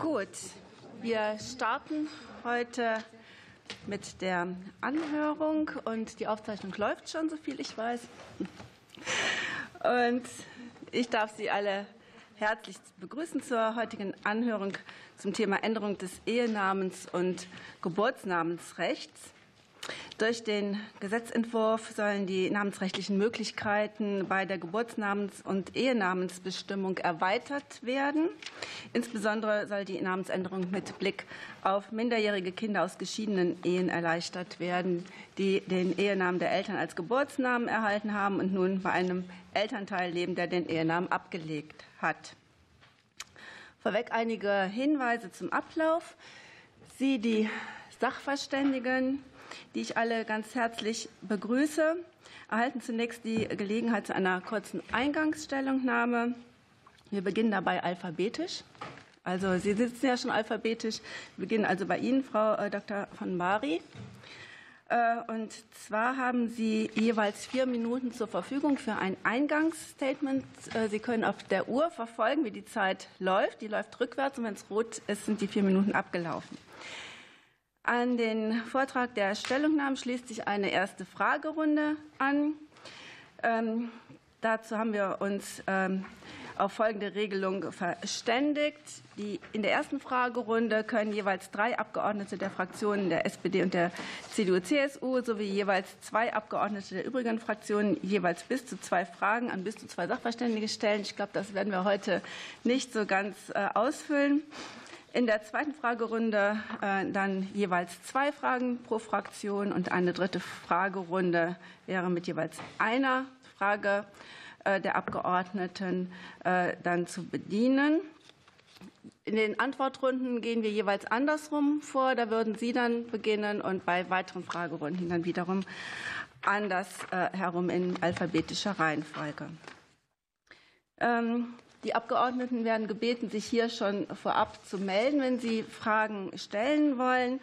Gut, wir starten heute mit der Anhörung und die Aufzeichnung läuft schon, so viel ich weiß. Und ich darf Sie alle herzlich begrüßen zur heutigen Anhörung zum Thema Änderung des Ehenamens und Geburtsnamensrechts. Durch den Gesetzentwurf sollen die namensrechtlichen Möglichkeiten bei der Geburtsnamens- und Ehenamensbestimmung erweitert werden. Insbesondere soll die Namensänderung mit Blick auf minderjährige Kinder aus geschiedenen Ehen erleichtert werden, die den Ehenamen der Eltern als Geburtsnamen erhalten haben und nun bei einem Elternteil leben, der den Ehenamen abgelegt hat. Vorweg einige Hinweise zum Ablauf. Sie, die Sachverständigen, die ich alle ganz herzlich begrüße, erhalten zunächst die Gelegenheit zu einer kurzen Eingangsstellungnahme. Wir beginnen dabei alphabetisch. Also Sie sitzen ja schon alphabetisch. Wir beginnen also bei Ihnen, Frau äh, Dr. von Bari. Äh, und zwar haben Sie jeweils vier Minuten zur Verfügung für ein Eingangsstatement. Äh, Sie können auf der Uhr verfolgen, wie die Zeit läuft. Die läuft rückwärts und wenn es rot ist, sind die vier Minuten abgelaufen. An den Vortrag der Stellungnahmen schließt sich eine erste Fragerunde an. Ähm, dazu haben wir uns ähm, auf folgende Regelung verständigt. Die, in der ersten Fragerunde können jeweils drei Abgeordnete der Fraktionen der SPD und der CDU-CSU sowie jeweils zwei Abgeordnete der übrigen Fraktionen jeweils bis zu zwei Fragen an bis zu zwei Sachverständige stellen. Ich glaube, das werden wir heute nicht so ganz äh, ausfüllen. In der zweiten Fragerunde äh, dann jeweils zwei Fragen pro Fraktion und eine dritte Fragerunde wäre mit jeweils einer Frage äh, der Abgeordneten äh, dann zu bedienen. In den Antwortrunden gehen wir jeweils andersrum vor. Da würden Sie dann beginnen und bei weiteren Fragerunden dann wiederum anders herum in alphabetischer Reihenfolge. Die Abgeordneten werden gebeten, sich hier schon vorab zu melden, wenn sie Fragen stellen wollen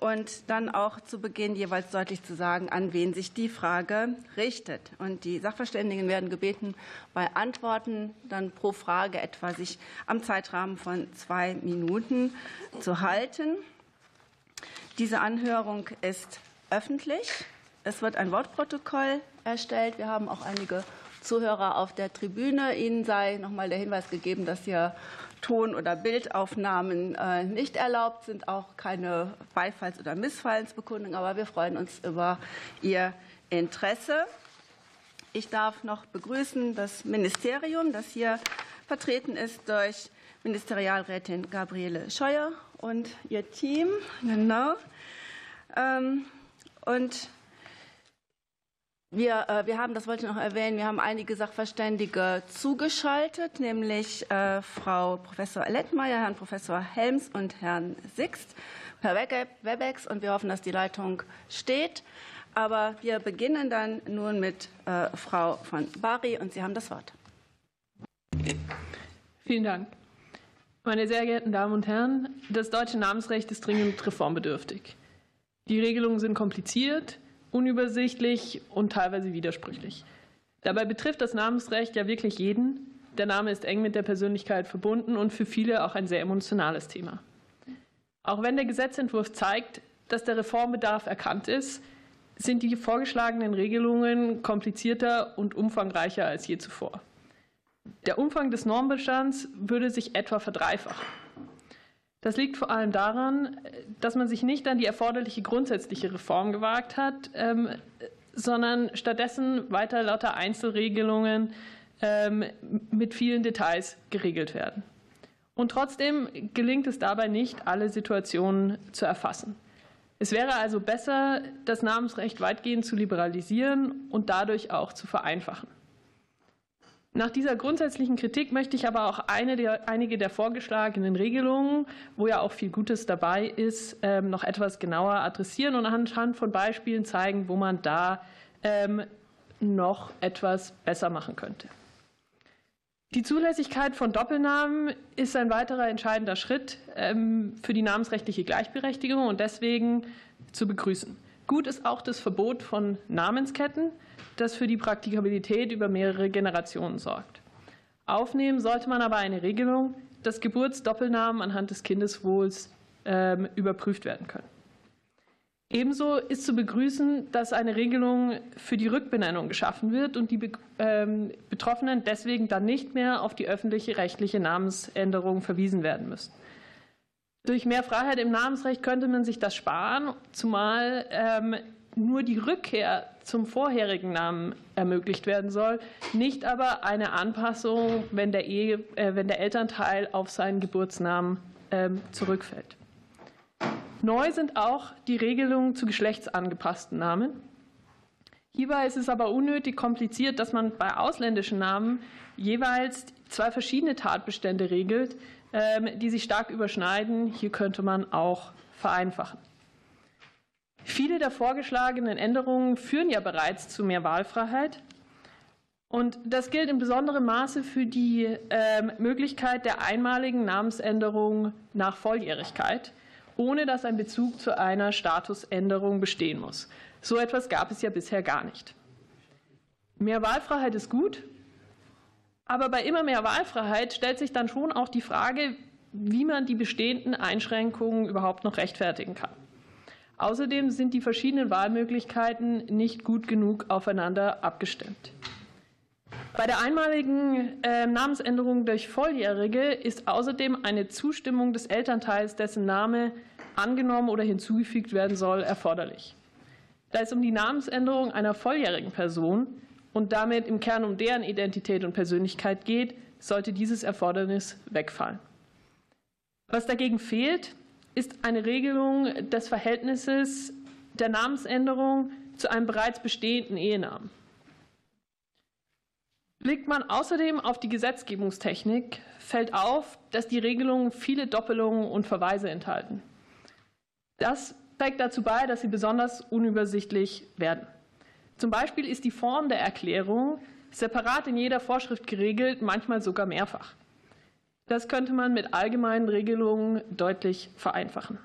und dann auch zu Beginn jeweils deutlich zu sagen, an wen sich die Frage richtet. Und die Sachverständigen werden gebeten, bei Antworten dann pro Frage etwa sich am Zeitrahmen von zwei Minuten zu halten. Diese Anhörung ist öffentlich. Es wird ein Wortprotokoll erstellt. Wir haben auch einige Zuhörer auf der Tribüne. Ihnen sei noch mal der Hinweis gegeben, dass hier Ton- oder Bildaufnahmen äh, nicht erlaubt sind, auch keine Beifalls- oder Missfallensbekundung. Aber wir freuen uns über Ihr Interesse. Ich darf noch begrüßen das Ministerium, das hier vertreten ist durch Ministerialrätin Gabriele Scheuer und ihr Team. Genau. Ähm, und wir, äh, wir haben, das wollte ich noch erwähnen, wir haben einige Sachverständige zugeschaltet, nämlich äh, Frau Professor Lettmeier, Herrn Professor Helms und Herrn Sixt per Webex und wir hoffen, dass die Leitung steht. Aber wir beginnen dann nun mit äh, Frau von Bari und Sie haben das Wort. Vielen Dank. Meine sehr geehrten Damen und Herren, das deutsche Namensrecht ist dringend reformbedürftig. Die Regelungen sind kompliziert, unübersichtlich und teilweise widersprüchlich. Dabei betrifft das Namensrecht ja wirklich jeden. Der Name ist eng mit der Persönlichkeit verbunden und für viele auch ein sehr emotionales Thema. Auch wenn der Gesetzentwurf zeigt, dass der Reformbedarf erkannt ist, sind die vorgeschlagenen Regelungen komplizierter und umfangreicher als je zuvor. Der Umfang des Normbestands würde sich etwa verdreifachen. Das liegt vor allem daran, dass man sich nicht an die erforderliche grundsätzliche Reform gewagt hat, ähm, sondern stattdessen weiter lauter Einzelregelungen ähm, mit vielen Details geregelt werden. Und trotzdem gelingt es dabei nicht, alle Situationen zu erfassen. Es wäre also besser, das Namensrecht weitgehend zu liberalisieren und dadurch auch zu vereinfachen. Nach dieser grundsätzlichen Kritik möchte ich aber auch eine der, einige der vorgeschlagenen Regelungen, wo ja auch viel Gutes dabei ist, ähm, noch etwas genauer adressieren und anhand von Beispielen zeigen, wo man da ähm, noch etwas besser machen könnte. Die Zulässigkeit von Doppelnamen ist ein weiterer entscheidender Schritt ähm, für die namensrechtliche Gleichberechtigung und deswegen zu begrüßen. Gut ist auch das Verbot von Namensketten das für die Praktikabilität über mehrere Generationen sorgt. Aufnehmen sollte man aber eine Regelung, dass Geburtsdoppelnamen anhand des Kindeswohls ähm, überprüft werden können. Ebenso ist zu begrüßen, dass eine Regelung für die Rückbenennung geschaffen wird und die ähm, Betroffenen deswegen dann nicht mehr auf die öffentliche rechtliche Namensänderung verwiesen werden müssen. Durch mehr Freiheit im Namensrecht könnte man sich das sparen, zumal ähm, nur die Rückkehr zum vorherigen Namen ermöglicht werden soll, nicht aber eine Anpassung, wenn der, Ehe, äh, wenn der Elternteil auf seinen Geburtsnamen ähm, zurückfällt. Neu sind auch die Regelungen zu geschlechtsangepassten Namen. Hierbei ist es aber unnötig kompliziert, dass man bei ausländischen Namen jeweils zwei verschiedene Tatbestände regelt, die sich stark überschneiden. Hier könnte man auch vereinfachen. Viele der vorgeschlagenen Änderungen führen ja bereits zu mehr Wahlfreiheit. Und das gilt in besonderem Maße für die ähm, Möglichkeit der einmaligen Namensänderung nach Volljährigkeit ohne dass ein Bezug zu einer Statusänderung bestehen muss. So etwas gab es ja bisher gar nicht. Mehr Wahlfreiheit ist gut, aber bei immer mehr Wahlfreiheit stellt sich dann schon auch die Frage, wie man die bestehenden Einschränkungen überhaupt noch rechtfertigen kann. Außerdem sind die verschiedenen Wahlmöglichkeiten nicht gut genug aufeinander abgestimmt. Bei der einmaligen äh, Namensänderung durch Volljährige ist außerdem eine Zustimmung des Elternteils, dessen Name angenommen oder hinzugefügt werden soll, erforderlich. Da es um die Namensänderung einer volljährigen Person und damit im Kern um deren Identität und Persönlichkeit geht, sollte dieses Erfordernis wegfallen. Was dagegen fehlt, ist eine Regelung des Verhältnisses der Namensänderung zu einem bereits bestehenden Ehenamen. Blickt man außerdem auf die Gesetzgebungstechnik, fällt auf, dass die Regelungen viele Doppelungen und Verweise enthalten. Das trägt dazu bei, dass sie besonders unübersichtlich werden. Zum Beispiel ist die Form der Erklärung separat in jeder Vorschrift geregelt, manchmal sogar mehrfach. Das könnte man mit allgemeinen Regelungen deutlich vereinfachen.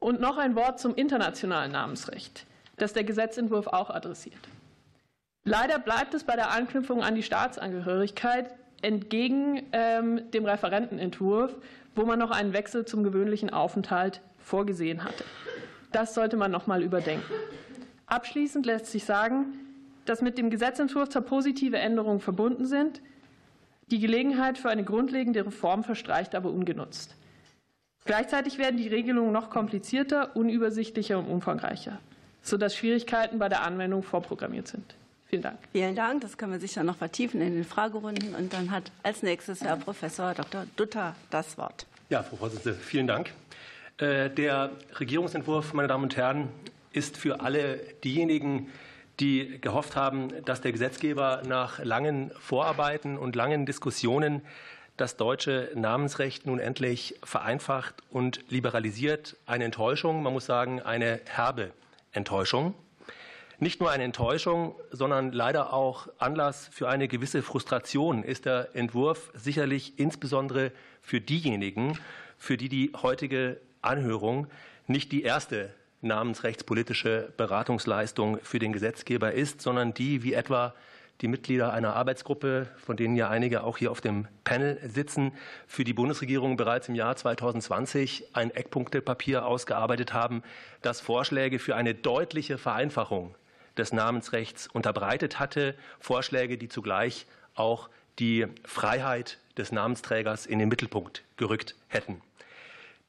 Und noch ein Wort zum internationalen Namensrecht, das der Gesetzentwurf auch adressiert. Leider bleibt es bei der Anknüpfung an die Staatsangehörigkeit entgegen ähm, dem Referentenentwurf, wo man noch einen Wechsel zum gewöhnlichen Aufenthalt vorgesehen hatte. Das sollte man noch mal überdenken. Abschließend lässt sich sagen, dass mit dem Gesetzentwurf zwar positive Änderungen verbunden sind, die Gelegenheit für eine grundlegende Reform verstreicht aber ungenutzt. Gleichzeitig werden die Regelungen noch komplizierter, unübersichtlicher und umfangreicher, sodass Schwierigkeiten bei der Anwendung vorprogrammiert sind. Vielen Dank. Vielen Dank. Das können wir sicher noch vertiefen in den Fragerunden. Und dann hat als nächstes Herr Professor Dr. Dutter das Wort. Ja, Frau Vorsitzende, vielen Dank. Äh, der Regierungsentwurf, meine Damen und Herren, ist für alle diejenigen, die gehofft haben, dass der Gesetzgeber nach langen Vorarbeiten und langen Diskussionen das deutsche Namensrecht nun endlich vereinfacht und liberalisiert, eine Enttäuschung, man muss sagen, eine herbe Enttäuschung. Nicht nur eine Enttäuschung, sondern leider auch Anlass für eine gewisse Frustration ist der Entwurf sicherlich insbesondere für diejenigen, für die die heutige Anhörung nicht die erste namensrechtspolitische Beratungsleistung für den Gesetzgeber ist, sondern die, wie etwa die Mitglieder einer Arbeitsgruppe, von denen ja einige auch hier auf dem Panel sitzen, für die Bundesregierung bereits im Jahr 2020 ein Eckpunktepapier ausgearbeitet haben, das Vorschläge für eine deutliche Vereinfachung des Namensrechts unterbreitet hatte, Vorschläge, die zugleich auch die Freiheit des Namensträgers in den Mittelpunkt gerückt hätten.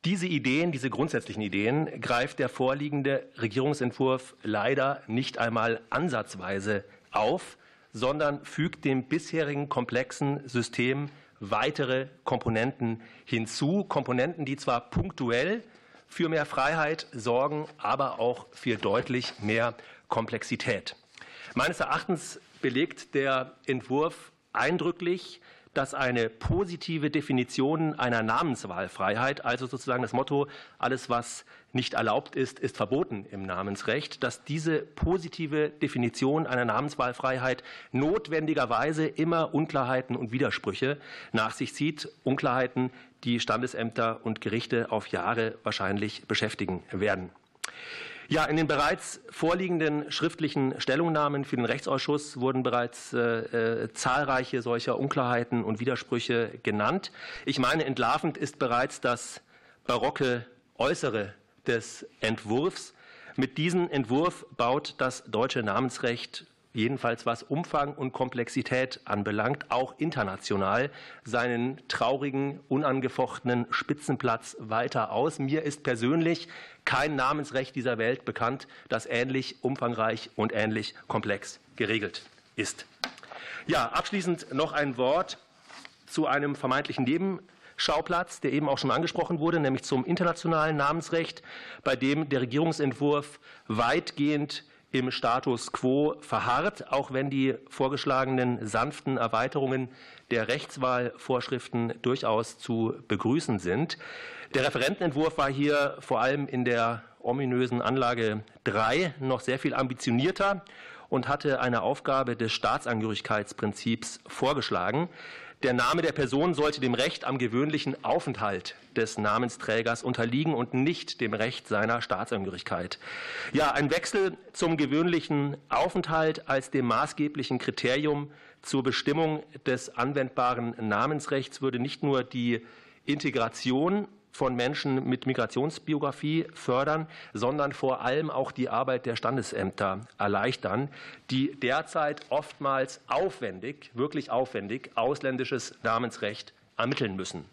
Diese Ideen, diese grundsätzlichen Ideen greift der vorliegende Regierungsentwurf leider nicht einmal ansatzweise auf, sondern fügt dem bisherigen komplexen System weitere Komponenten hinzu, Komponenten, die zwar punktuell für mehr Freiheit sorgen, aber auch für deutlich mehr Komplexität. Meines Erachtens belegt der Entwurf eindrücklich, dass eine positive Definition einer Namenswahlfreiheit, also sozusagen das Motto, alles was nicht erlaubt ist, ist verboten im Namensrecht, dass diese positive Definition einer Namenswahlfreiheit notwendigerweise immer Unklarheiten und Widersprüche nach sich zieht, Unklarheiten, die Standesämter und Gerichte auf Jahre wahrscheinlich beschäftigen werden. Ja, in den bereits vorliegenden schriftlichen Stellungnahmen für den Rechtsausschuss wurden bereits äh, äh, zahlreiche solcher Unklarheiten und Widersprüche genannt. Ich meine, entlarvend ist bereits das barocke Äußere des Entwurfs. Mit diesem Entwurf baut das deutsche Namensrecht jedenfalls was Umfang und Komplexität anbelangt, auch international seinen traurigen, unangefochtenen Spitzenplatz weiter aus. Mir ist persönlich kein Namensrecht dieser Welt bekannt, das ähnlich umfangreich und ähnlich komplex geregelt ist. Ja, abschließend noch ein Wort zu einem vermeintlichen Nebenschauplatz, der eben auch schon angesprochen wurde, nämlich zum internationalen Namensrecht, bei dem der Regierungsentwurf weitgehend im Status quo verharrt, auch wenn die vorgeschlagenen sanften Erweiterungen der Rechtswahlvorschriften durchaus zu begrüßen sind. Der Referentenentwurf war hier vor allem in der ominösen Anlage 3 noch sehr viel ambitionierter und hatte eine Aufgabe des Staatsangehörigkeitsprinzips vorgeschlagen. Der Name der Person sollte dem Recht am gewöhnlichen Aufenthalt des Namensträgers unterliegen und nicht dem Recht seiner Staatsangehörigkeit. Ja, ein Wechsel zum gewöhnlichen Aufenthalt als dem maßgeblichen Kriterium zur Bestimmung des anwendbaren Namensrechts würde nicht nur die Integration von Menschen mit Migrationsbiografie fördern, sondern vor allem auch die Arbeit der Standesämter erleichtern, die derzeit oftmals aufwendig, wirklich aufwendig ausländisches Namensrecht ermitteln müssen.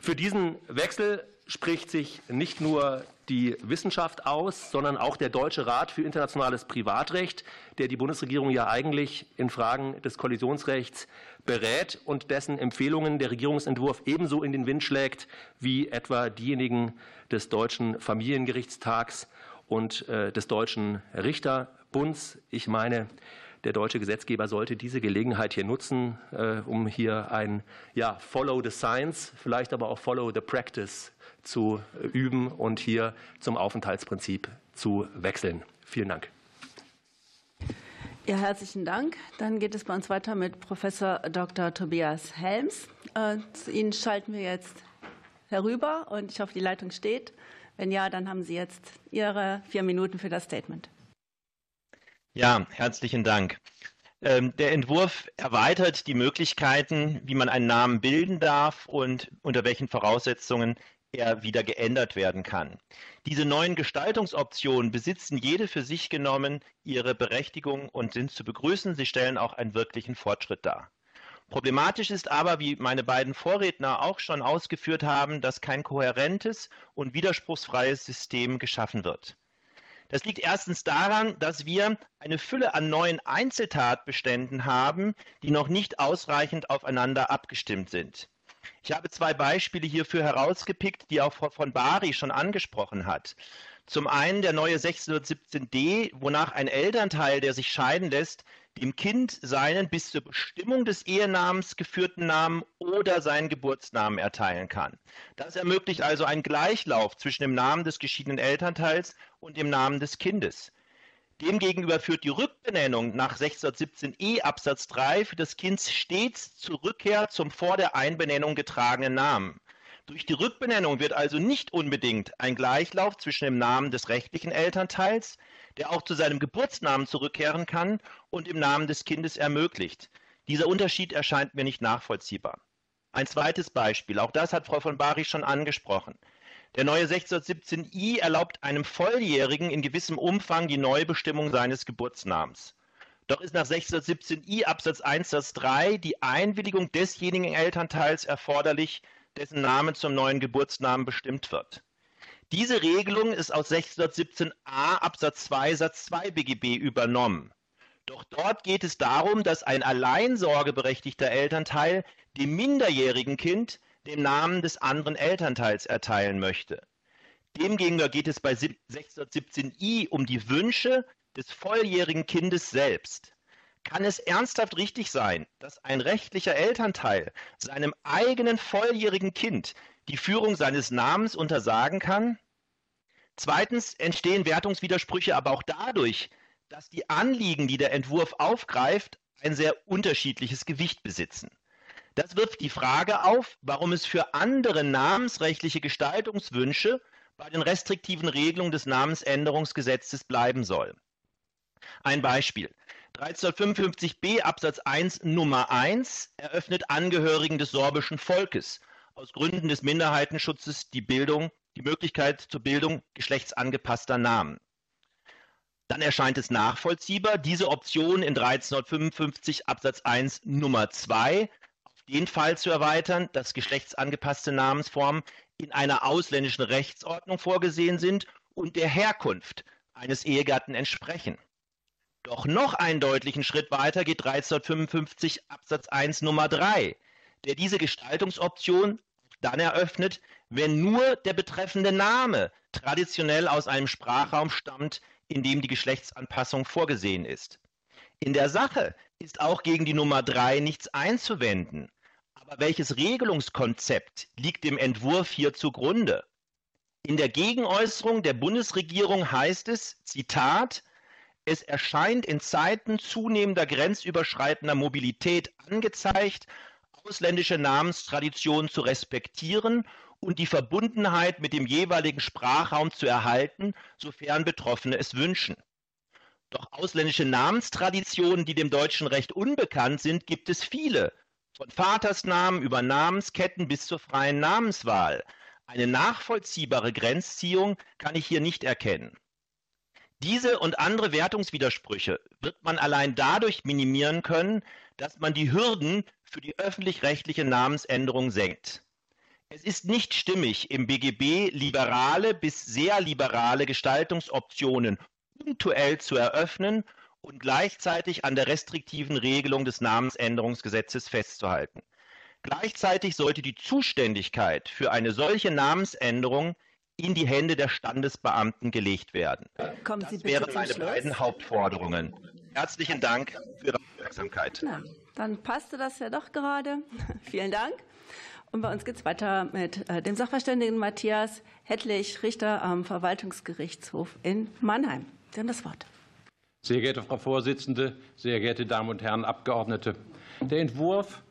Für diesen Wechsel spricht sich nicht nur die Wissenschaft aus, sondern auch der Deutsche Rat für internationales Privatrecht, der die Bundesregierung ja eigentlich in Fragen des Kollisionsrechts berät und dessen Empfehlungen der Regierungsentwurf ebenso in den Wind schlägt wie etwa diejenigen des Deutschen Familiengerichtstags und äh, des Deutschen Richterbunds. Ich meine, der deutsche Gesetzgeber sollte diese Gelegenheit hier nutzen, äh, um hier ein ja, Follow the Science, vielleicht aber auch Follow the Practice zu üben und hier zum Aufenthaltsprinzip zu wechseln. Vielen Dank. Ja, herzlichen Dank. Dann geht es bei uns weiter mit Professor Dr. Tobias Helms. Äh, zu Ihnen schalten wir jetzt herüber und ich hoffe, die Leitung steht. Wenn ja, dann haben Sie jetzt Ihre vier Minuten für das Statement. Ja, herzlichen Dank. Ähm, der Entwurf erweitert die Möglichkeiten, wie man einen Namen bilden darf und unter welchen Voraussetzungen er wieder geändert werden kann. Diese neuen Gestaltungsoptionen besitzen jede für sich genommen ihre Berechtigung und sind zu begrüßen. Sie stellen auch einen wirklichen Fortschritt dar. Problematisch ist aber, wie meine beiden Vorredner auch schon ausgeführt haben, dass kein kohärentes und widerspruchsfreies System geschaffen wird. Das liegt erstens daran, dass wir eine Fülle an neuen Einzeltatbeständen haben, die noch nicht ausreichend aufeinander abgestimmt sind. Ich habe zwei Beispiele hierfür herausgepickt, die auch Frau von Bari schon angesprochen hat. Zum einen der neue 617d, wonach ein Elternteil, der sich scheiden lässt, dem Kind seinen bis zur Bestimmung des Ehenamens geführten Namen oder seinen Geburtsnamen erteilen kann. Das ermöglicht also einen Gleichlauf zwischen dem Namen des geschiedenen Elternteils und dem Namen des Kindes. Demgegenüber führt die Rückbenennung nach 617e Absatz 3 für das Kind stets zur Rückkehr zum vor der Einbenennung getragenen Namen. Durch die Rückbenennung wird also nicht unbedingt ein Gleichlauf zwischen dem Namen des rechtlichen Elternteils, der auch zu seinem Geburtsnamen zurückkehren kann und im Namen des Kindes ermöglicht. Dieser Unterschied erscheint mir nicht nachvollziehbar. Ein zweites Beispiel, auch das hat Frau von Bari schon angesprochen. Der neue 617i erlaubt einem Volljährigen in gewissem Umfang die Neubestimmung seines Geburtsnamens. Doch ist nach 617i Absatz 1 Satz 3 die Einwilligung desjenigen Elternteils erforderlich, dessen Name zum neuen Geburtsnamen bestimmt wird. Diese Regelung ist aus 617a Absatz 2 Satz 2 BGB übernommen. Doch dort geht es darum, dass ein alleinsorgeberechtigter Elternteil dem minderjährigen Kind den Namen des anderen Elternteils erteilen möchte. Demgegenüber geht es bei 617i um die Wünsche des volljährigen Kindes selbst. Kann es ernsthaft richtig sein, dass ein rechtlicher Elternteil seinem eigenen volljährigen Kind die Führung seines Namens untersagen kann? Zweitens entstehen Wertungswidersprüche aber auch dadurch, dass die Anliegen, die der Entwurf aufgreift, ein sehr unterschiedliches Gewicht besitzen. Das wirft die Frage auf, warum es für andere namensrechtliche Gestaltungswünsche bei den restriktiven Regelungen des Namensänderungsgesetzes bleiben soll. Ein Beispiel. 1355b Absatz 1 Nummer 1 eröffnet Angehörigen des sorbischen Volkes aus Gründen des Minderheitenschutzes die Bildung, die Möglichkeit zur Bildung geschlechtsangepasster Namen. Dann erscheint es nachvollziehbar, diese Option in 1355 Absatz 1 Nummer 2 auf den Fall zu erweitern, dass geschlechtsangepasste Namensformen in einer ausländischen Rechtsordnung vorgesehen sind und der Herkunft eines Ehegatten entsprechen. Doch noch einen deutlichen Schritt weiter geht 1355 Absatz 1 Nummer 3, der diese Gestaltungsoption dann eröffnet, wenn nur der betreffende Name traditionell aus einem Sprachraum stammt, in dem die Geschlechtsanpassung vorgesehen ist. In der Sache ist auch gegen die Nummer 3 nichts einzuwenden. Aber welches Regelungskonzept liegt dem Entwurf hier zugrunde? In der Gegenäußerung der Bundesregierung heißt es, Zitat, es erscheint in Zeiten zunehmender grenzüberschreitender Mobilität angezeigt, ausländische Namenstraditionen zu respektieren und die Verbundenheit mit dem jeweiligen Sprachraum zu erhalten, sofern Betroffene es wünschen. Doch ausländische Namenstraditionen, die dem deutschen Recht unbekannt sind, gibt es viele, von Vatersnamen über Namensketten bis zur freien Namenswahl. Eine nachvollziehbare Grenzziehung kann ich hier nicht erkennen. Diese und andere Wertungswidersprüche wird man allein dadurch minimieren können, dass man die Hürden für die öffentlich-rechtliche Namensänderung senkt. Es ist nicht stimmig, im BGB liberale bis sehr liberale Gestaltungsoptionen punktuell zu eröffnen und gleichzeitig an der restriktiven Regelung des Namensänderungsgesetzes festzuhalten. Gleichzeitig sollte die Zuständigkeit für eine solche Namensänderung in die Hände der Standesbeamten gelegt werden. Kommen Sie das bitte wären meine Schluss. beiden Hauptforderungen. Herzlichen Dank für Ihre Aufmerksamkeit. Na, dann passte das ja doch gerade. Vielen Dank. Und bei uns geht es weiter mit äh, dem Sachverständigen Matthias Hettlich, Richter am Verwaltungsgerichtshof in Mannheim. Sie haben das Wort. Sehr geehrte Frau Vorsitzende, sehr geehrte Damen und Herren Abgeordnete! Der Entwurf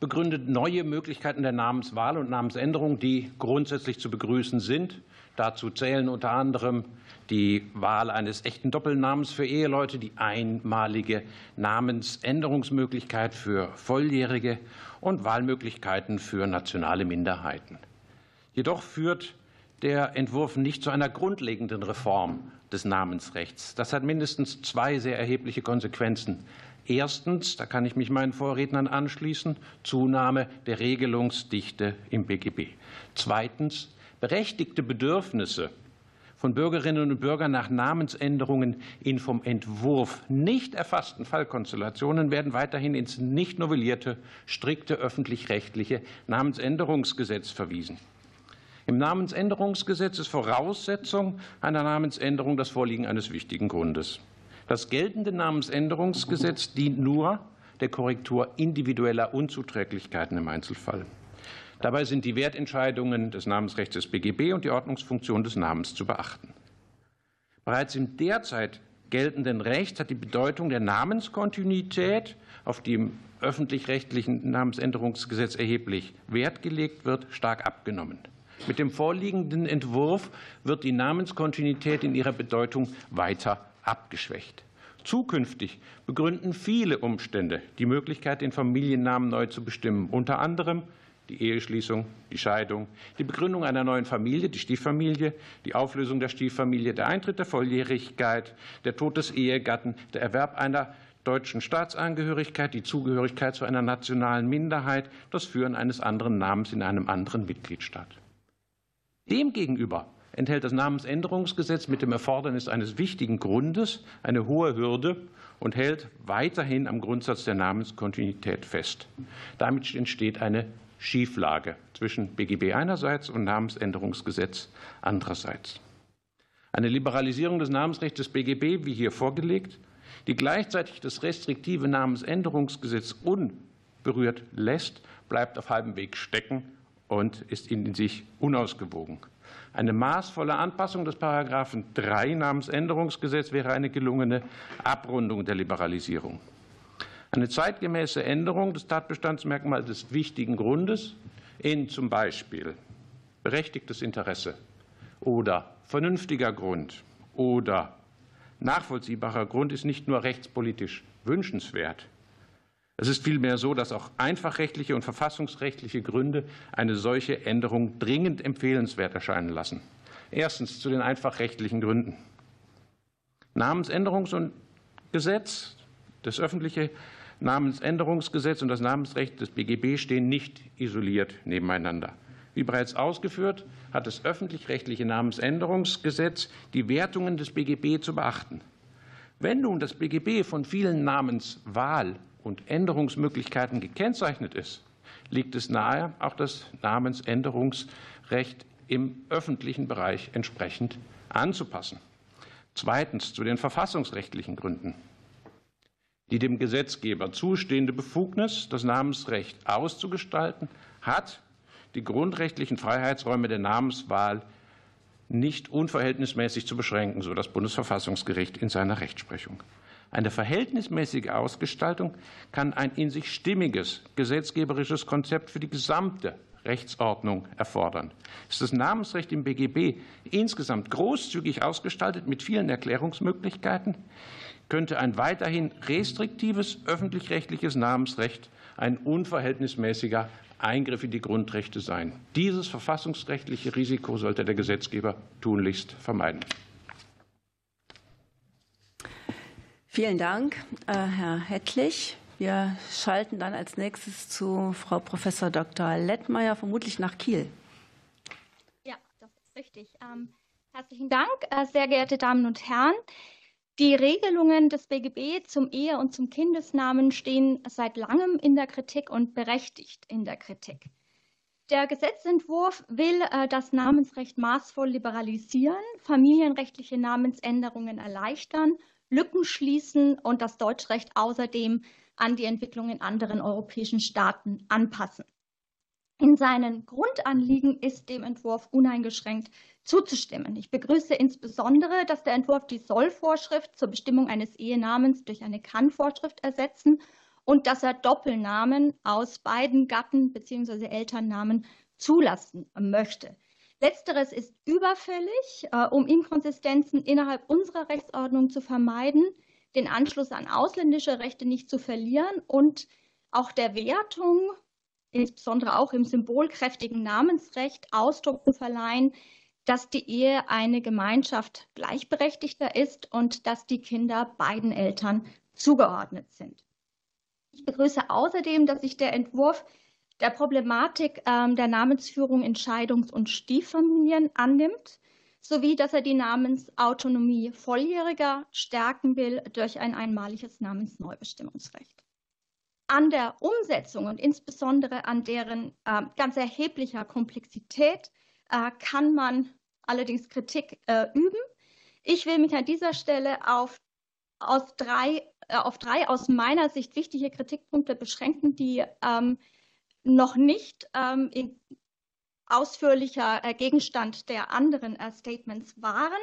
begründet neue Möglichkeiten der Namenswahl und Namensänderung, die grundsätzlich zu begrüßen sind. Dazu zählen unter anderem die Wahl eines echten Doppelnamens für Eheleute, die einmalige Namensänderungsmöglichkeit für Volljährige und Wahlmöglichkeiten für nationale Minderheiten. Jedoch führt der Entwurf nicht zu einer grundlegenden Reform des Namensrechts. Das hat mindestens zwei sehr erhebliche Konsequenzen. Erstens, da kann ich mich meinen Vorrednern anschließen, Zunahme der Regelungsdichte im BGB. Zweitens, berechtigte Bedürfnisse von Bürgerinnen und Bürgern nach Namensänderungen in vom Entwurf nicht erfassten Fallkonstellationen werden weiterhin ins nicht novellierte, strikte öffentlich-rechtliche Namensänderungsgesetz verwiesen. Im Namensänderungsgesetz ist Voraussetzung einer Namensänderung das Vorliegen eines wichtigen Grundes. Das geltende Namensänderungsgesetz dient nur der Korrektur individueller Unzuträglichkeiten im Einzelfall. Dabei sind die Wertentscheidungen des Namensrechts des BGB und die Ordnungsfunktion des Namens zu beachten. Bereits im derzeit geltenden Recht hat die Bedeutung der Namenskontinuität, auf die im öffentlich-rechtlichen Namensänderungsgesetz erheblich Wert gelegt wird, stark abgenommen. Mit dem vorliegenden Entwurf wird die Namenskontinuität in ihrer Bedeutung weiter abgeschwächt. Zukünftig begründen viele Umstände die Möglichkeit, den Familiennamen neu zu bestimmen, unter anderem die Eheschließung, die Scheidung, die Begründung einer neuen Familie, die Stieffamilie, die Auflösung der Stieffamilie, der Eintritt der Volljährigkeit, der Tod des Ehegatten, der Erwerb einer deutschen Staatsangehörigkeit, die Zugehörigkeit zu einer nationalen Minderheit, das Führen eines anderen Namens in einem anderen Mitgliedstaat. Demgegenüber enthält das Namensänderungsgesetz mit dem Erfordernis eines wichtigen Grundes eine hohe Hürde und hält weiterhin am Grundsatz der Namenskontinuität fest. Damit entsteht eine Schieflage zwischen BGB einerseits und Namensänderungsgesetz andererseits. Eine Liberalisierung des Namensrechts des BGB, wie hier vorgelegt, die gleichzeitig das restriktive Namensänderungsgesetz unberührt lässt, bleibt auf halbem Weg stecken und ist in sich unausgewogen. Eine maßvolle Anpassung des Paragraphen 3 Namensänderungsgesetz wäre eine gelungene Abrundung der Liberalisierung. Eine zeitgemäße Änderung des Tatbestandsmerkmals des wichtigen Grundes in zum Beispiel berechtigtes Interesse oder vernünftiger Grund oder nachvollziehbarer Grund ist nicht nur rechtspolitisch wünschenswert. Es ist vielmehr so, dass auch einfachrechtliche und verfassungsrechtliche Gründe eine solche Änderung dringend empfehlenswert erscheinen lassen. Erstens zu den einfachrechtlichen Gründen. Namensänderungsgesetz, das öffentliche Namensänderungsgesetz und das Namensrecht des BGB stehen nicht isoliert nebeneinander. Wie bereits ausgeführt, hat das öffentlich-rechtliche Namensänderungsgesetz die Wertungen des BGB zu beachten. Wenn nun das BGB von vielen Namenswahl- und Änderungsmöglichkeiten gekennzeichnet ist, liegt es nahe, auch das Namensänderungsrecht im öffentlichen Bereich entsprechend anzupassen. Zweitens zu den verfassungsrechtlichen Gründen. Die dem Gesetzgeber zustehende Befugnis, das Namensrecht auszugestalten, hat die grundrechtlichen Freiheitsräume der Namenswahl nicht unverhältnismäßig zu beschränken, so das Bundesverfassungsgericht in seiner Rechtsprechung. Eine verhältnismäßige Ausgestaltung kann ein in sich stimmiges gesetzgeberisches Konzept für die gesamte Rechtsordnung erfordern. Ist das Namensrecht im BGB insgesamt großzügig ausgestaltet mit vielen Erklärungsmöglichkeiten, könnte ein weiterhin restriktives öffentlich-rechtliches Namensrecht ein unverhältnismäßiger Eingriff in die Grundrechte sein. Dieses verfassungsrechtliche Risiko sollte der Gesetzgeber tunlichst vermeiden. Vielen Dank, äh, Herr Hettlich. Wir schalten dann als nächstes zu Frau Professor Dr. Lettmeier, vermutlich nach Kiel. Ja, das ist richtig. Ähm, herzlichen Dank, äh, sehr geehrte Damen und Herren. Die Regelungen des BGB zum Ehe- und zum Kindesnamen stehen seit langem in der Kritik und berechtigt in der Kritik. Der Gesetzentwurf will äh, das Namensrecht maßvoll liberalisieren, familienrechtliche Namensänderungen erleichtern, Lücken schließen und das Deutschrecht außerdem an die Entwicklung in anderen europäischen Staaten anpassen. In seinen Grundanliegen ist dem Entwurf uneingeschränkt zuzustimmen. Ich begrüße insbesondere, dass der Entwurf die Sollvorschrift zur Bestimmung eines Ehenamens durch eine Kann-Vorschrift ersetzen und dass er Doppelnamen aus beiden Gatten bzw. Elternnamen zulassen möchte. Letzteres ist überfällig, äh, um Inkonsistenzen innerhalb unserer Rechtsordnung zu vermeiden, den Anschluss an ausländische Rechte nicht zu verlieren und auch der Wertung, insbesondere auch im symbolkräftigen Namensrecht, Ausdruck zu verleihen, dass die Ehe eine Gemeinschaft gleichberechtigter ist und dass die Kinder beiden Eltern zugeordnet sind. Ich begrüße außerdem, dass sich der Entwurf der Problematik ähm, der Namensführung in Scheidungs- und Stieffamilien annimmt, sowie dass er die Namensautonomie Volljähriger stärken will durch ein einmaliges Namensneubestimmungsrecht. An der Umsetzung und insbesondere an deren äh, ganz erheblicher Komplexität äh, kann man allerdings Kritik äh, üben. Ich will mich an dieser Stelle auf, drei, äh, auf drei aus meiner Sicht wichtige Kritikpunkte beschränken, die ähm, noch nicht ähm, in ausführlicher äh, Gegenstand der anderen äh, Statements waren.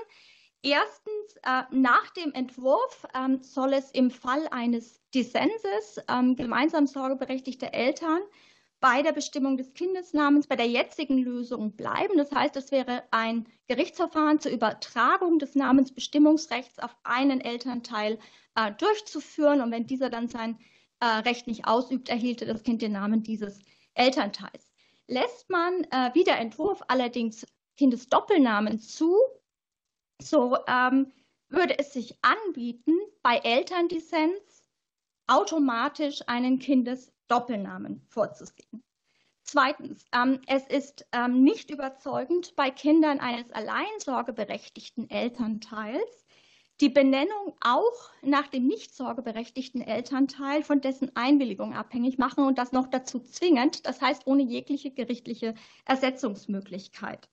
Erstens, äh, nach dem Entwurf ähm, soll es im Fall eines Dissenses ähm, gemeinsam sorgeberechtigte Eltern bei der Bestimmung des Kindesnamens bei der jetzigen Lösung bleiben. Das heißt, es wäre ein Gerichtsverfahren zur Übertragung des Namensbestimmungsrechts auf einen Elternteil äh, durchzuführen. Und wenn dieser dann sein äh, Recht nicht ausübt, erhielte das Kind den Namen dieses. Lässt man äh, wie der Entwurf allerdings Kindesdoppelnamen zu, so ähm, würde es sich anbieten, bei Elterndissens automatisch einen Kindes Doppelnamen vorzusehen. Zweitens, ähm, es ist ähm, nicht überzeugend bei Kindern eines alleinsorgeberechtigten Elternteils die Benennung auch nach dem nicht sorgeberechtigten Elternteil von dessen Einwilligung abhängig machen und das noch dazu zwingend, das heißt ohne jegliche gerichtliche Ersetzungsmöglichkeit.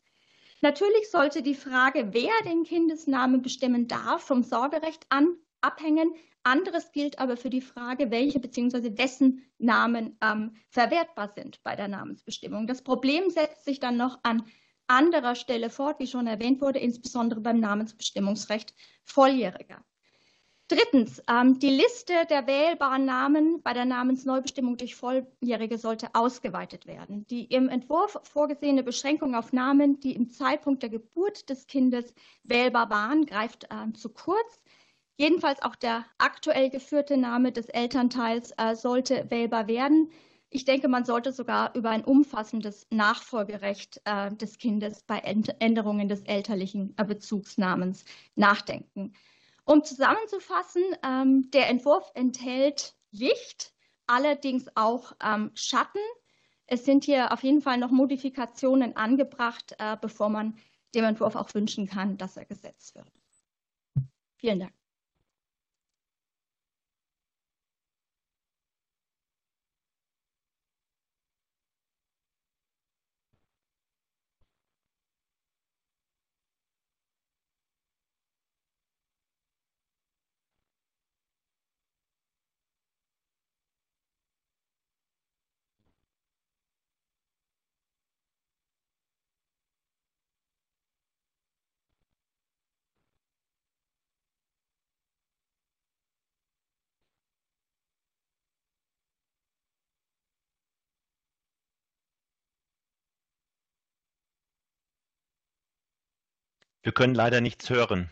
Natürlich sollte die Frage, wer den Kindesnamen bestimmen darf, vom Sorgerecht an abhängen. Anderes gilt aber für die Frage, welche bzw. wessen Namen ähm, verwertbar sind bei der Namensbestimmung. Das Problem setzt sich dann noch an anderer Stelle fort, wie schon erwähnt wurde, insbesondere beim Namensbestimmungsrecht Volljähriger. Drittens, ähm, die Liste der wählbaren Namen bei der Namensneubestimmung durch Volljährige sollte ausgeweitet werden. Die im Entwurf vorgesehene Beschränkung auf Namen, die im Zeitpunkt der Geburt des Kindes wählbar waren, greift äh, zu kurz. Jedenfalls auch der aktuell geführte Name des Elternteils äh, sollte wählbar werden. Ich denke, man sollte sogar über ein umfassendes Nachfolgerecht äh, des Kindes bei Änderungen des elterlichen äh, Bezugsnamens nachdenken. Um zusammenzufassen, ähm, der Entwurf enthält Licht, allerdings auch ähm, Schatten. Es sind hier auf jeden Fall noch Modifikationen angebracht, äh, bevor man dem Entwurf auch wünschen kann, dass er gesetzt wird. Vielen Dank. Wir können leider nichts hören.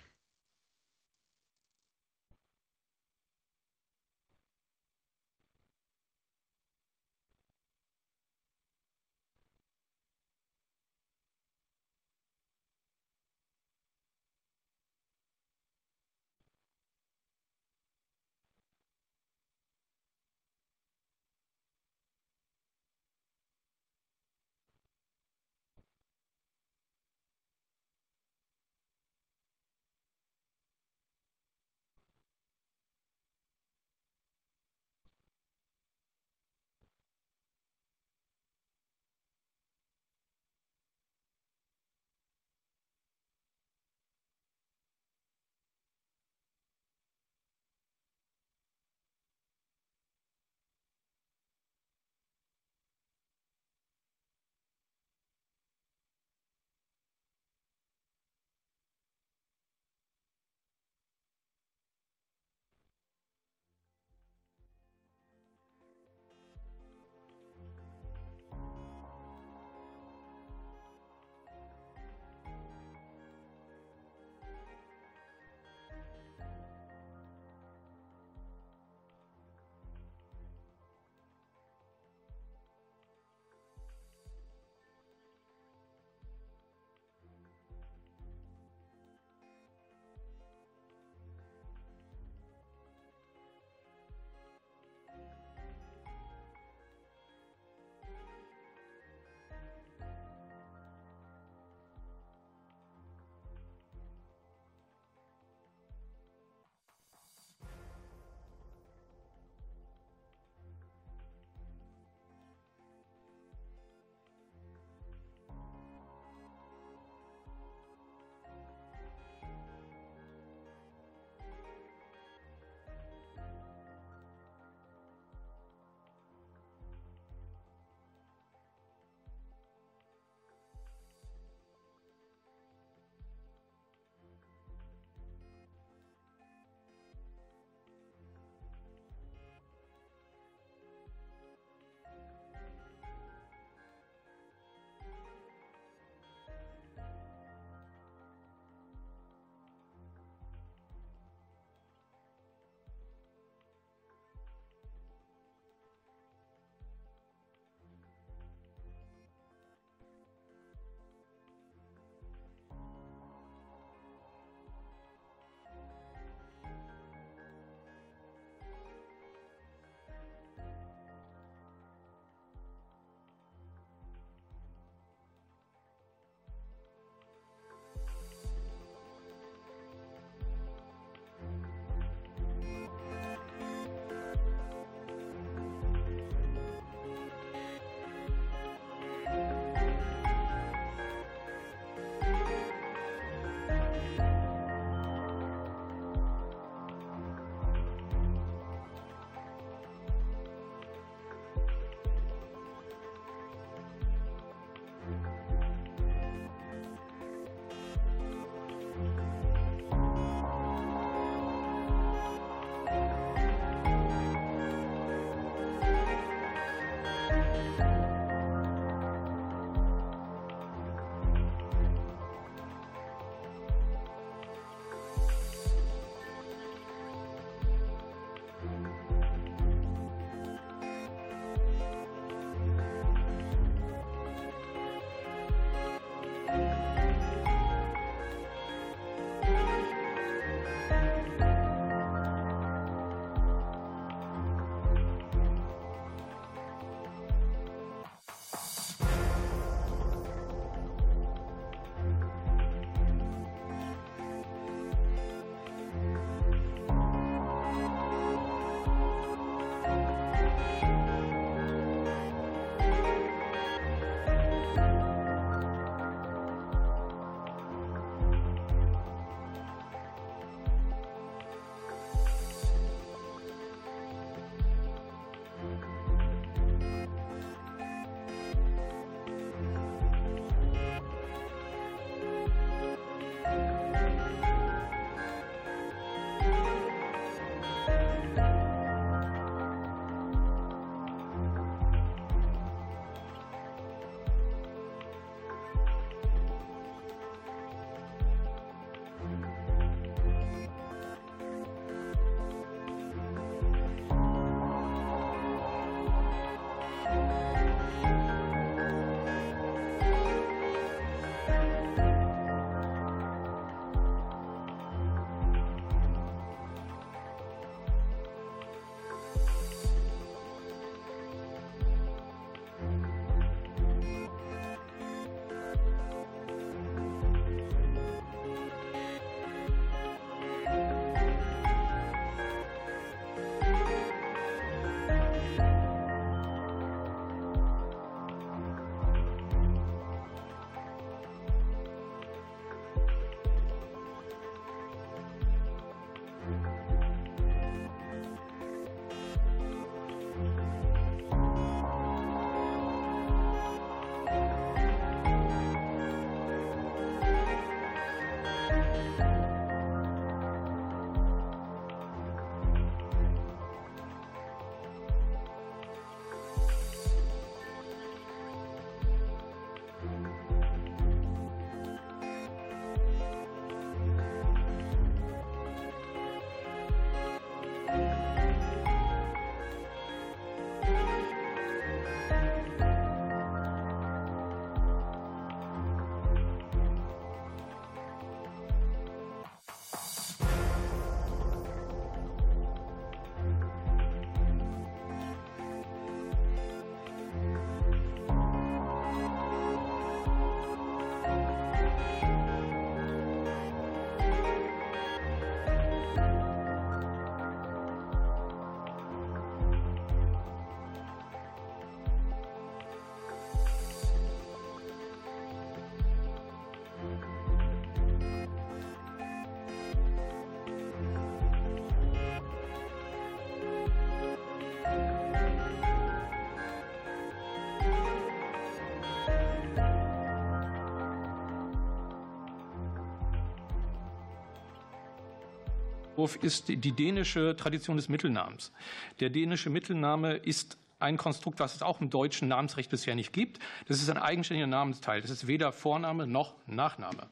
Entwurf ist die dänische Tradition des Mittelnamens. Der dänische Mittelname ist ein Konstrukt, was es auch im deutschen Namensrecht bisher nicht gibt. Das ist ein eigenständiger Namensteil. Das ist weder Vorname noch Nachname.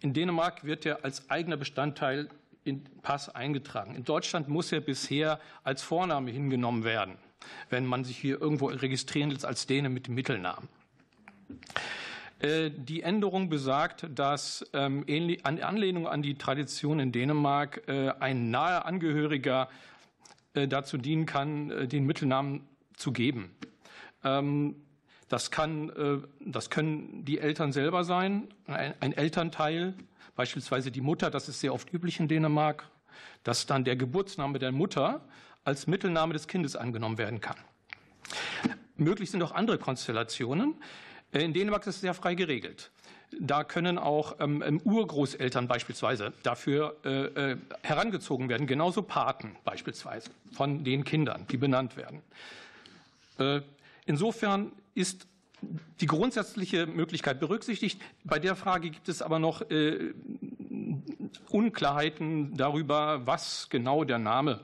In Dänemark wird er als eigener Bestandteil in Pass eingetragen. In Deutschland muss er bisher als Vorname hingenommen werden, wenn man sich hier irgendwo registrieren lässt als Däne mit dem Mittelnamen. Äh, die Änderung besagt, dass ähm, in Anlehnung an die Tradition in Dänemark äh, ein naher Angehöriger äh, dazu dienen kann, den Mittelnamen zu geben. Ähm, das, kann, das können die Eltern selber sein, ein Elternteil, beispielsweise die Mutter, das ist sehr oft üblich in Dänemark, dass dann der Geburtsname der Mutter als Mittelname des Kindes angenommen werden kann. Möglich sind auch andere Konstellationen. In Dänemark ist es sehr frei geregelt. Da können auch ähm, ähm, Urgroßeltern beispielsweise dafür äh, äh, herangezogen werden, genauso Paten beispielsweise von den Kindern, die benannt werden. Äh, insofern ist die grundsätzliche Möglichkeit berücksichtigt. Bei der Frage gibt es aber noch Unklarheiten darüber, was genau der Name,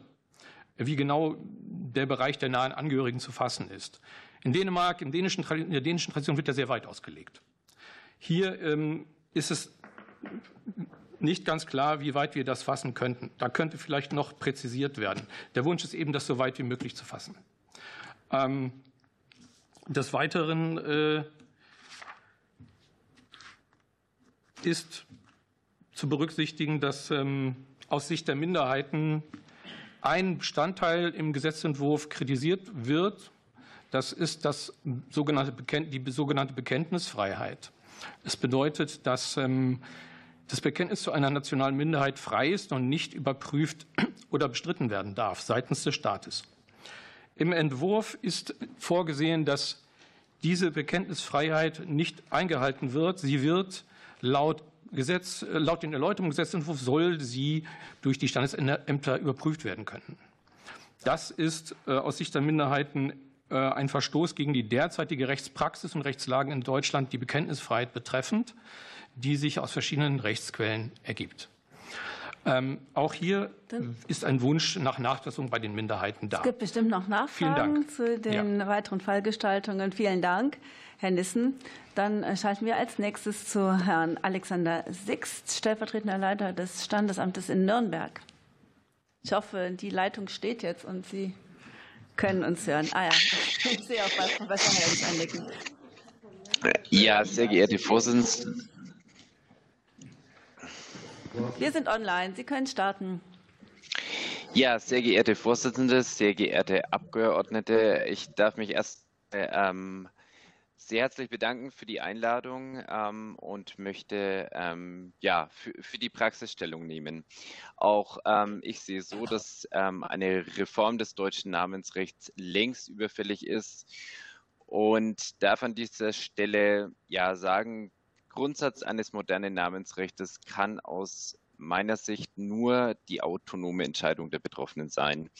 wie genau der Bereich der nahen Angehörigen zu fassen ist. In Dänemark, in der dänischen Tradition wird er sehr weit ausgelegt. Hier ähm, ist es nicht ganz klar, wie weit wir das fassen könnten. Da könnte vielleicht noch präzisiert werden. Der Wunsch ist eben, das so weit wie möglich zu fassen. Ähm, des Weiteren äh, ist zu berücksichtigen, dass ähm, aus Sicht der Minderheiten ein Bestandteil im Gesetzentwurf kritisiert wird, das ist das sogenannte die sogenannte Bekenntnisfreiheit. Es bedeutet, dass ähm, das Bekenntnis zu einer nationalen Minderheit frei ist und nicht überprüft oder bestritten werden darf seitens des Staates. Im Entwurf ist vorgesehen, dass diese Bekenntnisfreiheit nicht eingehalten wird. Sie wird laut Gesetz, laut dem Erläuterungsgesetzentwurf soll sie durch die Standesämter überprüft werden können. Das ist äh, aus Sicht der Minderheiten äh, ein Verstoß gegen die derzeitige Rechtspraxis und Rechtslagen in Deutschland, die Bekenntnisfreiheit betreffend, die sich aus verschiedenen Rechtsquellen ergibt. Ähm, auch hier ist ein Wunsch nach Nachbesserung bei den Minderheiten da. Es gibt bestimmt noch Nachfragen zu den ja. weiteren Fallgestaltungen. Vielen Dank, Herr Nissen. Dann äh, schalten wir als nächstes zu Herrn Alexander Sixt, stellvertretender Leiter des Standesamtes in Nürnberg. Ich hoffe, die Leitung steht jetzt und Sie können uns hören. Ah ja, ich sehe auch bei Professor Helms annicken. Ja, sehr geehrte Vorsitzende. Wir sind online. Sie können starten. Ja, sehr geehrte Vorsitzende, sehr geehrte Abgeordnete, ich darf mich erst ähm, sehr herzlich bedanken für die Einladung ähm, und möchte ähm, ja für, für, die Praxisstellung nehmen. Auch ähm, ich sehe so, dass ähm, eine Reform des deutschen Namensrechts längst überfällig ist und darf an dieser Stelle ja sagen, Grundsatz eines modernen Namensrechts kann aus meiner Sicht nur die autonome Entscheidung der Betroffenen sein.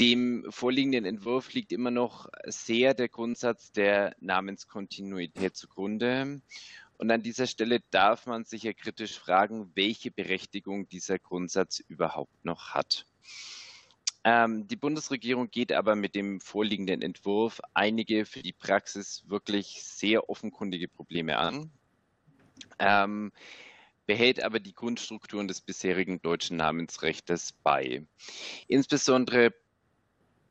Dem vorliegenden Entwurf liegt immer noch sehr der Grundsatz der Namenskontinuität zugrunde. Und an dieser Stelle darf man sich ja kritisch fragen, welche Berechtigung dieser Grundsatz überhaupt noch hat. Ähm, die Bundesregierung geht aber mit dem vorliegenden Entwurf einige für die Praxis wirklich sehr offenkundige Probleme an, ähm, behält aber die Grundstrukturen des bisherigen deutschen Namensrechts bei. Insbesondere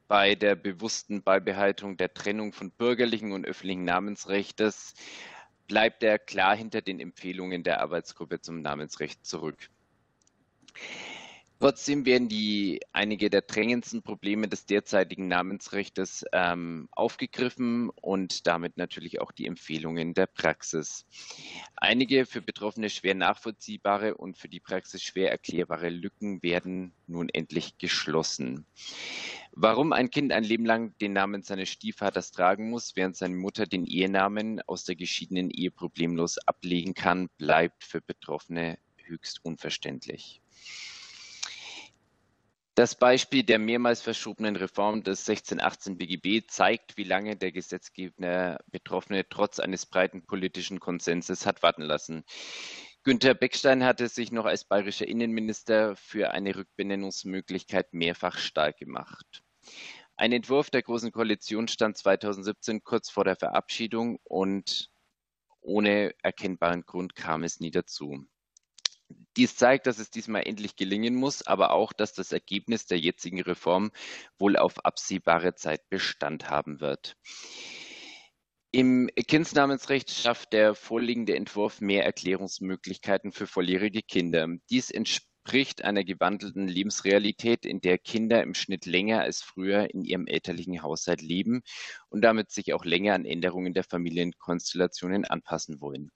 bei der bewussten Beibehaltung der Trennung von bürgerlichen und öffentlichen Namensrechtes bleibt er klar hinter den Empfehlungen der Arbeitsgruppe zum Namensrecht zurück. Trotzdem werden die einige der drängendsten Probleme des derzeitigen Namensrechts ähm, aufgegriffen und damit natürlich auch die Empfehlungen der Praxis. Einige für Betroffene schwer nachvollziehbare und für die Praxis schwer erklärbare Lücken werden nun endlich geschlossen. Warum ein Kind ein Leben lang den Namen seines Stiefvaters tragen muss, während seine Mutter den Ehenamen aus der geschiedenen Ehe problemlos ablegen kann, bleibt für Betroffene höchst unverständlich. Das Beispiel der mehrmals verschobenen Reform des 1618 BGB zeigt, wie lange der Gesetzgeber Betroffene trotz eines breiten politischen Konsenses hat warten lassen. Günter Beckstein hatte sich noch als bayerischer Innenminister für eine Rückbenennungsmöglichkeit mehrfach stark gemacht. Ein Entwurf der Großen Koalition stand 2017 kurz vor der Verabschiedung und ohne erkennbaren Grund kam es nie dazu. Dies zeigt, dass es diesmal endlich gelingen muss, aber auch, dass das Ergebnis der jetzigen Reform wohl auf absehbare Zeit Bestand haben wird. Im Kindsnamensrecht schafft der vorliegende Entwurf mehr Erklärungsmöglichkeiten für volljährige Kinder. Dies entspricht einer gewandelten Lebensrealität, in der Kinder im Schnitt länger als früher in ihrem elterlichen Haushalt leben und damit sich auch länger an Änderungen der Familienkonstellationen anpassen wollen.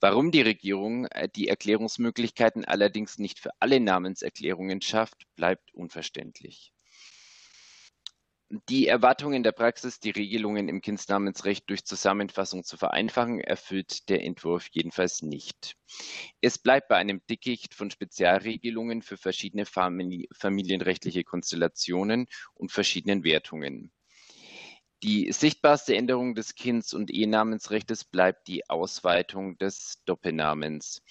Warum die Regierung äh, die Erklärungsmöglichkeiten allerdings nicht für alle Namenserklärungen schafft, bleibt unverständlich. Die Erwartung in der Praxis, die Regelungen im Kindsnamensrecht durch Zusammenfassung zu vereinfachen, erfüllt der Entwurf jedenfalls nicht. Es bleibt bei einem Dickicht von Spezialregelungen für verschiedene familienrechtliche Konstellationen und verschiedenen Wertungen. Die sichtbarste Änderung des Kinds- und Ehenamensrechts bleibt die Ausweitung des Doppelnamens.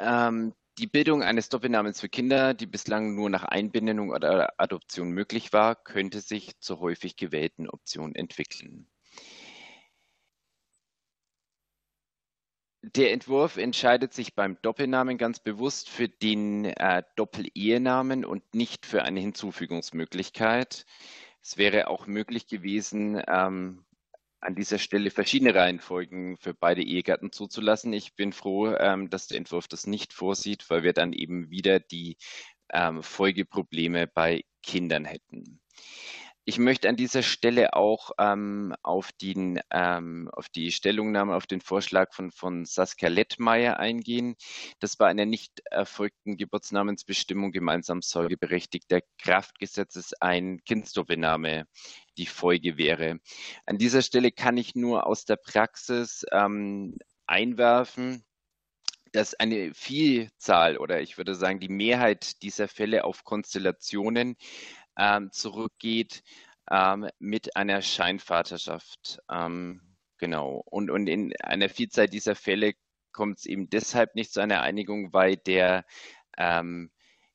Ähm, die Bildung eines Doppelnamens für Kinder, die bislang nur nach Einbindung oder Adoption möglich war, könnte sich zur häufig gewählten Option entwickeln. Der Entwurf entscheidet sich beim Doppelnamen ganz bewusst für den äh, Doppel-Ehenamen und nicht für eine Hinzufügungsmöglichkeit. Es wäre auch möglich gewesen, ähm, an dieser Stelle verschiedene Reihenfolgen für beide Ehegatten zuzulassen. Ich bin froh, ähm, dass der Entwurf das nicht vorsieht, weil wir dann eben wieder die ähm, Folgeprobleme bei Kindern hätten. Ich möchte an dieser Stelle auch ähm, auf, den, ähm, auf die Stellungnahme, auf den Vorschlag von, von Saskia Lettmeier eingehen. Das bei einer nicht erfolgten Geburtsnamensbestimmung gemeinsam Säugeberechtigter Kraftgesetzes ein Kindsdoppelname die Folge wäre. An dieser Stelle kann ich nur aus der Praxis ähm, einwerfen, dass eine Vielzahl oder ich würde sagen die Mehrheit dieser Fälle auf Konstellationen ähm, zurückgeht ähm, mit einer Scheinvaterschaft. Ähm, genau. Und, und in einer Vielzahl dieser Fälle kommt es eben deshalb nicht zu einer Einigung, weil der ähm,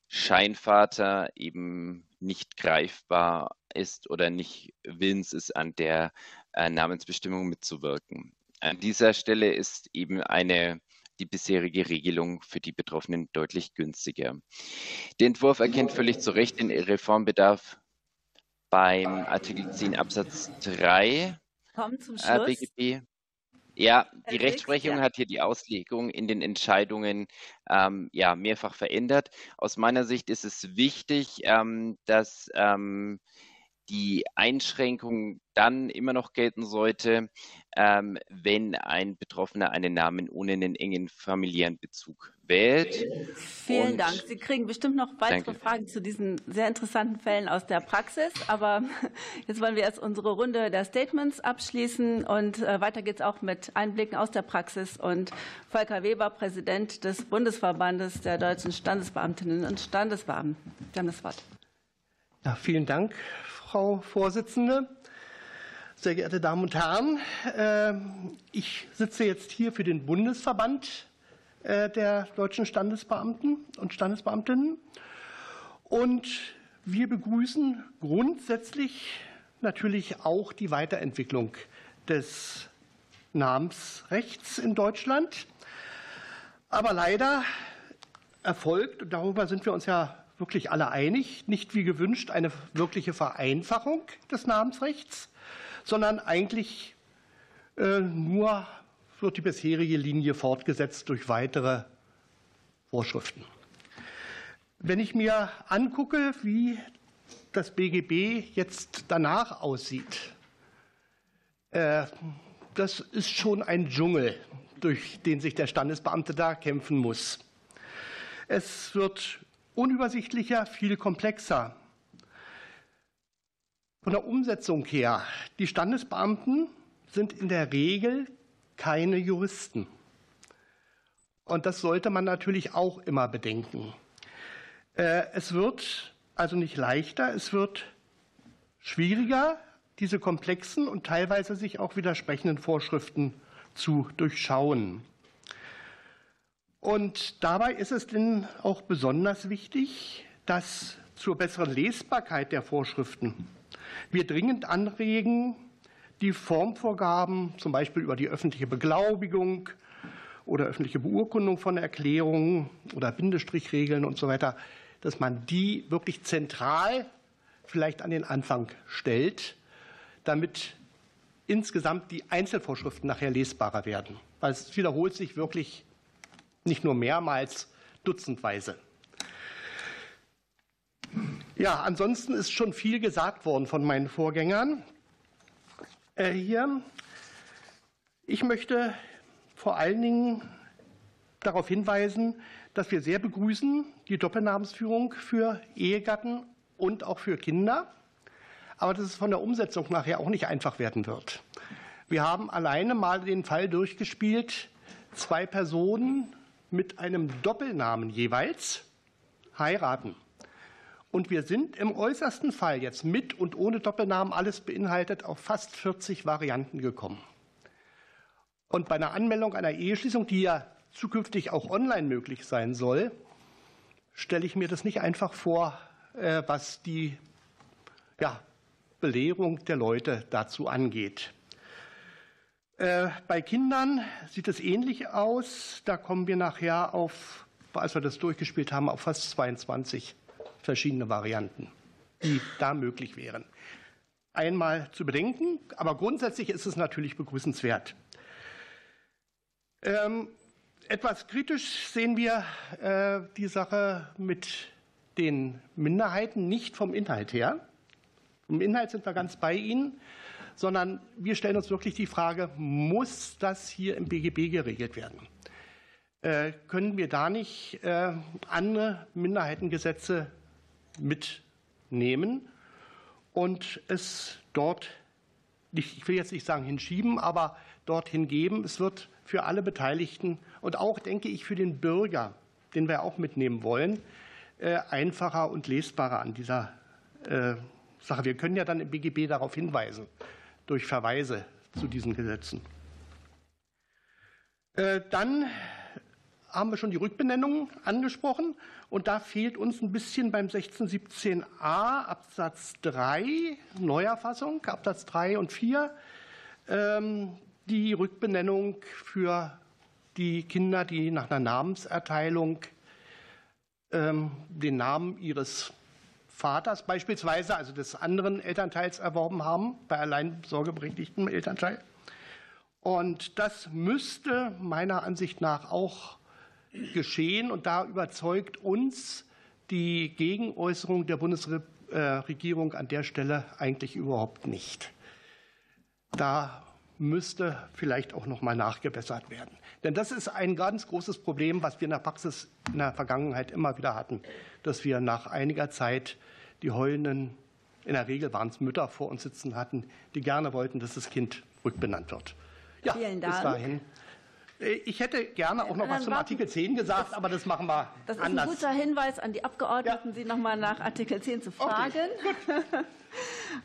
Scheinvater eben nicht greifbar ist oder nicht willens ist, an der äh, Namensbestimmung mitzuwirken. An dieser Stelle ist eben eine die bisherige Regelung für die Betroffenen deutlich günstiger. Der Entwurf erkennt völlig zu Recht den Reformbedarf beim Artikel 10 Absatz 3 äh, BGB. Ja, die Rechtsprechung ja. hat hier die Auslegung in den Entscheidungen ähm, ja, mehrfach verändert. Aus meiner Sicht ist es wichtig, ähm, dass ähm, die Einschränkung dann immer noch gelten sollte, ähm, wenn ein Betroffener einen Namen ohne einen engen familiären Bezug wählt. Vielen Und Dank. Sie kriegen bestimmt noch weitere danke. Fragen zu diesen sehr interessanten Fällen aus der Praxis. Aber jetzt wollen wir erst unsere Runde der Statements abschließen. Und äh, weiter geht es auch mit Einblicken aus der Praxis. Und Volker Weber, Präsident des Bundesverbandes der deutschen Standesbeamtinnen und Standesbeamten. Sie haben das Wort. Ja, vielen Dank, Frau Vorsitzende. Sehr geehrte Damen und Herren, äh, ich sitze jetzt hier für den Bundesverband äh, der deutschen Standesbeamten und Standesbeamtinnen. Und wir begrüßen grundsätzlich natürlich auch die Weiterentwicklung des Namensrechts in Deutschland. Aber leider erfolgt, und darüber sind wir uns ja wirklich alle einig, nicht wie gewünscht eine wirkliche Vereinfachung des Namensrechts, sondern eigentlich äh, nur wird die bisherige Linie fortgesetzt durch weitere Vorschriften. Wenn ich mir angucke, wie das BGB jetzt danach aussieht, äh, das ist schon ein Dschungel, durch den sich der Standesbeamte da kämpfen muss. Es wird unübersichtlicher, viel komplexer. Von der Umsetzung her, die Standesbeamten sind in der Regel keine Juristen. Und das sollte man natürlich auch immer bedenken. Äh, es wird also nicht leichter, es wird schwieriger, diese komplexen und teilweise sich auch widersprechenden Vorschriften zu durchschauen. Und dabei ist es denn auch besonders wichtig, dass zur besseren Lesbarkeit der Vorschriften wir dringend anregen, die Formvorgaben, zum Beispiel über die öffentliche Beglaubigung oder öffentliche Beurkundung von Erklärungen oder Bindestrichregeln und so weiter, dass man die wirklich zentral vielleicht an den Anfang stellt, damit insgesamt die Einzelvorschriften nachher lesbarer werden. Weil es wiederholt sich wirklich nicht nur mehrmals, dutzendweise. Ja, ansonsten ist schon viel gesagt worden von meinen Vorgängern äh, hier. Ich möchte vor allen Dingen darauf hinweisen, dass wir sehr begrüßen die Doppelnamensführung für Ehegatten und auch für Kinder, aber dass es von der Umsetzung nachher auch nicht einfach werden wird. Wir haben alleine mal den Fall durchgespielt, zwei Personen mit einem Doppelnamen jeweils heiraten. Und wir sind im äußersten Fall jetzt mit und ohne Doppelnamen alles beinhaltet auf fast 40 Varianten gekommen. Und bei einer Anmeldung einer Eheschließung, die ja zukünftig auch online möglich sein soll, stelle ich mir das nicht einfach vor, äh, was die ja, Belehrung der Leute dazu angeht. Äh, bei Kindern sieht es ähnlich aus. Da kommen wir nachher auf, als wir das durchgespielt haben, auf fast 22 verschiedene Varianten, die da möglich wären. Einmal zu bedenken, aber grundsätzlich ist es natürlich begrüßenswert. Ähm, etwas kritisch sehen wir äh, die Sache mit den Minderheiten nicht vom Inhalt her. Vom Inhalt sind wir ganz bei Ihnen, sondern wir stellen uns wirklich die Frage, muss das hier im BGB geregelt werden? Äh, können wir da nicht äh, andere Minderheitengesetze mitnehmen und es dort, ich will jetzt nicht sagen hinschieben, aber dorthin geben? Es wird für alle Beteiligten und auch, denke ich, für den Bürger, den wir auch mitnehmen wollen, äh, einfacher und lesbarer an dieser Sache. Wir können ja dann im BGB darauf hinweisen, durch Verweise zu diesen Gesetzen. Äh, dann haben wir schon die Rückbenennung angesprochen. Und da fehlt uns ein bisschen beim 1617a Absatz 3, Neuerfassung, Absatz 3 und 4, die Rückbenennung für die Kinder, die nach einer Namenserteilung ähm, den Namen ihres Vaters beispielsweise, also des anderen Elternteils erworben haben, bei allein sorgeberechtigtem Elternteil. Und das müsste meiner Ansicht nach auch geschehen. Und da überzeugt uns die Gegenäußerung der Bundesregierung an der Stelle eigentlich überhaupt nicht. Da müsste vielleicht auch noch mal nachgebessert werden. Denn das ist ein ganz großes Problem, was wir in der Praxis in der Vergangenheit immer wieder hatten, dass wir nach einiger Zeit die heulenden, in der Regel waren es Mütter vor uns sitzen hatten, die gerne wollten, dass das Kind rückbenannt wird. Ja, Vielen Dank. bis dahin. Äh, ich hätte gerne auch noch was zum Artikel 10 gesagt, aber das machen wir das anders. Das ist ein guter Hinweis an die Abgeordneten, ja. Sie noch mal nach Artikel 10 zu fragen. Okay,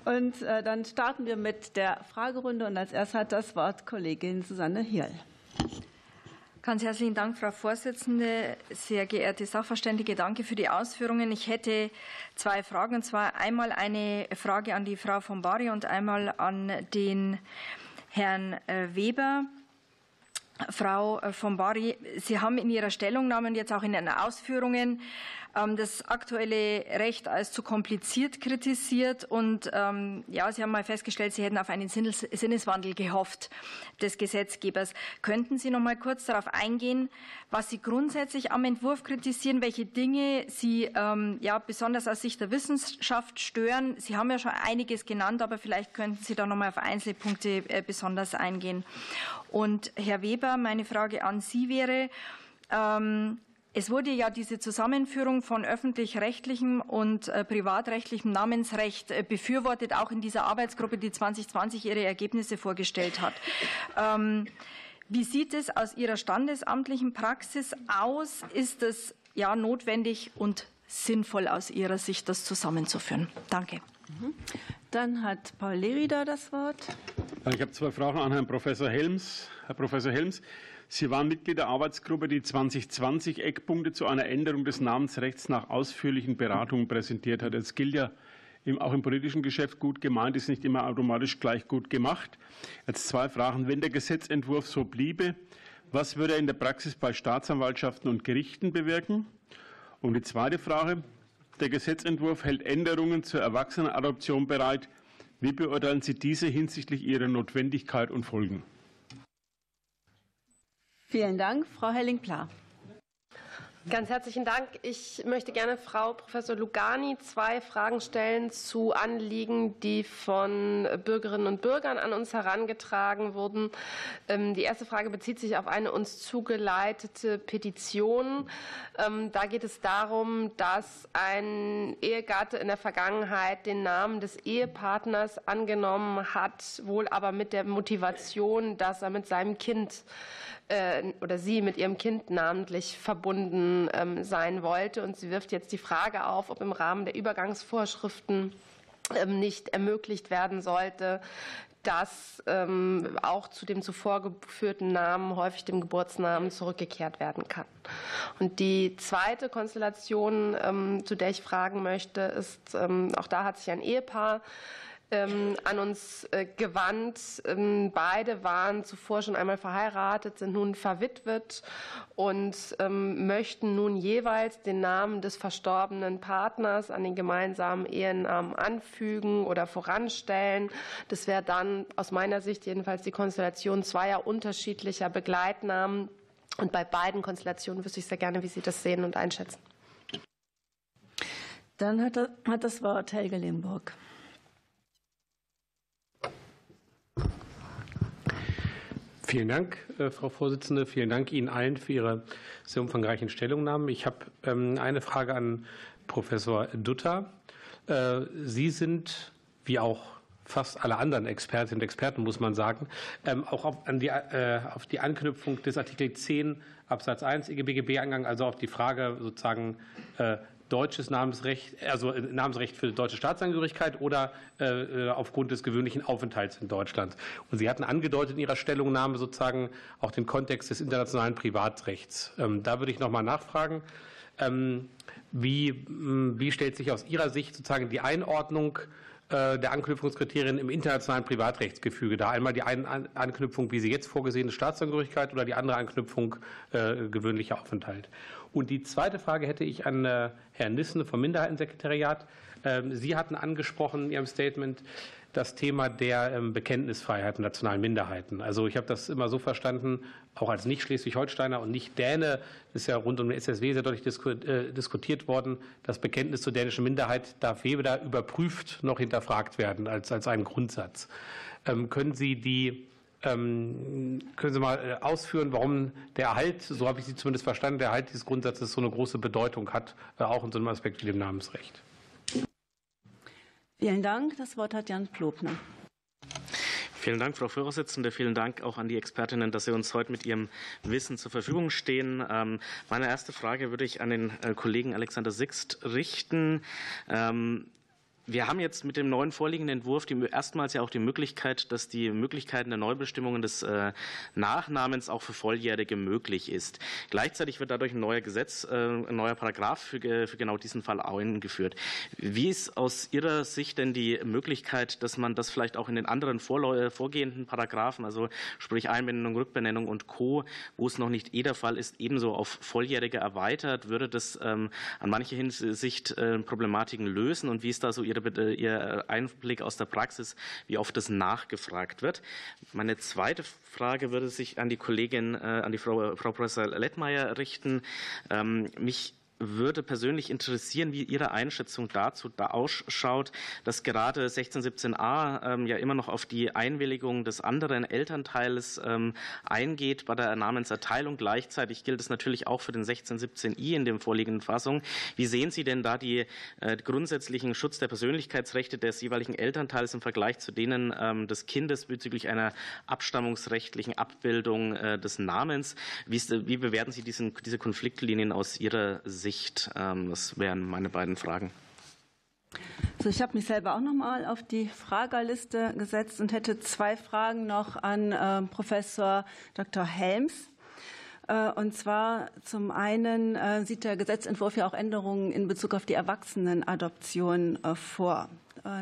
und äh, dann starten wir mit der Fragerunde. Und als erstes hat das Wort Kollegin Susanne Hirl. Ganz herzlichen Dank, Frau Vorsitzende. Sehr geehrte Sachverständige, danke für die Ausführungen. Ich hätte zwei Fragen, und zwar einmal eine Frage an die Frau von Bari und einmal an den Herrn äh, Weber. Frau äh, von Bari, Sie haben in Ihrer Stellungnahme und jetzt auch in Ihren Ausführungen das aktuelle Recht als zu kompliziert kritisiert. Und ähm, ja, Sie haben mal festgestellt, Sie hätten auf einen Sinneswandel gehofft des Gesetzgebers. Könnten Sie noch mal kurz darauf eingehen, was Sie grundsätzlich am Entwurf kritisieren, welche Dinge Sie ähm, ja, besonders aus Sicht der Wissenschaft stören? Sie haben ja schon einiges genannt, aber vielleicht könnten Sie da noch mal auf Einzelpunkte äh, besonders eingehen. Und Herr Weber, meine Frage an Sie wäre, ähm, es wurde ja diese Zusammenführung von öffentlich-rechtlichem und äh, privatrechtlichem Namensrecht äh, befürwortet, auch in dieser Arbeitsgruppe, die 2020 ihre Ergebnisse vorgestellt hat. Ähm, wie sieht es aus Ihrer standesamtlichen Praxis aus? Ist es ja notwendig und sinnvoll aus Ihrer Sicht, das zusammenzuführen? Danke. Mhm. Dann hat Paul Lerida das Wort. Ich habe zwei Fragen an Herrn Professor Helms. Herr Professor Helms, Sie waren Mitglied der Arbeitsgruppe, die 2020 Eckpunkte zu einer Änderung des Namensrechts nach ausführlichen Beratungen präsentiert hat. Es gilt ja auch im politischen Geschäft gut gemeint, ist nicht immer automatisch gleich gut gemacht. Jetzt zwei Fragen. Wenn der Gesetzentwurf so bliebe, was würde er in der Praxis bei Staatsanwaltschaften und Gerichten bewirken? Und die zweite Frage. Der Gesetzentwurf hält Änderungen zur Erwachsenenadoption bereit. Wie beurteilen Sie diese hinsichtlich ihrer Notwendigkeit und Folgen? Vielen Dank. Frau Helling-Pla. Ganz herzlichen Dank. Ich möchte gerne Frau Professor Lugani zwei Fragen stellen zu Anliegen, die von Bürgerinnen und Bürgern an uns herangetragen wurden. Ähm, die erste Frage bezieht sich auf eine uns zugeleitete Petition. Ähm, da geht es darum, dass ein Ehegatte in der Vergangenheit den Namen des Ehepartners angenommen hat, wohl aber mit der Motivation, dass er mit seinem Kind äh, oder sie mit ihrem Kind namentlich verbunden ähm, sein wollte. Und sie wirft jetzt die Frage auf, ob im Rahmen der Übergangsvorschriften ähm, nicht ermöglicht werden sollte, dass ähm, auch zu dem zuvor geführten Namen, häufig dem Geburtsnamen, zurückgekehrt werden kann. Und die zweite Konstellation, zu der ich fragen möchte, ist, auch da hat sich ein Ehepaar ähm, an uns äh, gewandt. Ähm, beide waren zuvor schon einmal verheiratet, sind nun verwitwet und ähm, möchten nun jeweils den Namen des verstorbenen Partners an den gemeinsamen Ehenamen anfügen oder voranstellen. Das wäre dann aus meiner Sicht jedenfalls die Konstellation zweier unterschiedlicher Begleitnamen. Und bei beiden Konstellationen wüsste ich sehr gerne, wie Sie das sehen und einschätzen. Dann hat das Wort Helge Limburg. Vielen Dank, äh, Frau Vorsitzende. Vielen Dank Ihnen allen für Ihre sehr umfangreichen Stellungnahmen. Ich habe ähm, eine Frage an Professor Dutta. Äh, Sie sind, wie auch fast alle anderen Expertinnen und Experten, muss man sagen, ähm, auch auf, die, äh, auf die Anknüpfung des Artikel 10 Absatz 1 EGBGB angegangen, also auf die Frage sozusagen deutsches Namensrecht, also Namensrecht für deutsche Staatsangehörigkeit oder äh, aufgrund des gewöhnlichen Aufenthalts in Deutschland. Und Sie hatten angedeutet in Ihrer Stellungnahme sozusagen auch den Kontext des internationalen Privatrechts. Ähm, da würde ich noch mal nachfragen. Ähm, wie, wie stellt sich aus Ihrer Sicht sozusagen die Einordnung äh, der Anknüpfungskriterien im internationalen Privatrechtsgefüge dar. Einmal die eine Anknüpfung, wie sie jetzt vorgesehene Staatsangehörigkeit oder die andere Anknüpfung äh, gewöhnlicher Aufenthalt. Und die zweite Frage hätte ich an äh, Herrn Nissen vom Minderheitensekretariat. Ähm, sie hatten angesprochen in Ihrem Statement, das Thema der ähm, Bekenntnisfreiheit nationalen Minderheiten. Also ich habe das immer so verstanden, auch als Nicht-Schleswig-Holsteiner und Nicht-Däne, das ist ja rund um den SSW sehr deutlich äh, diskutiert worden, das Bekenntnis zur dänischen Minderheit darf weder überprüft noch hinterfragt werden als, als einen Grundsatz. Ähm, können Sie die können Sie mal äh, ausführen, warum der Erhalt, so habe ich Sie zumindest verstanden, der Erhalt dieses Grundsatzes so eine große Bedeutung hat, äh, auch in so einem Aspekt wie dem Namensrecht? Vielen Dank. Das Wort hat Jan Plobner. Vielen Dank, Frau Vorsitzende. Vielen Dank auch an die Expertinnen, dass Sie uns heute mit Ihrem Wissen zur Verfügung stehen. Ähm, meine erste Frage würde ich an den äh, Kollegen Alexander Sixt richten. Wir haben jetzt mit dem neuen vorliegenden Entwurf die, erstmals ja auch die Möglichkeit, dass die Möglichkeiten der Neubestimmungen des äh, Nachnamens auch für Volljährige möglich ist. Gleichzeitig wird dadurch ein neuer Gesetz, äh, ein neuer Paragraph für, genau diesen Fall eingeführt. Wie ist aus Ihrer Sicht denn die Möglichkeit, dass man das vielleicht auch in den anderen vorgehenden Paragraphen, also sprich Einbindung, Rückbenennung und Co., wo es noch nicht eh der Fall ist, ebenso auf Volljährige erweitert? Würde das ähm, an mancher Hinsicht äh, Problematiken lösen und wie ist da so Ihre Ihre, Ihr Einblick aus der Praxis, wie oft das nachgefragt wird. Meine zweite Frage würde sich an die Kollegin, äh, an die Frau, Frau Professor Lettmeier richten. Ähm, mich würde persönlich interessieren, wie Ihre Einschätzung dazu da ausschaut, dass gerade 1617a ähm, ja immer noch auf die Einwilligung des anderen Elternteils ähm, eingeht bei der Namenserteilung. Gleichzeitig gilt es natürlich auch für den 1617i in der vorliegenden Fassung. Wie sehen Sie denn da die äh, grundsätzlichen Schutz der Persönlichkeitsrechte des jeweiligen Elternteils im Vergleich zu denen ähm, des Kindes bezüglich einer abstammungsrechtlichen Abbildung äh, des Namens? Wie bewerten Sie diesen, diese Konfliktlinien aus Ihrer Sicht? Sicht? Ähm, das wären meine beiden Fragen. Also ich habe mich selber auch noch mal auf die Fragerliste gesetzt und hätte zwei Fragen noch an äh, Professor Dr. Helms. Und zwar zum einen sieht der Gesetzentwurf ja auch Änderungen in Bezug auf die Erwachsenenadoption vor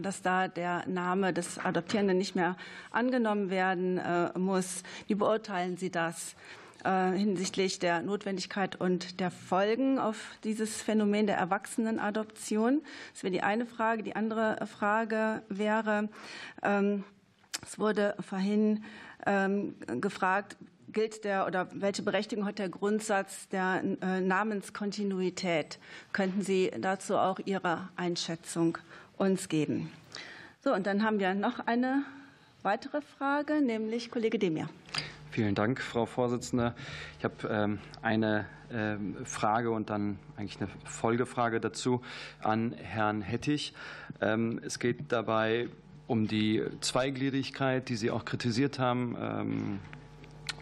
dass da der Name des Adoptierenden nicht mehr angenommen werden muss. Wie beurteilen Sie das? Äh, hinsichtlich der Notwendigkeit und der Folgen auf dieses Phänomen der Erwachsenenadoption. Das wäre die eine Frage. Die andere Frage wäre, ähm, es wurde vorhin ähm, gefragt, gilt der oder welche Berechtigung hat der Grundsatz der äh, Namenskontinuität? Könnten Sie dazu auch Ihre Einschätzung uns geben? So, und dann haben wir noch eine weitere Frage, nämlich Kollege Demir. Vielen Dank, Frau Vorsitzende. Ich habe ähm, eine ähm, Frage und dann eigentlich eine Folgefrage dazu an Herrn Hettich. Ähm, es geht dabei um die Zweigliedrigkeit, die Sie auch kritisiert haben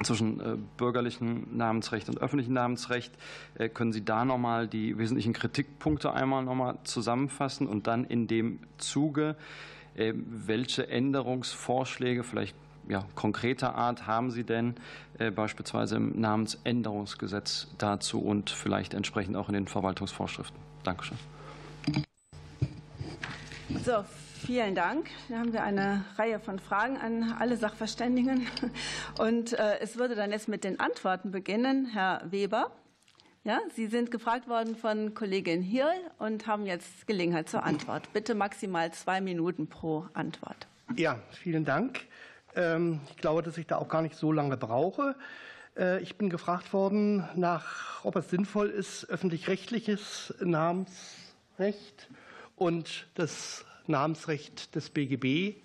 zwischen äh, bürgerlichem Namensrecht und öffentlichem Namensrecht. Äh, können Sie da nochmal die wesentlichen Kritikpunkte einmal nochmal zusammenfassen und dann in dem Zuge, äh, welche Änderungsvorschläge, vielleicht ja, konkreter Art haben Sie denn äh, beispielsweise im Namensänderungsgesetz dazu und vielleicht entsprechend auch in den Verwaltungsvorschriften? Dankeschön. So, vielen Dank. Da haben wir eine Reihe von Fragen an alle Sachverständigen. Und äh, es würde dann jetzt mit den Antworten beginnen. Herr Weber, ja, Sie sind gefragt worden von Kollegin Hirl und haben jetzt Gelegenheit zur Antwort. Bitte maximal zwei Minuten pro Antwort. Ja, vielen Dank. Ähm, ich glaube, dass ich da auch gar nicht so lange brauche. Äh, ich bin gefragt worden, nach, ob es sinnvoll ist, öffentlich-rechtliches Namensrecht und das Namensrecht des BGB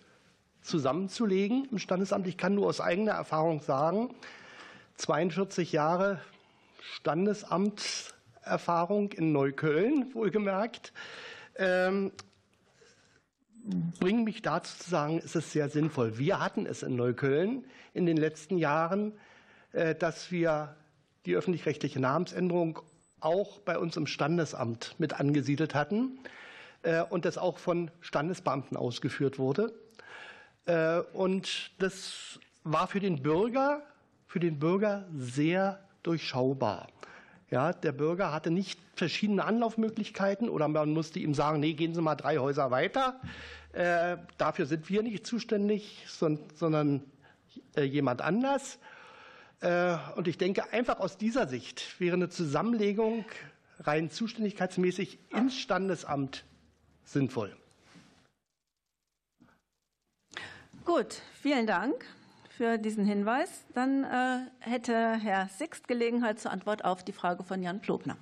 zusammenzulegen im Standesamt. Ich kann nur aus eigener Erfahrung sagen, 42 Jahre Standesamtserfahrung in Neukölln, wohlgemerkt. Bringen mich dazu zu sagen, es ist sehr sinnvoll. Wir hatten es in Neukölln in den letzten Jahren, äh, dass wir die öffentlich-rechtliche Namensänderung auch bei uns im Standesamt mit angesiedelt hatten äh, und das auch von Standesbeamten ausgeführt wurde. Äh, und das war für den Bürger, für den Bürger sehr durchschaubar. Ja, der Bürger hatte nicht verschiedene Anlaufmöglichkeiten oder man musste ihm sagen, nee, gehen Sie mal drei Häuser weiter. Äh, dafür sind wir nicht zuständig, sondern äh, jemand anders. Äh, und ich denke, einfach aus dieser Sicht wäre eine Zusammenlegung rein zuständigkeitsmäßig ins Standesamt sinnvoll. Gut, vielen Dank für diesen Hinweis. Dann äh, hätte Herr Sixt Gelegenheit zur Antwort auf die Frage von Jan Plobner.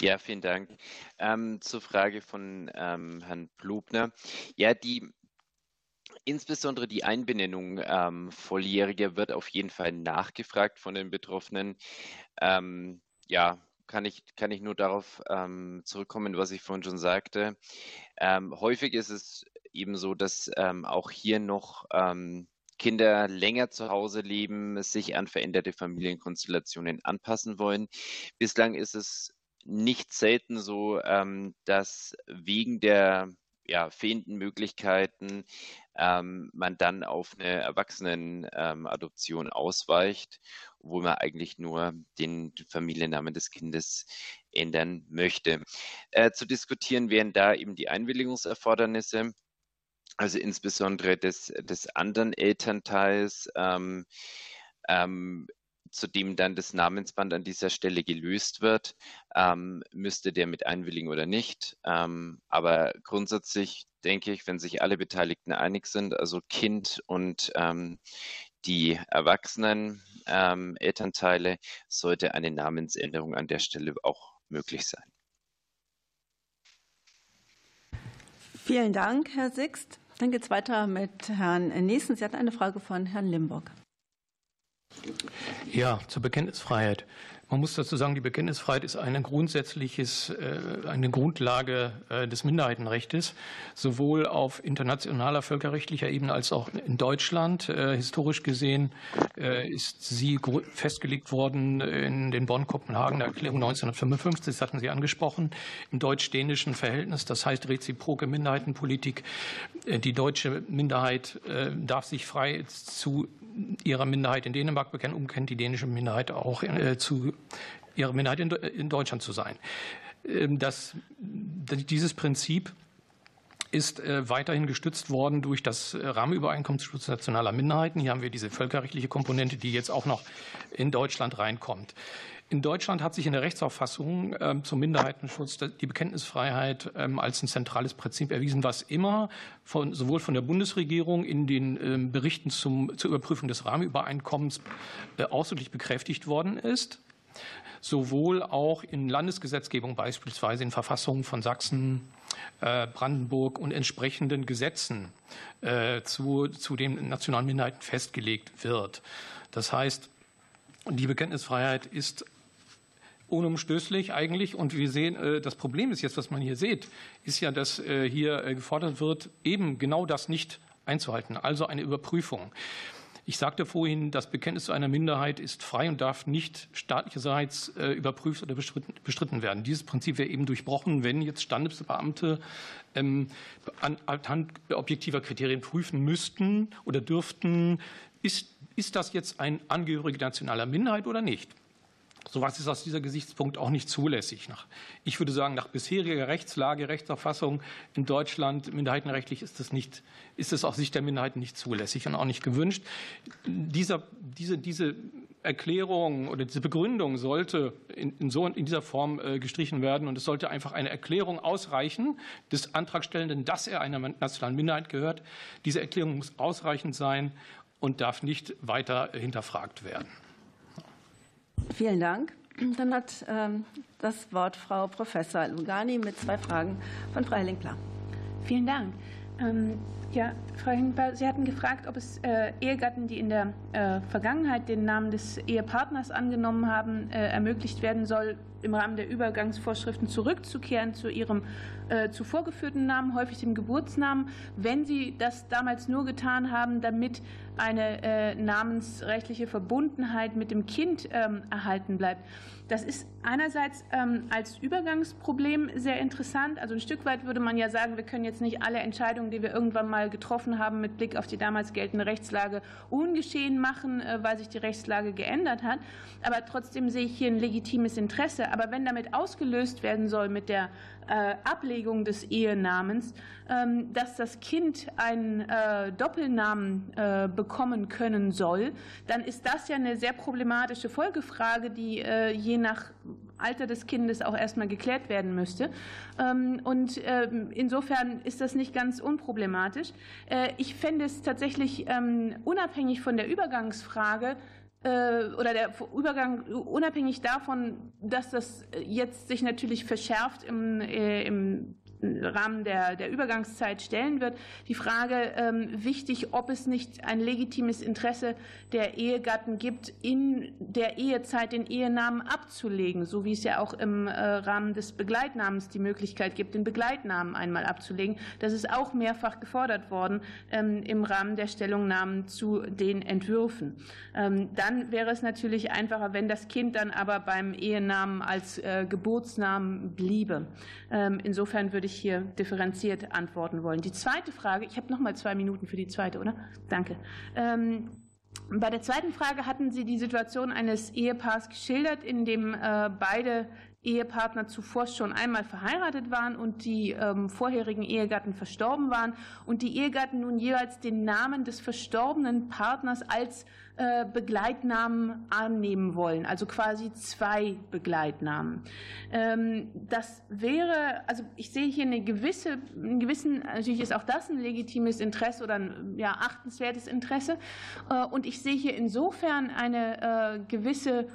Ja, vielen Dank. Ähm, zur Frage von ähm, Herrn Plobner. Ja, die insbesondere die Einbenennung ähm, Volljähriger wird auf jeden Fall nachgefragt von den Betroffenen. Ähm, ja, kann ich, kann ich nur darauf ähm, zurückkommen, was ich vorhin schon sagte. Ähm, häufig ist es eben so, dass ähm, auch hier noch ähm, Kinder länger zu Hause leben, sich an veränderte Familienkonstellationen anpassen wollen. Bislang ist es nicht selten so, ähm, dass wegen der ja, fehlenden Möglichkeiten ähm, man dann auf eine Erwachsenenadoption ähm, ausweicht, wo man eigentlich nur den Familiennamen des Kindes ändern möchte. Äh, zu diskutieren wären da eben die Einwilligungserfordernisse also insbesondere des, des anderen Elternteils, ähm, ähm, zu dem dann das Namensband an dieser Stelle gelöst wird, ähm, müsste der mit einwilligen oder nicht. Ähm, aber grundsätzlich denke ich, wenn sich alle Beteiligten einig sind, also Kind und ähm, die erwachsenen ähm, Elternteile, sollte eine Namensänderung an der Stelle auch möglich sein. Vielen Dank, Herr Sixt. Dann geht es weiter mit Herrn Niesen. Sie hatten eine Frage von Herrn Limburg. Ja, zur Bekenntnisfreiheit. Man muss dazu sagen, die Bekenntnisfreiheit ist eine grundsätzliches, äh, eine Grundlage äh, des Minderheitenrechts, sowohl auf internationaler völkerrechtlicher Ebene als auch in Deutschland. Äh, historisch gesehen ist sie festgelegt worden in den Bonn-Kopenhagener Erklärung 1955, das hatten Sie angesprochen, im deutsch-dänischen Verhältnis, das heißt reziproke Minderheitenpolitik. Die deutsche Minderheit darf sich frei zu ihrer Minderheit in Dänemark bekennen, umkennt die dänische Minderheit auch zu ihrer Minderheit in Deutschland zu sein. Ähm, das, dieses Prinzip ist äh, weiterhin gestützt worden durch das Rahmenübereinkommen zum Schutz nationaler Minderheiten. Hier haben wir diese völkerrechtliche Komponente, die jetzt auch noch in Deutschland reinkommt. In Deutschland hat sich in der Rechtsauffassung ähm, zum Minderheitenschutz die Bekenntnisfreiheit ähm, als ein zentrales Prinzip erwiesen, was immer von, sowohl von der Bundesregierung in den Berichten zum, zur Überprüfung des Rahmenübereinkommens äh, ausdrücklich bekräftigt worden ist sowohl auch in Landesgesetzgebung, beispielsweise in Verfassungen von Sachsen, äh, Brandenburg und entsprechenden Gesetzen äh, zu, zu den nationalen Minderheiten festgelegt wird. Das heißt, die Bekenntnisfreiheit ist unumstößlich eigentlich. Und wir sehen, äh, das Problem ist jetzt, was man hier sieht, ist ja, dass hier gefordert wird, eben genau das nicht einzuhalten, also eine Überprüfung. Ich sagte vorhin, das Bekenntnis zu einer Minderheit ist frei und darf nicht staatlicherseits äh, überprüft oder bestritten werden. Dieses Prinzip wäre eben durchbrochen, wenn jetzt Standesbeamte ähm, anhand objektiver Kriterien prüfen müssten oder dürften, ist, ist das jetzt ein Angehöriger nationaler Minderheit oder nicht? Sowas ist aus dieser Gesichtspunkt auch nicht zulässig. Ich würde sagen, nach bisheriger Rechtslage, Rechtsauffassung in Deutschland minderheitenrechtlich ist es nicht, ist es aus Sicht der Minderheiten nicht zulässig und auch nicht gewünscht. Dieser, diese, diese Erklärung oder diese Begründung sollte in, in, so, in dieser Form äh, gestrichen werden und es sollte einfach eine Erklärung ausreichen des Antragstellenden, dass er einer nationalen Minderheit gehört. Diese Erklärung muss ausreichend sein und darf nicht weiter hinterfragt werden. Vielen Dank. Dann hat ähm, das Wort Frau Professor Lugani mit zwei Fragen von Frau Hellinkler. Vielen Dank. Ähm, ja, Frau Hellinkler, Sie hatten gefragt, ob es äh, Ehegatten, die in der äh, Vergangenheit den Namen des Ehepartners angenommen haben, äh, ermöglicht werden soll, im Rahmen der Übergangsvorschriften zurückzukehren zu ihrem zuvor geführten Namen, häufig dem Geburtsnamen, wenn sie das damals nur getan haben, damit eine namensrechtliche Verbundenheit mit dem Kind ähm, erhalten bleibt. Das ist einerseits ähm, als Übergangsproblem sehr interessant. Also ein Stück weit würde man ja sagen, wir können jetzt nicht alle Entscheidungen, die wir irgendwann mal getroffen haben, mit Blick auf die damals geltende Rechtslage ungeschehen machen, äh, weil sich die Rechtslage geändert hat. Aber trotzdem sehe ich hier ein legitimes Interesse. Aber wenn damit ausgelöst werden soll mit der äh, Ablegung des Ehenamens, ähm, dass das Kind einen äh, Doppelnamen äh, bekommen können soll, dann ist das ja eine sehr problematische Folgefrage, die je nach Alter des Kindes auch erstmal geklärt werden müsste. Ähm, und ähm, insofern ist das nicht ganz unproblematisch. Ich fände es tatsächlich unabhängig von der Übergangsfrage oder der Übergang unabhängig davon, dass das jetzt sich natürlich verschärft im, äh, im Rahmen der, der Übergangszeit stellen wird. Die Frage ähm, wichtig, ob es nicht ein legitimes Interesse der Ehegatten gibt, in der Ehezeit den Ehenamen abzulegen, so wie es ja auch im äh, Rahmen des Begleitnamens die Möglichkeit gibt, den Begleitnamen einmal abzulegen. Das ist auch mehrfach gefordert worden ähm, im Rahmen der Stellungnahmen zu den Entwürfen. Ähm, dann wäre es natürlich einfacher, wenn das Kind dann aber beim Ehenamen als äh, Geburtsnamen bliebe. Ähm, insofern würde ich hier differenziert antworten wollen. Die zweite Frage, ich habe noch mal zwei Minuten für die zweite, oder? Danke. Ähm, bei der zweiten Frage hatten Sie die Situation eines Ehepaars geschildert, in dem äh, beide Ehepartner zuvor schon einmal verheiratet waren und die ähm, vorherigen Ehegatten verstorben waren und die Ehegatten nun jeweils den Namen des verstorbenen Partners als äh, Begleitnamen annehmen wollen, also quasi zwei Begleitnamen. Ähm, das wäre, also ich sehe hier eine gewisse, einen gewissen, natürlich ist auch das ein legitimes Interesse oder ein ja, achtenswertes Interesse. Äh, und ich sehe hier insofern eine äh, gewisse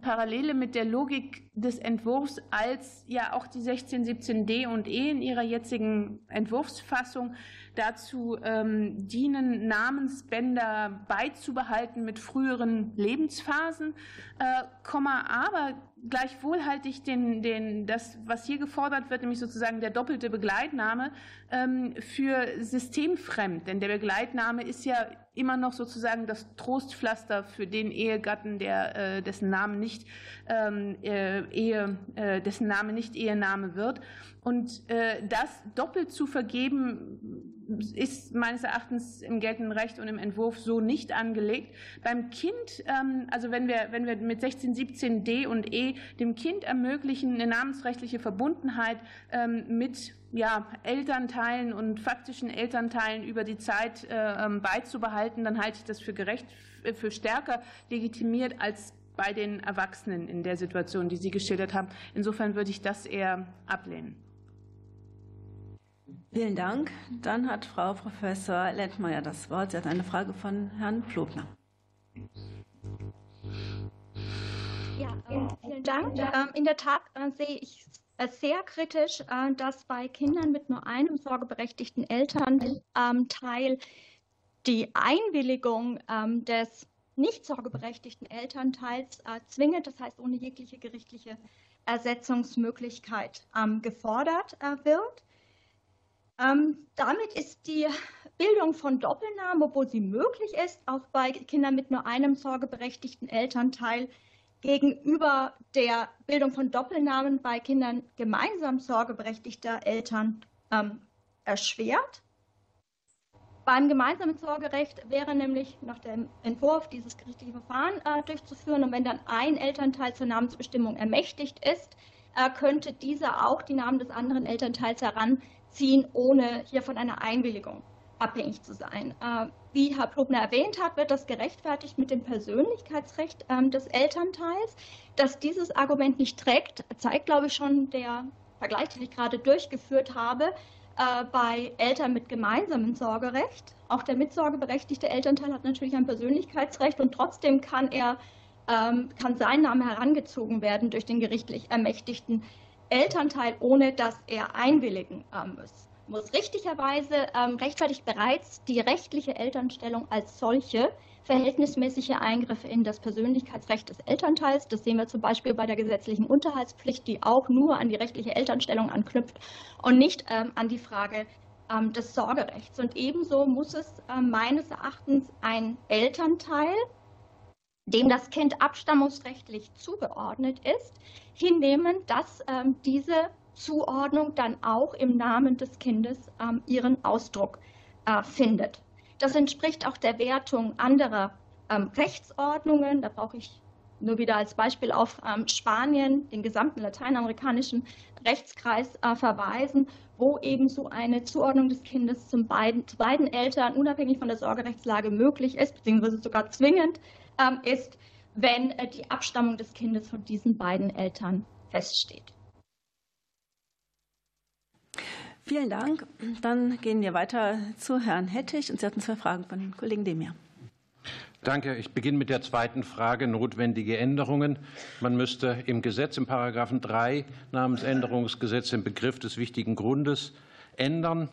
Parallele mit der Logik des Entwurfs als ja auch die 1617d und e in ihrer jetzigen Entwurfsfassung dazu ähm, dienen, Namensbänder beizubehalten mit früheren Lebensphasen, äh, aber gleichwohl halte ich den, den, das, was hier gefordert wird, nämlich sozusagen der doppelte Begleitname, ähm, für systemfremd. Denn der Begleitname ist ja immer noch sozusagen das Trostpflaster für den Ehegatten, der, äh, dessen Name nicht ähm, äh, Ehe, äh, dessen Name nicht Ehename wird. Und äh, das doppelt zu vergeben, ist meines Erachtens im geltenden Recht und im Entwurf so nicht angelegt. Beim Kind, ähm, also wenn wir, wenn wir mit 16, 17 D und E dem Kind ermöglichen, eine namensrechtliche Verbundenheit ähm, mit ja, Elternteilen und faktischen Elternteilen über die Zeit äh, ähm, beizubehalten, dann halte ich das für gerecht, für stärker legitimiert als bei den Erwachsenen in der Situation, die Sie geschildert haben. Insofern würde ich das eher ablehnen. Vielen Dank. Dann hat Frau Professor Lentmeier das Wort. Sie hat eine Frage von Herrn Plobner. Ja, ähm, vielen Dank. Ähm, in der Tat äh, sehe ich es sehr kritisch, äh, dass bei Kindern mit nur einem sorgeberechtigten Elternteil die Einwilligung ähm, des nicht sorgeberechtigten Elternteils äh, zwingend, das heißt ohne jegliche gerichtliche Ersetzungsmöglichkeit, gefordert wird. Ähm, damit ist die Bildung von Doppelnamen, obwohl sie möglich ist, auch bei Kindern mit nur einem sorgeberechtigten Elternteil gegenüber der Bildung von Doppelnamen bei Kindern gemeinsam sorgeberechtigter Eltern ähm, erschwert. Beim gemeinsamen Sorgerecht wäre nämlich nach dem Entwurf dieses gerichtliche Verfahren äh, durchzuführen. Und wenn dann ein Elternteil zur Namensbestimmung ermächtigt ist, äh, könnte dieser auch die Namen des anderen Elternteils heran ziehen, ohne hier von einer Einwilligung abhängig zu sein. Äh, wie Herr Plobner erwähnt hat, wird das gerechtfertigt mit dem Persönlichkeitsrecht ähm, des Elternteils. Dass dieses Argument nicht trägt, zeigt, glaube ich, schon der Vergleich, den ich gerade durchgeführt habe, äh, bei Eltern mit gemeinsamem Sorgerecht. Auch der mitsorgeberechtigte Elternteil hat natürlich ein Persönlichkeitsrecht und trotzdem kann er ähm, kann sein Name herangezogen werden durch den gerichtlich ermächtigten Elternteil, ohne dass er einwilligen äh, muss. Muss richtigerweise ähm, rechtfertigt bereits die rechtliche Elternstellung als solche verhältnismäßige Eingriffe in das Persönlichkeitsrecht des Elternteils. Das sehen wir zum Beispiel bei der gesetzlichen Unterhaltspflicht, die auch nur an die rechtliche Elternstellung anknüpft und nicht ähm, an die Frage ähm, des Sorgerechts. Und ebenso muss es äh, meines Erachtens ein Elternteil, dem das Kind abstammungsrechtlich zugeordnet ist, hinnehmen, dass ähm, diese Zuordnung dann auch im Namen des Kindes ähm, ihren Ausdruck äh, findet. Das entspricht auch der Wertung anderer ähm, Rechtsordnungen. Da brauche ich nur wieder als Beispiel auf ähm, Spanien, den gesamten lateinamerikanischen Rechtskreis äh, verweisen, wo eben so eine Zuordnung des Kindes zum beiden, zu beiden Eltern unabhängig von der Sorgerechtslage möglich ist, beziehungsweise sogar zwingend ähm, ist, wenn äh, die Abstammung des Kindes von diesen beiden Eltern feststeht. Vielen Dank. Dann gehen wir weiter zu Herrn Hettich. Und Sie hatten zwei Fragen von Kollegen Demir. Danke. Ich beginne mit der zweiten Frage, notwendige Änderungen. Man müsste im Gesetz, im Paragraphen 3 Namensänderungsgesetz, den Begriff des wichtigen Grundes ändern.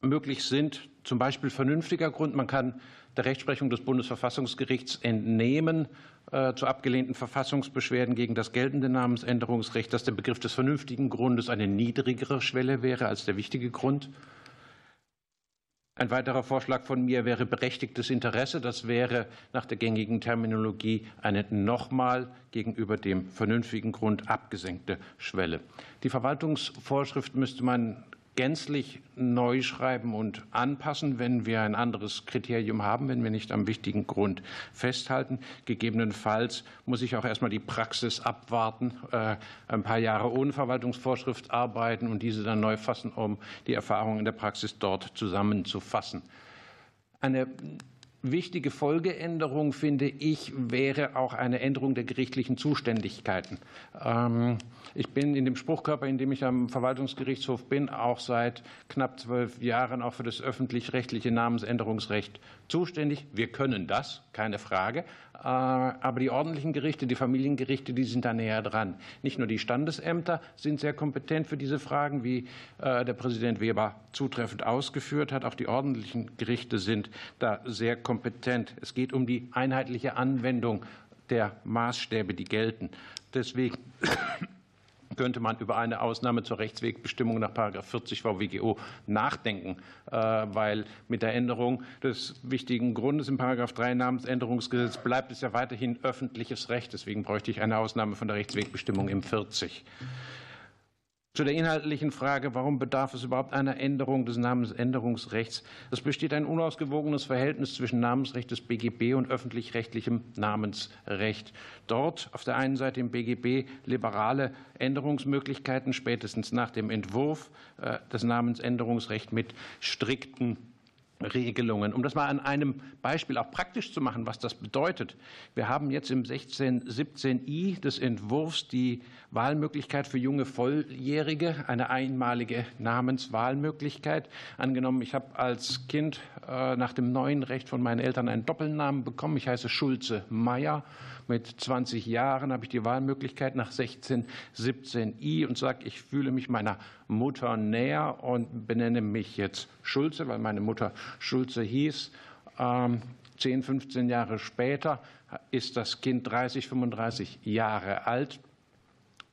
Möglich sind zum Beispiel vernünftiger Grund. Man kann der Rechtsprechung des Bundesverfassungsgerichts entnehmen zu abgelehnten Verfassungsbeschwerden gegen das geltende Namensänderungsrecht, dass der Begriff des vernünftigen Grundes eine niedrigere Schwelle wäre als der wichtige Grund. Ein weiterer Vorschlag von mir wäre berechtigtes Interesse. Das wäre nach der gängigen Terminologie eine nochmal gegenüber dem vernünftigen Grund abgesenkte Schwelle. Die Verwaltungsvorschrift müsste man gänzlich neu schreiben und anpassen, wenn wir ein anderes Kriterium haben, wenn wir nicht am wichtigen Grund festhalten. Gegebenenfalls muss ich auch erstmal die Praxis abwarten, äh, ein paar Jahre ohne Verwaltungsvorschrift arbeiten und diese dann neu fassen, um die Erfahrungen in der Praxis dort zusammenzufassen. Eine wichtige Folgeänderung, finde ich, wäre auch eine Änderung der gerichtlichen Zuständigkeiten. Ähm, ich bin in dem Spruchkörper, in dem ich am Verwaltungsgerichtshof bin, auch seit knapp zwölf Jahren auch für das öffentlich-rechtliche Namensänderungsrecht zuständig. Wir können das, keine Frage. Aber die ordentlichen Gerichte, die Familiengerichte, die sind da näher dran. Nicht nur die Standesämter sind sehr kompetent für diese Fragen, wie der Präsident Weber zutreffend ausgeführt hat. Auch die ordentlichen Gerichte sind da sehr kompetent. Es geht um die einheitliche Anwendung der Maßstäbe, die gelten. Deswegen könnte man über eine Ausnahme zur Rechtswegbestimmung nach 40 VWGO nachdenken, äh, weil mit der Änderung des wichtigen Grundes im 3 Namensänderungsgesetz bleibt es ja weiterhin öffentliches Recht. Deswegen bräuchte ich eine Ausnahme von der Rechtswegbestimmung im 40. Zu der inhaltlichen Frage, warum bedarf es überhaupt einer Änderung des Namensänderungsrechts? Es besteht ein unausgewogenes Verhältnis zwischen Namensrecht des BGB und öffentlich-rechtlichem Namensrecht. Dort auf der einen Seite im BGB liberale Änderungsmöglichkeiten, spätestens nach dem Entwurf äh, des Namensänderungsrechts mit strikten Regelungen. Um das mal an einem Beispiel auch praktisch zu machen, was das bedeutet. Wir haben jetzt im 1617i des Entwurfs die Wahlmöglichkeit für junge Volljährige, eine einmalige Namenswahlmöglichkeit. Angenommen, ich habe als Kind äh, nach dem neuen Recht von meinen Eltern einen Doppelnamen bekommen. Ich heiße Schulze Meyer. Mit 20 Jahren habe ich die Wahlmöglichkeit nach 1617i und sage, ich fühle mich meiner Mutter näher und benenne mich jetzt Schulze, weil meine Mutter Schulze hieß. 10, 15 Jahre später ist das Kind 30, 35 Jahre alt,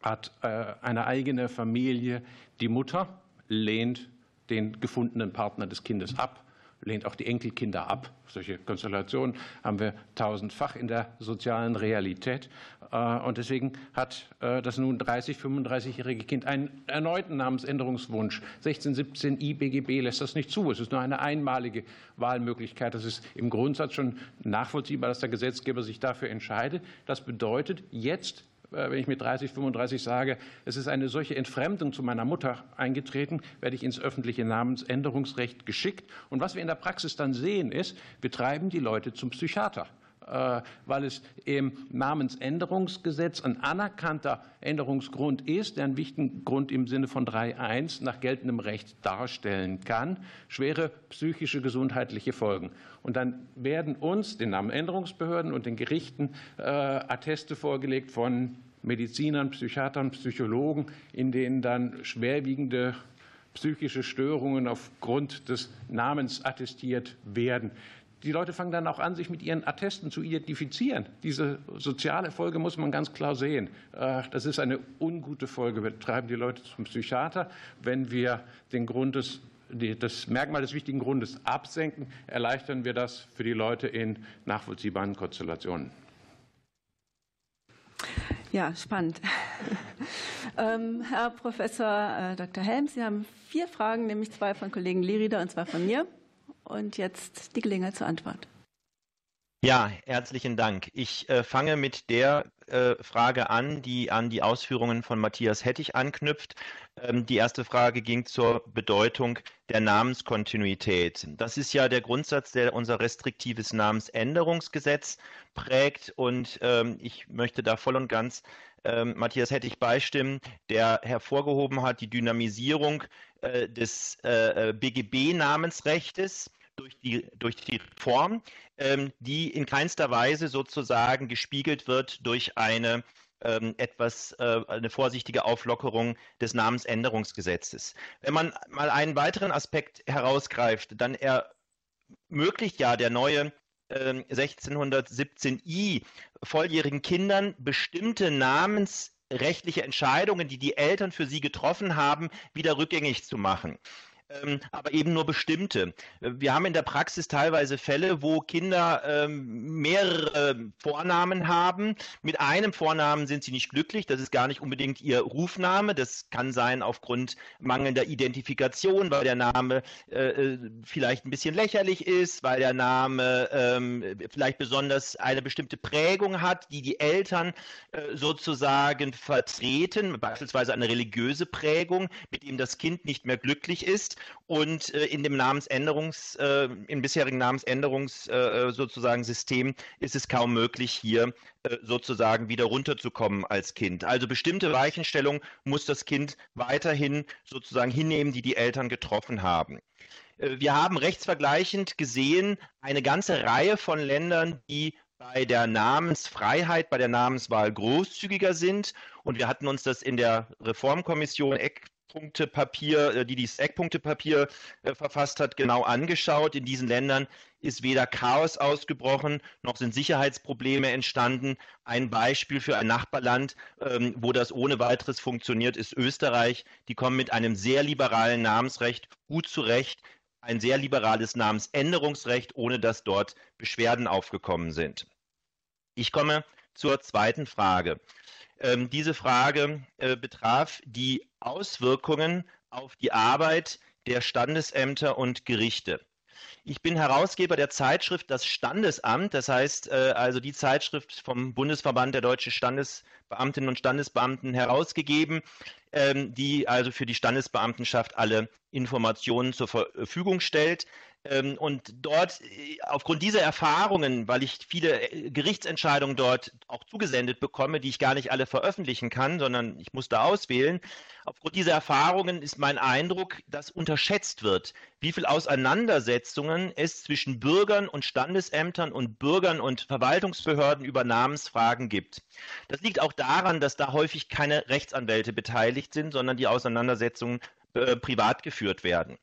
hat äh, eine eigene Familie. Die Mutter lehnt den gefundenen Partner des Kindes ab lehnt auch die Enkelkinder ab. Solche Konstellationen haben wir tausendfach in der sozialen Realität. Äh, und deswegen hat äh, das nun 30, 35-jährige Kind einen erneuten Namensänderungswunsch. 1617 IBGB lässt das nicht zu. Es ist nur eine einmalige Wahlmöglichkeit. Das ist im Grundsatz schon nachvollziehbar, dass der Gesetzgeber sich dafür entscheidet. Das bedeutet, jetzt wenn ich mit 30, 35 sage, es ist eine solche Entfremdung zu meiner Mutter eingetreten, werde ich ins öffentliche Namensänderungsrecht geschickt. Und was wir in der Praxis dann sehen, ist, wir treiben die Leute zum Psychiater äh, weil es im Namensänderungsgesetz ein anerkannter Änderungsgrund ist, der einen wichtigen Grund im Sinne von 3.1 nach geltendem Recht darstellen kann, schwere psychische gesundheitliche Folgen. Und dann werden uns, den Namenänderungsbehörden und den Gerichten, äh, Atteste vorgelegt von Medizinern, Psychiatern, Psychologen, in denen dann schwerwiegende psychische Störungen aufgrund des Namens attestiert werden. Die Leute fangen dann auch an, sich mit ihren Attesten zu identifizieren. Diese soziale Folge muss man ganz klar sehen. Das ist eine ungute Folge. Wir treiben die Leute zum Psychiater, wenn wir den Grund des das Merkmal des wichtigen Grundes absenken, erleichtern wir das für die Leute in nachvollziehbaren Konstellationen. Ja, spannend. ähm, Herr Professor äh, Dr. Helm, Sie haben vier Fragen, nämlich zwei von Kollegen Lerieder und zwei von mir. Und jetzt die Gelegenheit zur Antwort. Ja, herzlichen Dank. Ich äh, fange mit der äh, Frage an, die an die Ausführungen von Matthias Hettich anknüpft. Ähm, die erste Frage ging zur Bedeutung der Namenskontinuität. Das ist ja der Grundsatz, der unser restriktives Namensänderungsgesetz prägt. Und ähm, ich möchte da voll und ganz ähm, Matthias Hettich beistimmen, der hervorgehoben hat die Dynamisierung äh, des äh, äh BGB-Namensrechtes durch die, durch die Reform, ähm, die in keinster Weise sozusagen gespiegelt wird durch eine ähm, etwas äh, eine vorsichtige Auflockerung des Namensänderungsgesetzes. Wenn man mal einen weiteren Aspekt herausgreift, dann ermöglicht ja der neue 1617i ähm, volljährigen Kindern bestimmte namensrechtliche Entscheidungen, die die Eltern für sie getroffen haben, wieder rückgängig zu machen. Ähm, aber eben nur bestimmte. Wir haben in der Praxis teilweise Fälle, wo Kinder ähm, mehrere Vornamen haben. Mit einem Vornamen sind sie nicht glücklich. Das ist gar nicht unbedingt ihr Rufname. Das kann sein aufgrund mangelnder Identifikation, weil der Name äh, äh, vielleicht ein bisschen lächerlich ist, weil der Name ähm, vielleicht besonders eine bestimmte Prägung hat, die die Eltern äh, sozusagen vertreten, beispielsweise eine religiöse Prägung, mit dem das Kind nicht mehr glücklich ist. Und äh, in dem Namensänderungs, äh, im bisherigen Namensänderungs äh, sozusagen System ist es kaum möglich, hier sozusagen wieder runterzukommen als Kind. Also bestimmte Weichenstellungen muss das Kind weiterhin sozusagen hinnehmen, die die Eltern getroffen haben. Wir haben rechtsvergleichend gesehen eine ganze Reihe von Ländern, die bei der Namensfreiheit, bei der Namenswahl großzügiger sind. Und wir hatten uns das in der Reformkommission Eckpunktepapier, äh, die dieses Eckpunktepapier äh, verfasst hat, genau angeschaut. In diesen Ländern ist weder Chaos ausgebrochen, noch sind Sicherheitsprobleme entstanden. Ein Beispiel für ein Nachbarland, ähm, wo das ohne weiteres funktioniert, ist Österreich. Die kommen mit einem sehr liberalen Namensrecht gut zurecht ein sehr liberales Namensänderungsrecht, ohne dass dort Beschwerden aufgekommen sind. Ich komme zur zweiten Frage. Ähm, diese Frage äh, betraf die Auswirkungen auf die Arbeit der Standesämter und Gerichte. Ich bin Herausgeber der Zeitschrift Das Standesamt, das heißt äh, also die Zeitschrift vom Bundesverband der deutschen Standesbeamtinnen und Standesbeamten herausgegeben, ähm, die also für die Standesbeamtenschaft alle Informationen zur Verfügung stellt. Ähm, und dort, äh, aufgrund dieser Erfahrungen, weil ich viele äh, Gerichtsentscheidungen dort auch zugesendet bekomme, die ich gar nicht alle veröffentlichen kann, sondern ich muss da auswählen, aufgrund dieser Erfahrungen ist mein Eindruck, dass unterschätzt wird, wie viel Auseinandersetzungen es zwischen Bürgern und Standesämtern und Bürgern und Verwaltungsbehörden über Namensfragen gibt. Das liegt auch daran, dass da häufig keine Rechtsanwälte beteiligt sind, sondern die Auseinandersetzungen äh, privat geführt werden.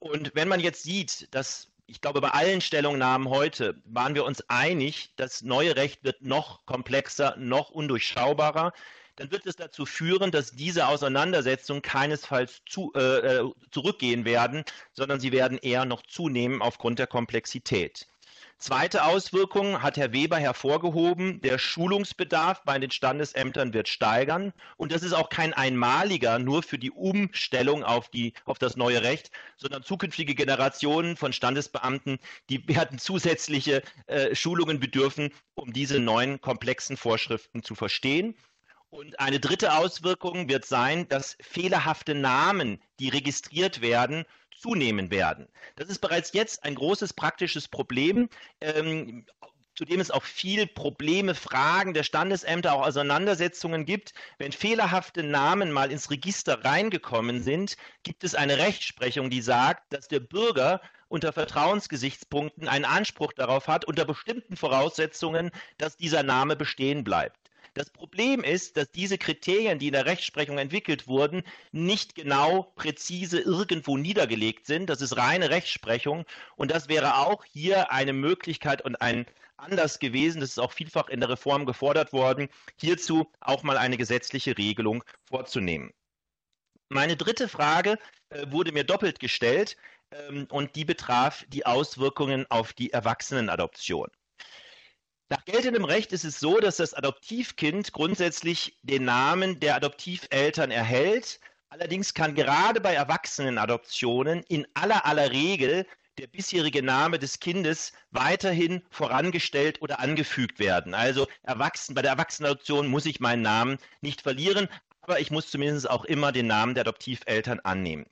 Und wenn man jetzt sieht, dass ich glaube, bei allen Stellungnahmen heute waren wir uns einig, das neue Recht wird noch komplexer, noch undurchschaubarer. Dann wird es dazu führen, dass diese Auseinandersetzungen keinesfalls zu, äh, äh zurückgehen werden, sondern sie werden eher noch zunehmen aufgrund der Komplexität. Zweite Auswirkung hat Herr Weber hervorgehoben, der Schulungsbedarf bei den Standesämtern wird steigern. Und das ist auch kein einmaliger nur für die Umstellung auf, die, auf das neue Recht, sondern zukünftige Generationen von Standesbeamten, die werden zusätzliche äh, Schulungen bedürfen, um diese neuen komplexen Vorschriften zu verstehen. Und eine dritte Auswirkung wird sein, dass fehlerhafte Namen, die registriert werden, zunehmen werden. Das ist bereits jetzt ein großes praktisches Problem. Ähm, zu dem es auch viel Probleme, Fragen der Standesämter, auch Auseinandersetzungen gibt. Wenn fehlerhafte Namen mal ins Register reingekommen sind, gibt es eine Rechtsprechung, die sagt, dass der Bürger unter Vertrauensgesichtspunkten einen Anspruch darauf hat, unter bestimmten Voraussetzungen, dass dieser Name bestehen bleibt. Das Problem ist, dass diese Kriterien, die in der Rechtsprechung entwickelt wurden, nicht genau präzise irgendwo niedergelegt sind. Das ist reine Rechtsprechung und das wäre auch hier eine Möglichkeit und ein Anlass gewesen, das ist auch vielfach in der Reform gefordert worden, hierzu auch mal eine gesetzliche Regelung vorzunehmen. Meine dritte Frage äh, wurde mir doppelt gestellt ähm, und die betraf die Auswirkungen auf die Erwachsenenadoption. Nach geltendem Recht ist es so, dass das Adoptivkind grundsätzlich den Namen der Adoptiveltern erhält. Allerdings kann gerade bei Erwachsenenadoptionen in aller aller Regel der bisherige Name des Kindes weiterhin vorangestellt oder angefügt werden. Also erwachsen, bei der Erwachsenenadoption muss ich meinen Namen nicht verlieren, aber ich muss zumindest auch immer den Namen der Adoptiveltern annehmen.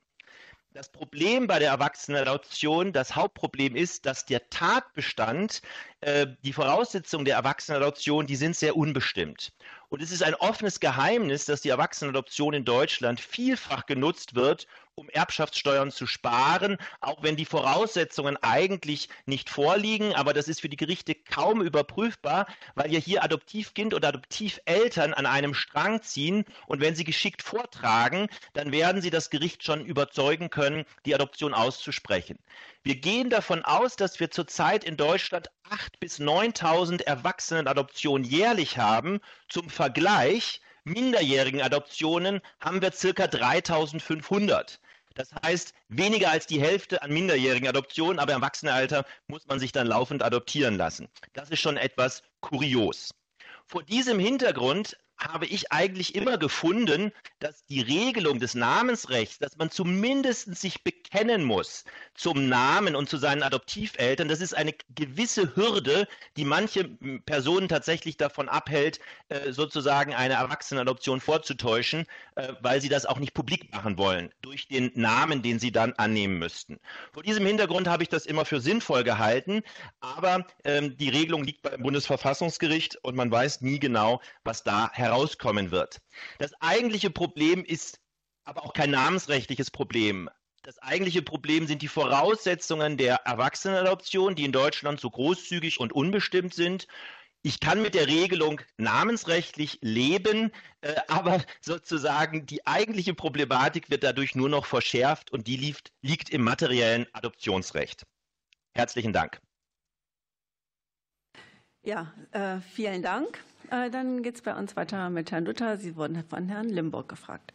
Das Problem bei der Erwachsenenadoption, das Hauptproblem ist, dass der Tatbestand, äh, die Voraussetzungen der Erwachsenenadoption, die sind sehr unbestimmt. Und es ist ein offenes Geheimnis, dass die Erwachsenenadoption in Deutschland vielfach genutzt wird, um Erbschaftssteuern zu sparen, auch wenn die Voraussetzungen eigentlich nicht vorliegen. Aber das ist für die Gerichte kaum überprüfbar, weil ja hier Adoptivkind oder Adoptiveltern an einem Strang ziehen. Und wenn sie geschickt vortragen, dann werden sie das Gericht schon überzeugen können, die Adoption auszusprechen. Wir gehen davon aus, dass wir zurzeit in Deutschland 8.000 bis 9.000 Erwachsenenadoptionen jährlich haben. Zum Vergleich, minderjährigen Adoptionen haben wir circa 3.500. Das heißt, weniger als die Hälfte an minderjährigen Adoptionen, aber im Erwachsenenalter muss man sich dann laufend adoptieren lassen. Das ist schon etwas kurios. Vor diesem Hintergrund habe ich eigentlich immer gefunden, dass die Regelung des Namensrechts, dass man zumindest sich bekennen muss zum Namen und zu seinen Adoptiveltern, das ist eine gewisse Hürde, die manche Personen tatsächlich davon abhält, äh, sozusagen eine Erwachsenenadoption vorzutäuschen, äh, weil sie das auch nicht publik machen wollen, durch den Namen, den sie dann annehmen müssten. Vor diesem Hintergrund habe ich das immer für sinnvoll gehalten, aber ähm, die Regelung liegt beim Bundesverfassungsgericht und man weiß nie genau, was da herauskommt herauskommen wird. Das eigentliche Problem ist aber auch kein namensrechtliches Problem. Das eigentliche Problem sind die Voraussetzungen der Erwachsenenadoption, die in Deutschland so großzügig und unbestimmt sind. Ich kann mit der Regelung namensrechtlich leben, äh, aber sozusagen die eigentliche Problematik wird dadurch nur noch verschärft und die liegt, liegt im materiellen Adoptionsrecht. Herzlichen Dank. Ja, äh, vielen Dank. Äh, dann geht es bei uns weiter mit Herrn Luther. Sie wurden von Herrn Limburg gefragt.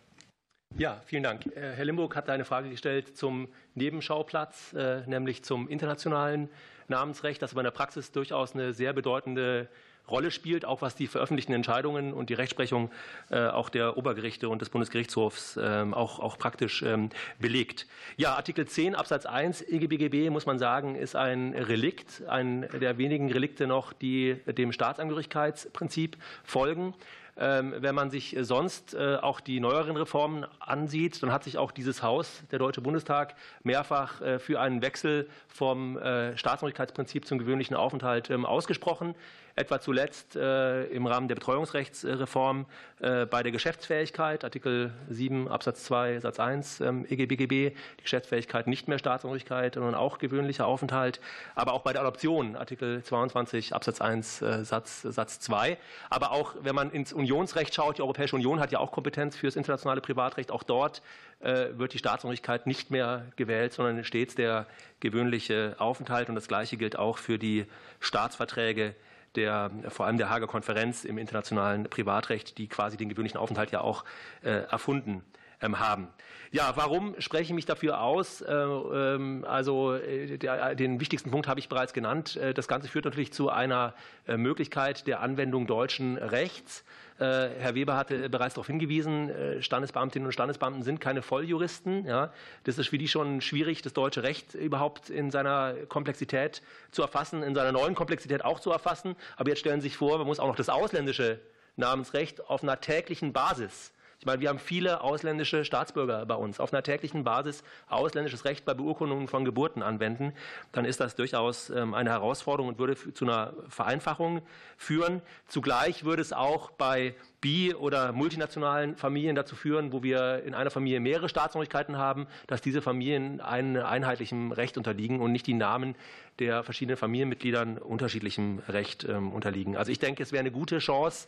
Ja, vielen Dank. Äh, Herr Limburg hat eine Frage gestellt zum Nebenschauplatz, äh, nämlich zum internationalen Namensrecht, das aber in der Praxis durchaus eine sehr bedeutende Rolle spielt, auch was die veröffentlichten Entscheidungen und die Rechtsprechung äh, auch der Obergerichte und des Bundesgerichtshofs ähm, auch, auch praktisch ähm, belegt. Ja, Artikel 10 Absatz 1 EGBGB, muss man sagen, ist ein Relikt, ein der wenigen Relikte noch, die dem Staatsangehörigkeitsprinzip folgen. Ähm, wenn man sich sonst äh, auch die neueren Reformen ansieht, dann hat sich auch dieses Haus, der Deutsche Bundestag, mehrfach äh, für einen Wechsel vom Staatsangehörigkeitsprinzip zum gewöhnlichen Aufenthalt ausgesprochen etwa zuletzt äh, im Rahmen der Betreuungsrechtsreform äh, bei der Geschäftsfähigkeit, Artikel 7 Absatz 2 Satz 1 ähm, EGBGB, die Geschäftsfähigkeit nicht mehr Staatsangehörigkeit, sondern auch gewöhnlicher Aufenthalt, aber auch bei der Adoption, Artikel 22 Absatz 1 äh, Satz, Satz 2. Aber auch, wenn man ins Unionsrecht schaut, die Europäische Union hat ja auch Kompetenz für das internationale Privatrecht, auch dort wird die Staatsangehörigkeit nicht mehr gewählt, sondern stets der gewöhnliche Aufenthalt. Und das Gleiche gilt auch für die Staatsverträge der, vor allem der Hager Konferenz im internationalen Privatrecht, die quasi den gewöhnlichen Aufenthalt ja auch äh, erfunden haben. Ja, warum spreche ich mich dafür aus? Äh, ähm, also äh, den wichtigsten Punkt habe ich bereits genannt. Das Ganze führt natürlich zu einer Möglichkeit der Anwendung deutschen Rechts. Herr Weber hatte bereits darauf hingewiesen, Standesbeamtinnen und Standesbeamten sind keine Volljuristen. Das ist für die schon schwierig, das deutsche Recht überhaupt in seiner Komplexität zu erfassen, in seiner neuen Komplexität auch zu erfassen. Aber jetzt stellen Sie sich vor, man muss auch noch das ausländische Namensrecht auf einer täglichen Basis ich meine, wir haben viele ausländische Staatsbürger bei uns, auf einer täglichen Basis ausländisches Recht bei Beurkundungen von Geburten anwenden, dann ist das durchaus ähm, eine Herausforderung und würde zu einer Vereinfachung führen. Zugleich würde es auch bei bi- oder multinationalen Familien dazu führen, wo wir in einer Familie mehrere Staatsangehörigkeiten haben, dass diese Familien einem einheitlichen Recht unterliegen und nicht die Namen der verschiedenen Familienmitgliedern unterschiedlichem Recht ähm, unterliegen. Also ich denke, es wäre eine gute Chance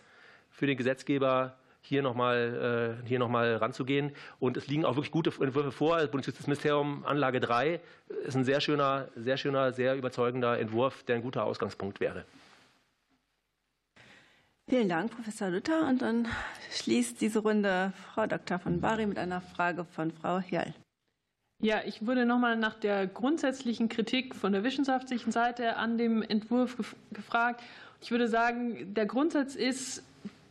für den Gesetzgeber, hier nochmal äh, hier noch mal ranzugehen. Und es liegen auch wirklich gute Entwürfe vor. Das Bundesjustizministerium Anlage 3 ist ein sehr schöner, sehr schöner, sehr überzeugender Entwurf, der ein guter Ausgangspunkt wäre. Vielen Dank, Professor Luther. Und dann schließt diese Runde Frau Dr. von Bari mit einer Frage von Frau Hirl. Ja, ich wurde nochmal nach der grundsätzlichen Kritik von der wissenschaftlichen Seite an dem Entwurf gefragt. Ich würde sagen, der Grundsatz ist,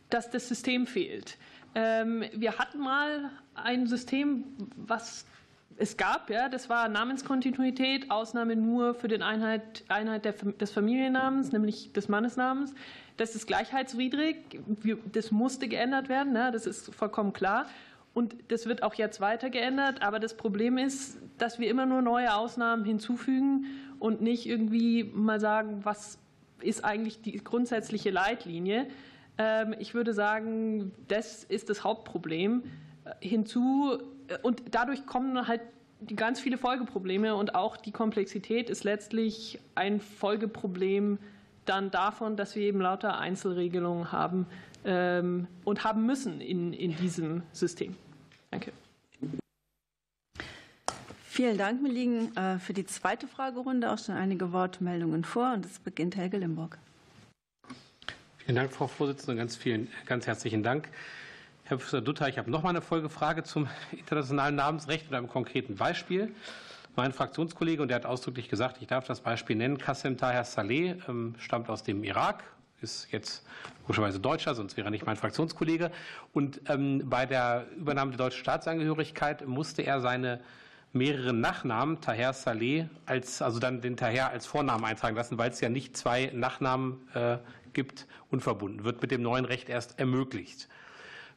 dass das System fehlt. Ähm, wir hatten mal ein System, was es gab, ja, das war Namenskontinuität, Ausnahme nur für die Einheit, Einheit der, des Familiennamens, nämlich des Mannesnamens. Das ist gleichheitswidrig, das musste geändert werden, ja, das ist vollkommen klar. Und das wird auch jetzt weiter geändert. Aber das Problem ist, dass wir immer nur neue Ausnahmen hinzufügen und nicht irgendwie mal sagen, was ist eigentlich die grundsätzliche Leitlinie. Ähm, ich würde sagen, das ist das Hauptproblem. Äh, hinzu äh, und dadurch kommen halt ganz viele Folgeprobleme und auch die Komplexität ist letztlich ein Folgeproblem dann davon, dass wir eben lauter Einzelregelungen haben ähm, und haben müssen in, in diesem System. Danke. Vielen Dank. Mir liegen äh, für die zweite Fragerunde auch schon einige Wortmeldungen vor und es beginnt Helge Limburg. Vielen Dank, Frau Vorsitzende. Ganz, vielen, ganz herzlichen Dank. Herr Professor Dutter, ich habe noch mal eine Folgefrage zum internationalen Namensrecht mit einem konkreten Beispiel. Mein Fraktionskollege, und der hat ausdrücklich gesagt, ich darf das Beispiel nennen, Qassem Taher Saleh, ähm, stammt aus dem Irak, ist jetzt logischerweise Deutscher, sonst wäre er nicht mein Fraktionskollege. Und ähm, bei der Übernahme der deutschen Staatsangehörigkeit musste er seine mehreren Nachnamen, Taher Saleh, als, also dann den Taher als Vornamen eintragen lassen, weil es ja nicht zwei Nachnamen äh, gibt, unverbunden, wird mit dem neuen Recht erst ermöglicht.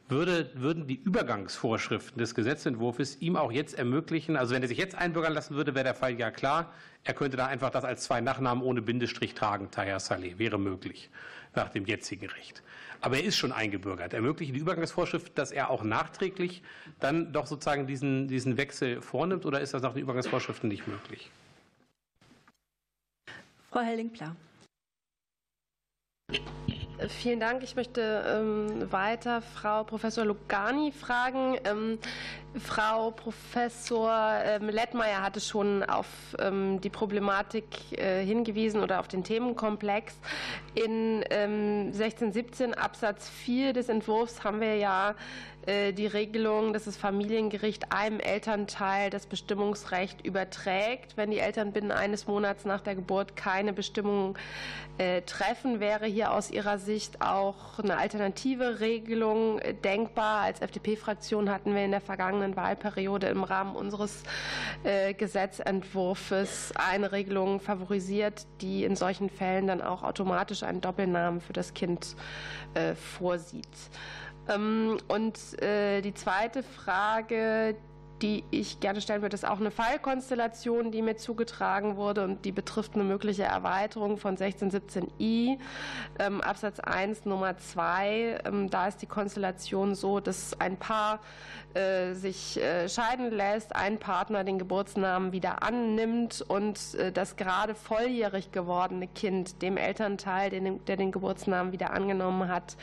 Würde, würden die Übergangsvorschriften des Gesetzentwurfs ihm auch jetzt ermöglichen, also wenn er sich jetzt einbürgern lassen würde, wäre der Fall ja klar, er könnte da einfach das als zwei Nachnamen ohne Bindestrich tragen, Taher Saleh, wäre möglich nach dem jetzigen Recht. Aber er ist schon eingebürgert. Ermöglichen die Übergangsvorschrift, dass er auch nachträglich dann doch sozusagen diesen, diesen Wechsel vornimmt oder ist das nach den Übergangsvorschriften nicht möglich? Frau Helling-Pla. Vielen Dank. Ich möchte ähm, weiter Frau Professor Lugani fragen. Ähm, Frau Professor ähm, Lettmeier hatte schon auf die Problematik äh, hingewiesen oder auf den Themenkomplex. In 1617 ähm, Absatz 4 des Entwurfs haben wir ja die Regelung, dass das Familiengericht einem Elternteil das Bestimmungsrecht überträgt. Wenn die Eltern binnen eines Monats nach der Geburt keine Bestimmung äh, treffen, wäre hier aus Ihrer Sicht auch eine alternative Regelung äh, denkbar. Als FDP-Fraktion hatten wir in der vergangenen Wahlperiode im Rahmen unseres Gesetzentwurfs eine Regelung favorisiert, die in solchen Fällen dann auch automatisch einen Doppelnamen für das Kind vorsieht. Ähm, und äh, die zweite Frage, die ich gerne stellen würde, ist auch eine Fallkonstellation, die mir zugetragen wurde und die betrifft eine mögliche Erweiterung von 1617i ähm, Absatz 1 Nummer 2. Ähm, da ist die Konstellation so, dass ein Paar äh, sich äh, scheiden lässt, ein Partner den Geburtsnamen wieder annimmt und äh, das gerade volljährig gewordene Kind dem Elternteil, der den Geburtsnamen wieder angenommen hat,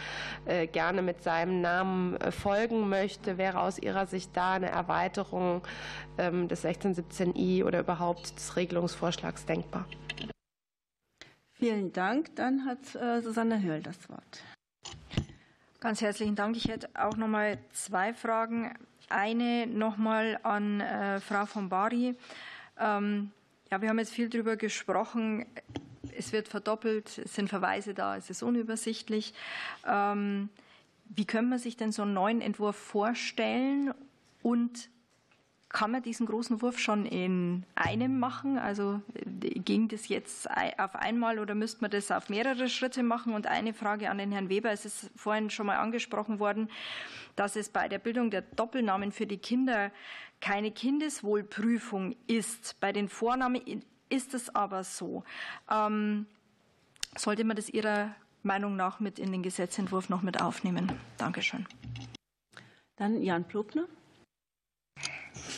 gerne mit seinem Namen folgen möchte, wäre aus Ihrer Sicht da eine Erweiterung ähm, des 1617i oder überhaupt des Regelungsvorschlags denkbar? Vielen Dank. Dann hat Susanne Höhl das Wort. Ganz herzlichen Dank. Ich hätte auch noch mal zwei Fragen. Eine noch mal an äh, Frau von Bari. Ähm, ja, wir haben jetzt viel darüber gesprochen. Es wird verdoppelt, es sind Verweise da, es ist unübersichtlich. Ähm, wie können man sich denn so einen neuen Entwurf vorstellen und kann man diesen großen Wurf schon in einem machen? Also ging das jetzt auf einmal oder müsste man das auf mehrere Schritte machen? Und eine Frage an den Herrn Weber. Es ist vorhin schon mal angesprochen worden, dass es bei der Bildung der Doppelnamen für die Kinder keine Kindeswohlprüfung ist. Bei den Vornamen ist es aber so. Ähm, sollte man das Ihrer Meinung nach mit in den Gesetzentwurf noch mit aufnehmen? Dankeschön. Dann Jan Plopner.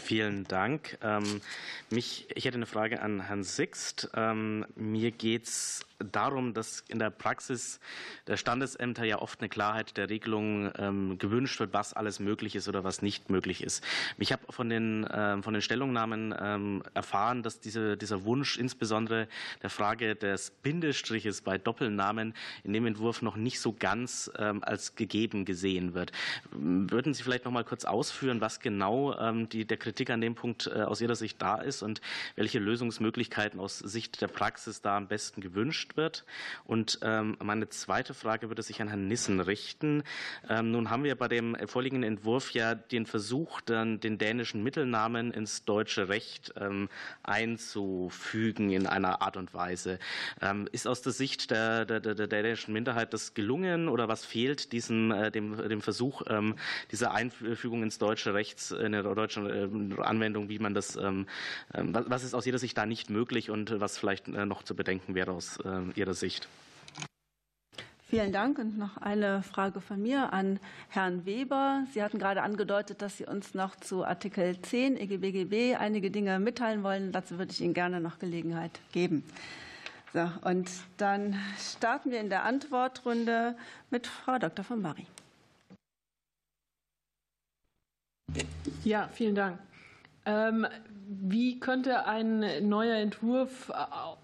Vielen Dank. Ähm, mich, ich hätte eine Frage an Herrn Sixt. Ähm, mir geht es darum, dass in der Praxis der Standesämter ja oft eine Klarheit der Regelung ähm, gewünscht wird, was alles möglich ist oder was nicht möglich ist. Ich habe von den, äh, von den Stellungnahmen ähm, erfahren, dass diese, dieser Wunsch insbesondere der Frage des Bindestriches bei Doppelnamen in dem Entwurf noch nicht so ganz ähm, als gegeben gesehen wird. Würden Sie vielleicht noch mal kurz ausführen, was genau ähm, die, der Kritik an dem Punkt äh, aus Ihrer Sicht da ist und welche Lösungsmöglichkeiten aus Sicht der Praxis da am besten gewünscht gewünscht wird. Und ähm, meine zweite Frage würde sich an Herrn Nissen richten. Ähm, nun haben wir bei dem vorliegenden Entwurf ja den Versuch, dann den dänischen Mittelnamen ins deutsche Recht ähm, einzufügen in einer Art und Weise. Ist aus der Sicht der, der, der, dänischen Minderheit das gelungen oder was fehlt diesem, äh, dem, dem Versuch dieser Einfügung ins deutsche Recht, in der deutschen äh, Anwendung, wie man das, was ist aus Ihrer Sicht da nicht möglich und was vielleicht äh, noch zu bedenken wäre aus äh, Ihrer Sicht. Vielen Dank. Und noch eine Frage von mir an Herrn Weber. Sie hatten gerade angedeutet, dass Sie uns noch zu Artikel 10 EGBGB einige Dinge mitteilen wollen. Dazu würde ich Ihnen gerne noch Gelegenheit geben. So, und dann starten wir in der Antwortrunde mit Frau Dr. von Bari. Ja, vielen Dank. Wie könnte ein neuer Entwurf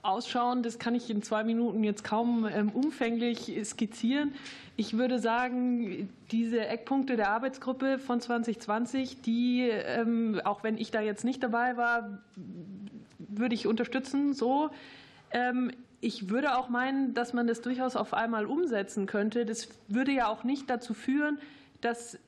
ausschauen? Das kann ich in zwei Minuten jetzt kaum ähm, umfänglich skizzieren. Ich würde sagen, diese Eckpunkte der Arbeitsgruppe von 2020, die, ähm, auch wenn ich da jetzt nicht dabei war, würde ich unterstützen. So. Ähm, ich würde auch meinen, dass man das durchaus auf einmal umsetzen könnte. Das würde ja auch nicht dazu führen, dass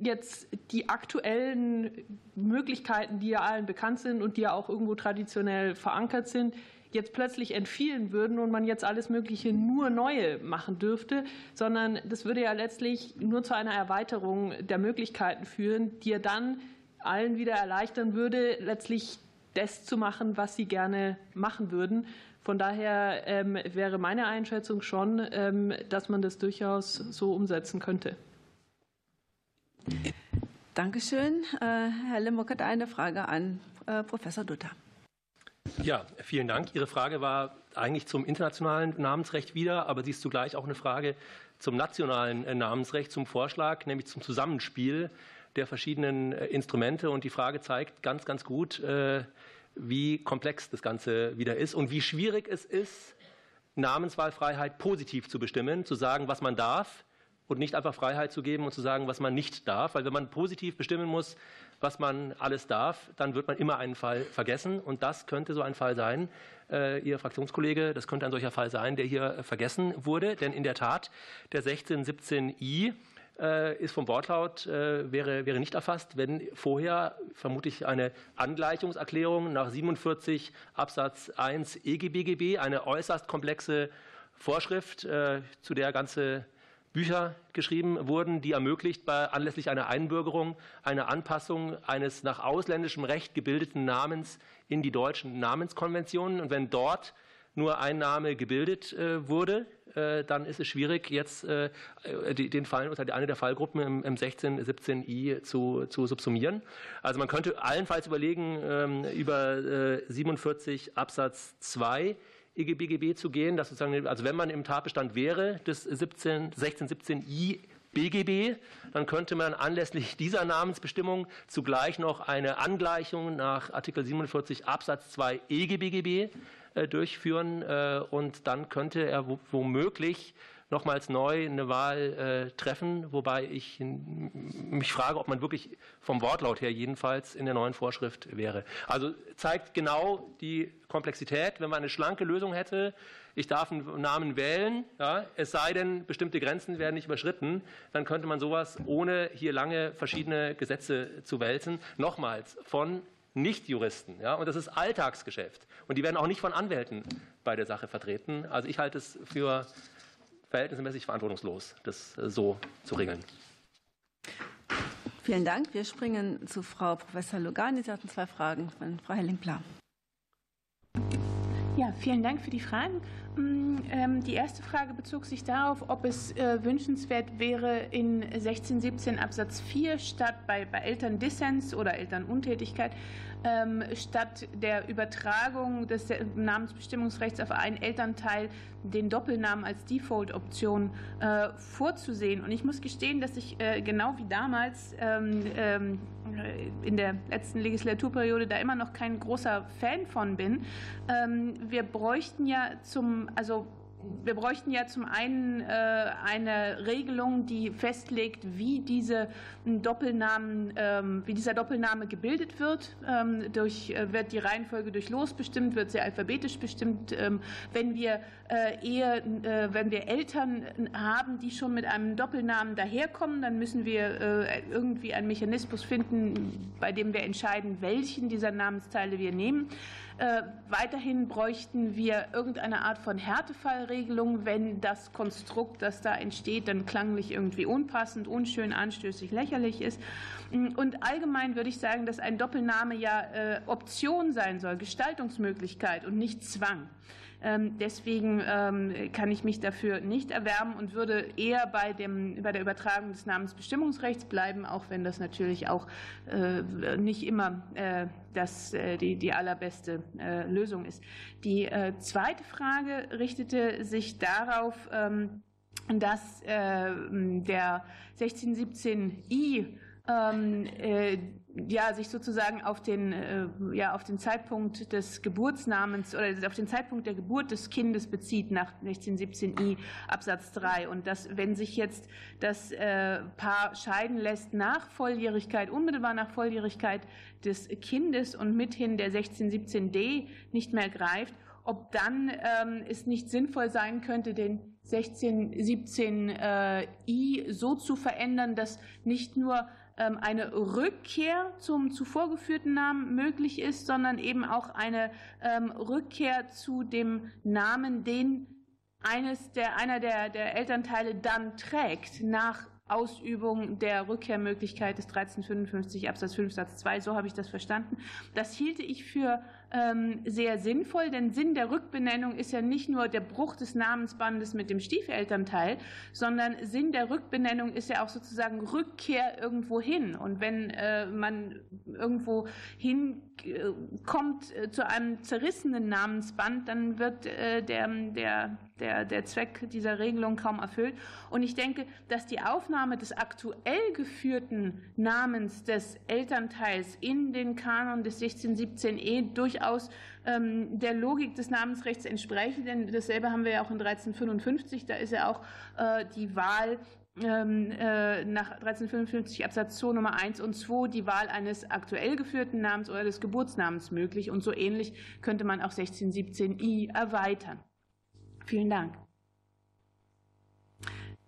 jetzt die aktuellen Möglichkeiten, die ja allen bekannt sind und die ja auch irgendwo traditionell verankert sind, jetzt plötzlich entfielen würden und man jetzt alles Mögliche nur neue machen dürfte, sondern das würde ja letztlich nur zu einer Erweiterung der Möglichkeiten führen, die ja dann allen wieder erleichtern würde, letztlich das zu machen, was sie gerne machen würden. Von daher ähm, wäre meine Einschätzung schon, ähm, dass man das durchaus so umsetzen könnte. Dankeschön. Äh, Herr Limburg hat eine Frage an äh, Professor Dutter. Ja, vielen Dank. Ihre Frage war eigentlich zum internationalen Namensrecht wieder, aber sie ist zugleich auch eine Frage zum nationalen äh, Namensrecht, zum Vorschlag, nämlich zum Zusammenspiel der verschiedenen Instrumente. Und die Frage zeigt ganz, ganz gut, wie komplex das Ganze wieder ist und wie schwierig es ist, Namenswahlfreiheit positiv zu bestimmen, zu sagen, was man darf und nicht einfach Freiheit zu geben und zu sagen, was man nicht darf. Weil wenn man positiv bestimmen muss, was man alles darf, dann wird man immer einen Fall vergessen. Und das könnte so ein Fall sein, äh, Ihr Fraktionskollege, das könnte ein solcher Fall sein, der hier vergessen wurde. Denn in der Tat, der 1617i äh, ist vom Wortlaut, äh, wäre, wäre nicht erfasst, wenn vorher vermutlich eine Angleichungserklärung nach 47 Absatz 1 EGBGB, eine äußerst komplexe Vorschrift, äh, zu der ganze Bücher geschrieben wurden, die ermöglicht, bei, anlässlich einer Einbürgerung eine Anpassung eines nach ausländischem Recht gebildeten Namens in die deutschen Namenskonventionen. Und wenn dort nur ein Name gebildet äh, wurde, äh, dann ist es schwierig, jetzt äh, den Fall unter eine der Fallgruppen im, im 16, 17i zu, zu subsumieren. Also man könnte allenfalls überlegen, ähm, über 47 Absatz 2 EGBGB zu gehen, dass sozusagen, also wenn man im Tatbestand wäre des 17, 16, 17i BGB, dann könnte man anlässlich dieser Namensbestimmung zugleich noch eine Angleichung nach Artikel 47 Absatz 2 EGBGB äh, durchführen äh, und dann könnte er womöglich nochmals neu eine Wahl äh, treffen, wobei ich mich frage, ob man wirklich vom Wortlaut her jedenfalls in der neuen Vorschrift wäre. Also zeigt genau die Komplexität. Wenn man eine schlanke Lösung hätte, ich darf einen Namen wählen, ja, es sei denn, bestimmte Grenzen werden nicht überschritten, dann könnte man sowas ohne hier lange verschiedene Gesetze zu wälzen, nochmals von Nichtjuristen. Ja, und das ist Alltagsgeschäft. Und die werden auch nicht von Anwälten bei der Sache vertreten. Also ich halte es für verhältnismäßig verantwortungslos, das äh, so zu regeln. Vielen Dank. Wir springen zu Frau Professor Lugani. Sie hatten zwei Fragen von Frau Helling-Pla. Ja, vielen Dank für die Fragen. Mm, ähm, die erste Frage bezog sich darauf, ob es äh, wünschenswert wäre, in 1617 Absatz 4 statt bei, bei Elterndissens oder Elternuntätigkeit ähm, statt der Übertragung des Namensbestimmungsrechts auf einen Elternteil den Doppelnamen als Default-Option äh, vorzusehen. Und ich muss gestehen, dass ich äh, genau wie damals ähm, in der letzten Legislaturperiode da immer noch kein großer Fan von bin. Wir bräuchten ja zum, also wir bräuchten ja zum einen äh, eine Regelung, die festlegt, wie diese Doppelnamen, ähm, wie dieser Doppelname gebildet wird. Ähm, durch, äh, wird die Reihenfolge durch Los bestimmt, wird sie alphabetisch bestimmt. Ähm, wenn wir äh, eher, wenn wir Eltern haben, die schon mit einem Doppelnamen daherkommen, dann müssen wir irgendwie einen Mechanismus finden, bei dem wir entscheiden, welchen dieser Namensteile wir nehmen. Äh, weiterhin bräuchten wir irgendeine Art von Härtefallregelung, wenn das Konstrukt, das da entsteht, dann klanglich irgendwie unpassend, unschön, anstößig, lächerlich ist. Und allgemein würde ich sagen, dass ein Doppelname ja äh, Option sein soll, Gestaltungsmöglichkeit und nicht Zwang. Ähm, deswegen ähm, kann ich mich dafür nicht erwärmen und würde eher bei, dem, bei der Übertragung des Namensbestimmungsrechts bleiben, auch wenn das natürlich auch äh, nicht immer äh, das, äh, die, die allerbeste Lösung ist. Die zweite Frage richtete sich darauf, ähm, dass der 1617i ja, sich sozusagen auf den, äh, ja, auf den Zeitpunkt des Geburtsnamens oder auf den Zeitpunkt der Geburt des Kindes bezieht nach 1617i Absatz 3 und dass, wenn sich jetzt das äh, Paar scheiden lässt nach Volljährigkeit, unmittelbar nach Volljährigkeit des Kindes und mithin der 1617d nicht mehr greift, ob dann ähm, es nicht sinnvoll sein könnte, den 1617i so zu verändern, dass nicht nur ähm, eine Rückkehr zum zuvor geführten Namen möglich ist, sondern eben auch eine ähm, Rückkehr zu dem Namen, den eines der, einer der, der Elternteile dann trägt nach Ausübung der Rückkehrmöglichkeit des 1355 Absatz 5 Satz 2, so habe ich das verstanden. Das hielte ich für ähm, sehr sinnvoll, denn Sinn der Rückbenennung ist ja nicht nur der Bruch des Namensbandes mit dem Stiefelternteil, sondern Sinn der Rückbenennung ist ja auch sozusagen Rückkehr irgendwo hin. Und wenn äh, man irgendwo hinkommt äh, zu einem zerrissenen Namensband, dann wird der, der, der, der Zweck dieser Regelung kaum erfüllt. Und ich denke, dass die Aufnahme des aktuell geführten Namens des Elternteils in den Kanon des 1617e durchaus ähm, der Logik des Namensrechts entspreche. Denn dasselbe haben wir ja auch in 1355. Da ist ja auch äh, die Wahl ähm, äh, nach 1355 Absatz 2 Nummer 1 und 2 die Wahl eines aktuell geführten Namens oder des Geburtsnamens möglich. Und so ähnlich könnte man auch 1617i erweitern. Vielen Dank.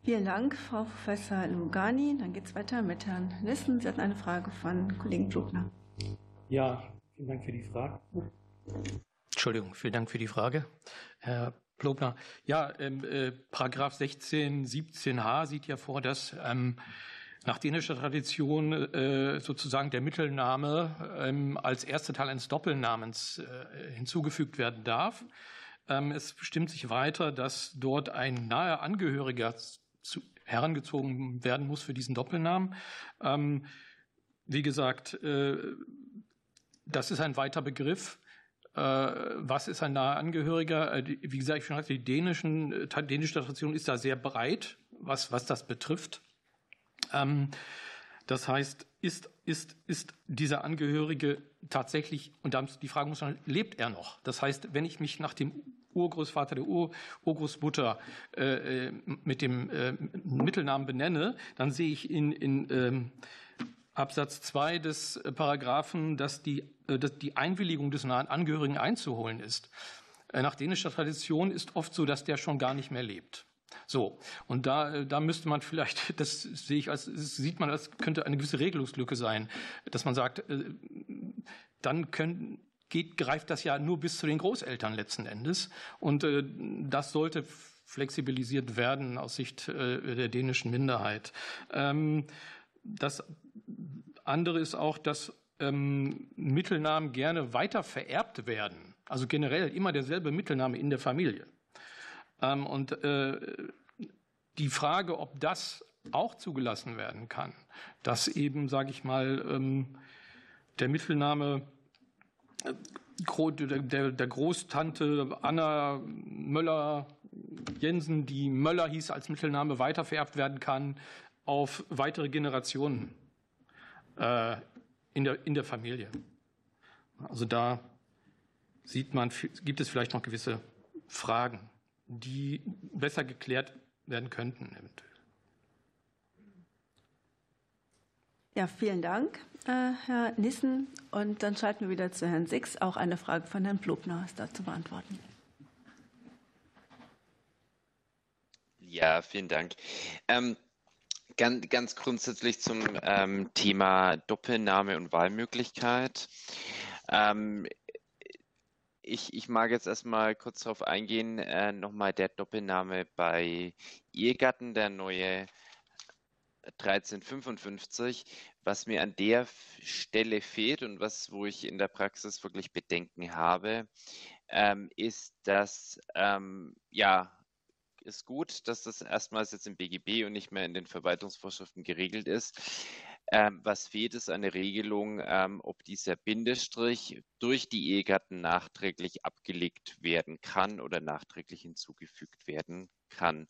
Vielen Dank, Frau Professor Lugani. Dann geht es weiter mit Herrn Nissen. Sie hatten eine Frage von Kollegen Plugner. Ja, vielen Dank für die Frage. Entschuldigung, vielen Dank für die Frage. Herr Plobner, ja, ähm, äh, Paragraph 16, 17h sieht ja vor, dass ähm, nach dänischer Tradition äh, sozusagen der Mittelname ähm, als erster Teil eines Doppelnamens äh, hinzugefügt werden darf. Ähm, es bestimmt sich weiter, dass dort ein naher Angehöriger zu, herangezogen werden muss für diesen Doppelnamen. Ähm, wie gesagt, äh, das ist ein weiter Begriff. Äh, was ist ein naher Angehöriger? Äh, wie gesagt, ich schon sagte, die dänischen, dänische Tradition ist da sehr breit, was, was das betrifft. Ähm, das heißt, ist, ist, ist dieser Angehörige tatsächlich, und die Frage muss man, lebt er noch? Das heißt, wenn ich mich nach dem Urgroßvater, der Ur Urgroßmutter äh, äh, mit dem äh, Mittelnamen benenne, dann sehe ich in, in ähm, Absatz 2 des Paragraphen, dass die, äh, dass die Einwilligung des nahen Angehörigen einzuholen ist. Äh, nach dänischer Tradition ist oft so, dass der schon gar nicht mehr lebt. So, und da, äh, da müsste man vielleicht, das sehe ich als, sieht man, das könnte eine gewisse Regelungslücke sein, dass man sagt, dann können, geht, greift das ja nur bis zu den Großeltern letzten Endes. Und äh, das sollte flexibilisiert werden aus Sicht äh, der dänischen Minderheit. Ähm, das andere ist auch, dass ähm, Mittelnamen gerne weiter vererbt werden. Also generell immer derselbe Mittelname in der Familie. Ähm, und äh, die Frage, ob das auch zugelassen werden kann, dass eben, sage ich mal, ähm, der Mittelname der, der Großtante Anna Möller Jensen, die Möller hieß, als Mittelname weitervererbt werden kann auf weitere Generationen äh, in, der, in der Familie. Also da sieht man, gibt es vielleicht noch gewisse Fragen, die besser geklärt werden könnten eventuell. Ja, vielen Dank, äh, Herr Nissen. Und dann schalten wir wieder zu Herrn Six. Auch eine Frage von Herrn Plobner ist da zu beantworten. Ja, vielen Dank. Ähm, ganz, ganz, grundsätzlich zum ähm, Thema Doppelname und Wahlmöglichkeit. Ähm, ich, ich, mag jetzt erstmal kurz darauf eingehen, äh, nochmal der Doppelname bei Ehegatten, der neue 1355. Was mir an der Stelle fehlt und was, wo ich in der Praxis wirklich Bedenken habe, ähm, ist, dass ähm, ja, ist gut, dass das erstmals jetzt im BGB und nicht mehr in den Verwaltungsvorschriften geregelt ist. Ähm, was fehlt, ist eine Regelung, ähm, ob dieser Bindestrich durch die Ehegatten nachträglich abgelegt werden kann oder nachträglich hinzugefügt werden kann.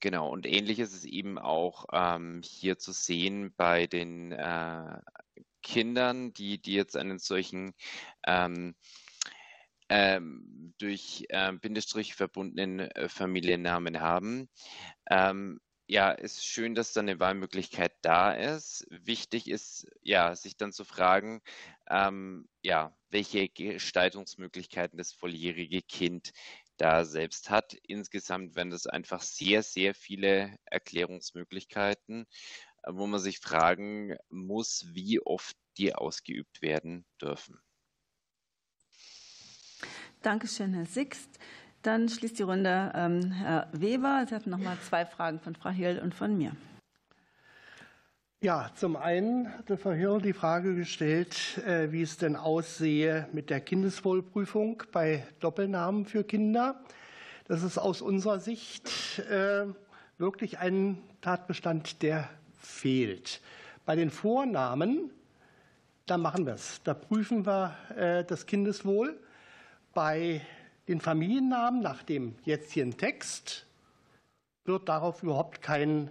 Genau, und ähnlich ist es eben auch ähm, hier zu sehen bei den äh, Kindern, die, die jetzt einen solchen ähm, ähm, durch äh, Bindestrich verbundenen äh, Familiennamen haben. Ähm, ja, ist schön, dass da eine Wahlmöglichkeit da ist. Wichtig ist, ja, sich dann zu fragen, ähm, ja, welche Gestaltungsmöglichkeiten das volljährige Kind da selbst hat. Insgesamt werden das einfach sehr, sehr viele Erklärungsmöglichkeiten, äh, wo man sich fragen muss, wie oft die ausgeübt werden dürfen. Dankeschön, Herr Sixt. Dann schließt die Runde ähm, Herr Weber. Sie hatten noch mal zwei Fragen von Frau Hill und von mir. Ja, zum einen hat der Frau Hirl die Frage gestellt, äh, wie es denn aussehe mit der Kindeswohlprüfung bei Doppelnamen für Kinder. Das ist aus unserer Sicht äh, wirklich ein Tatbestand, der fehlt. Bei den Vornamen, da machen wir es. Da prüfen wir äh, das Kindeswohl. Bei den Familiennamen nach dem jetzigen Text wird darauf überhaupt kein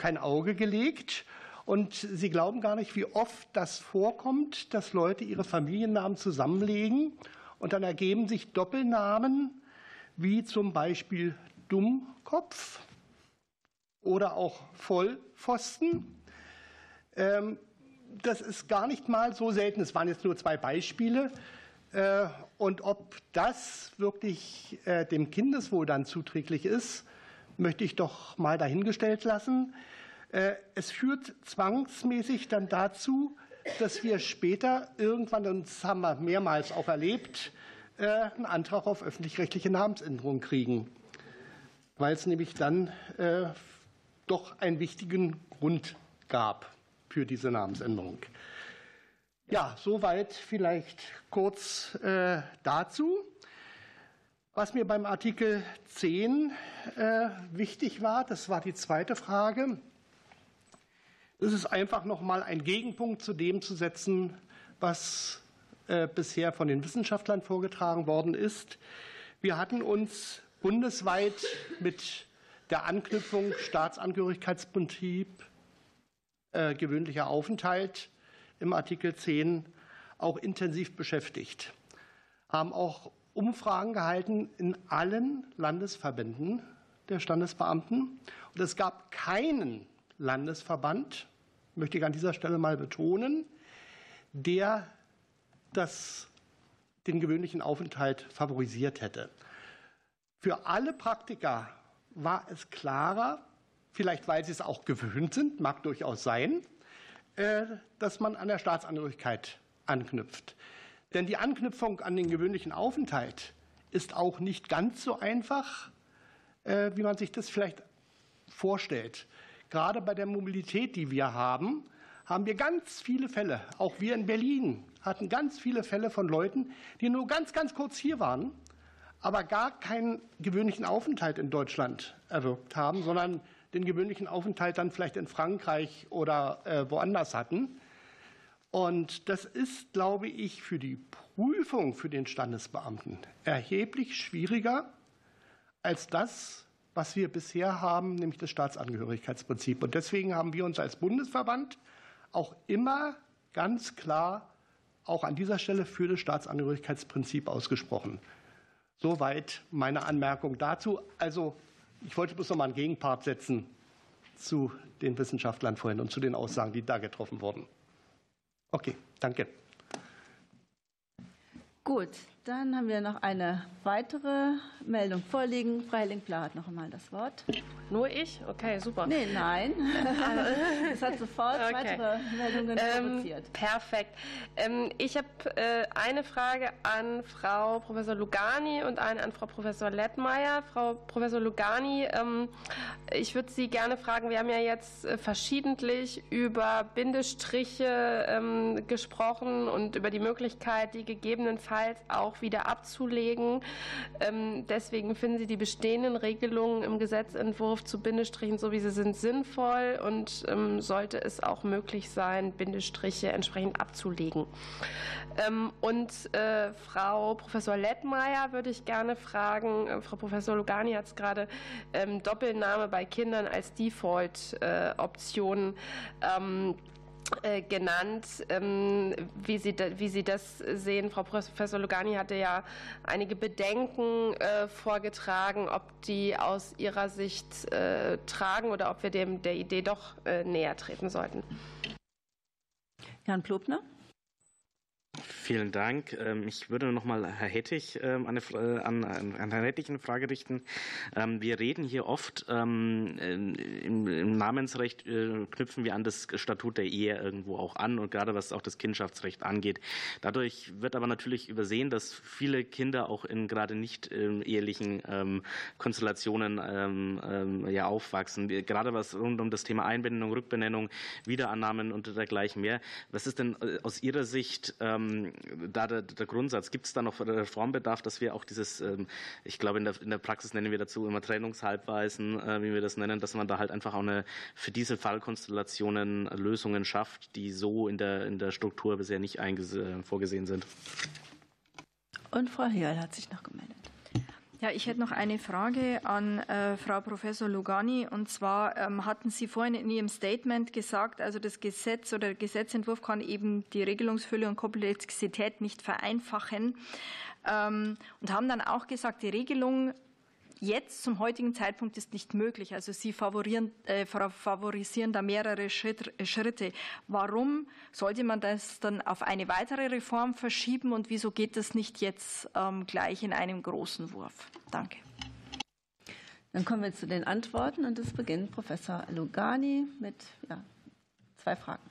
kein Auge gelegt. Und Sie glauben gar nicht, wie oft das vorkommt, dass Leute ihre Familiennamen zusammenlegen und dann ergeben sich Doppelnamen wie zum Beispiel Dummkopf oder auch Vollpfosten. Ähm, das ist gar nicht mal so selten. Es waren jetzt nur zwei Beispiele. Äh, und ob das wirklich äh, dem Kindeswohl dann zuträglich ist, möchte ich doch mal dahingestellt lassen. Äh, es führt zwangsmäßig dann dazu, dass wir später irgendwann, und das haben wir mehrmals auch erlebt, einen Antrag auf öffentlich-rechtliche Namensänderung kriegen, weil es nämlich dann doch einen wichtigen Grund gab für diese Namensänderung. Ja, soweit vielleicht kurz dazu. Was mir beim Artikel 10 wichtig war, das war die zweite Frage, es ist einfach noch mal ein Gegenpunkt zu dem zu setzen, was äh, bisher von den Wissenschaftlern vorgetragen worden ist. Wir hatten uns bundesweit mit der Anknüpfung Staatsangehörigkeitsprinzip äh, gewöhnlicher Aufenthalt im Artikel 10 auch intensiv beschäftigt, haben auch Umfragen gehalten in allen Landesverbänden der Standesbeamten. Und es gab keinen Landesverband, möchte ich an dieser Stelle mal betonen, der das, den gewöhnlichen Aufenthalt favorisiert hätte. Für alle Praktiker war es klarer, vielleicht weil sie es auch gewöhnt sind, mag durchaus sein, dass man an der Staatsangehörigkeit anknüpft. Denn die Anknüpfung an den gewöhnlichen Aufenthalt ist auch nicht ganz so einfach, äh, wie man sich das vielleicht vorstellt. Gerade bei der Mobilität, die wir haben, haben wir ganz viele Fälle. Auch wir in Berlin hatten ganz viele Fälle von Leuten, die nur ganz, ganz kurz hier waren, aber gar keinen gewöhnlichen Aufenthalt in Deutschland erwirkt haben, sondern den gewöhnlichen Aufenthalt dann vielleicht in Frankreich oder äh, woanders hatten. Und das ist, glaube ich, für die Prüfung für den Standesbeamten erheblich schwieriger als das, was wir bisher haben, nämlich das Staatsangehörigkeitsprinzip. Und deswegen haben wir uns als Bundesverband auch immer ganz klar auch an dieser Stelle für das Staatsangehörigkeitsprinzip ausgesprochen. Soweit meine Anmerkung dazu. Also ich wollte bloß noch mal einen Gegenpart setzen zu den Wissenschaftlern vorhin und zu den Aussagen, die da getroffen wurden. Okay, danke. Gut, dann haben wir noch eine weitere Meldung vorliegen. Frau Helling-Pla hat noch einmal das Wort. Nur ich? Okay, super. Nee, nein. Es hat sofort okay. weitere Meldungen. Ähm, perfekt. Ähm, ich habe äh, eine Frage an Frau Professor Lugani und eine an Frau Professor Lettmeier. Frau Professor Lugani, ähm, ich würde Sie gerne fragen, wir haben ja jetzt äh, verschiedentlich über Bindestriche ähm, gesprochen und über die Möglichkeit, die gegebenenfalls auch auch wieder abzulegen. Ähm, deswegen finden Sie die bestehenden Regelungen im Gesetzentwurf zu Bindestrichen, so wie sie sind, sinnvoll und ähm, sollte es auch möglich sein, Bindestriche entsprechend abzulegen. Ähm, und äh, Frau Professor Lettmeier würde ich gerne fragen, äh, Frau Professor Lugani hat es gerade Doppelname bei Kindern als Default-Option äh, genannt, ähm, wie Sie, wie Sie das sehen. Frau Professor Lugani hatte ja einige Bedenken äh, vorgetragen, ob die aus Ihrer Sicht äh, tragen oder ob wir dem der Idee doch näher treten sollten. Jan Plobner. Vielen Dank. Ähm, ich würde noch mal Herr Hettich ähm, eine, an, an Herrn Hettich eine Frage richten. Ähm, wir reden hier oft im, im Namensrecht äh, knüpfen wir an das Statut der Ehe irgendwo auch an und gerade was auch das Kindschaftsrecht angeht. Dadurch wird aber natürlich übersehen, dass viele Kinder auch in gerade nicht ehelichen Konstellationen ja aufwachsen. Gerade was rund um das Thema Einbindung, Rückbenennung, Wiederannahmen und dergleichen mehr. Was ist denn äh, aus Ihrer Sicht ähm, da der, der Grundsatz? Gibt es da noch Reformbedarf, dass wir auch dieses, ähm, ich glaube, in der, in der Praxis nennen wir dazu immer Trennungshalbweisen, äh, wie wir das nennen, dass man da halt einfach auch eine, für diese Fallkonstellationen Lösungen schafft, die so in der, in der Struktur bisher nicht vorgesehen sind? Und Frau Heerl hat sich noch gemeldet. Ja, ich hätte noch eine Frage an äh, Frau Professor Lugani. Und zwar ähm, hatten Sie vorhin in Ihrem Statement gesagt, also das Gesetz oder der Gesetzentwurf kann eben die Regelungsfülle und Komplexität nicht vereinfachen. Ähm, und haben dann auch gesagt, die Regelung jetzt zum heutigen Zeitpunkt ist nicht möglich. Also Sie favorisieren, äh, favorisieren da mehrere Schritte. Warum sollte man das dann auf eine weitere Reform verschieben und wieso geht das nicht jetzt ähm, gleich in einem großen Wurf? Danke. Dann kommen wir zu den Antworten und es beginnt Professor Lugani mit ja, zwei Fragen.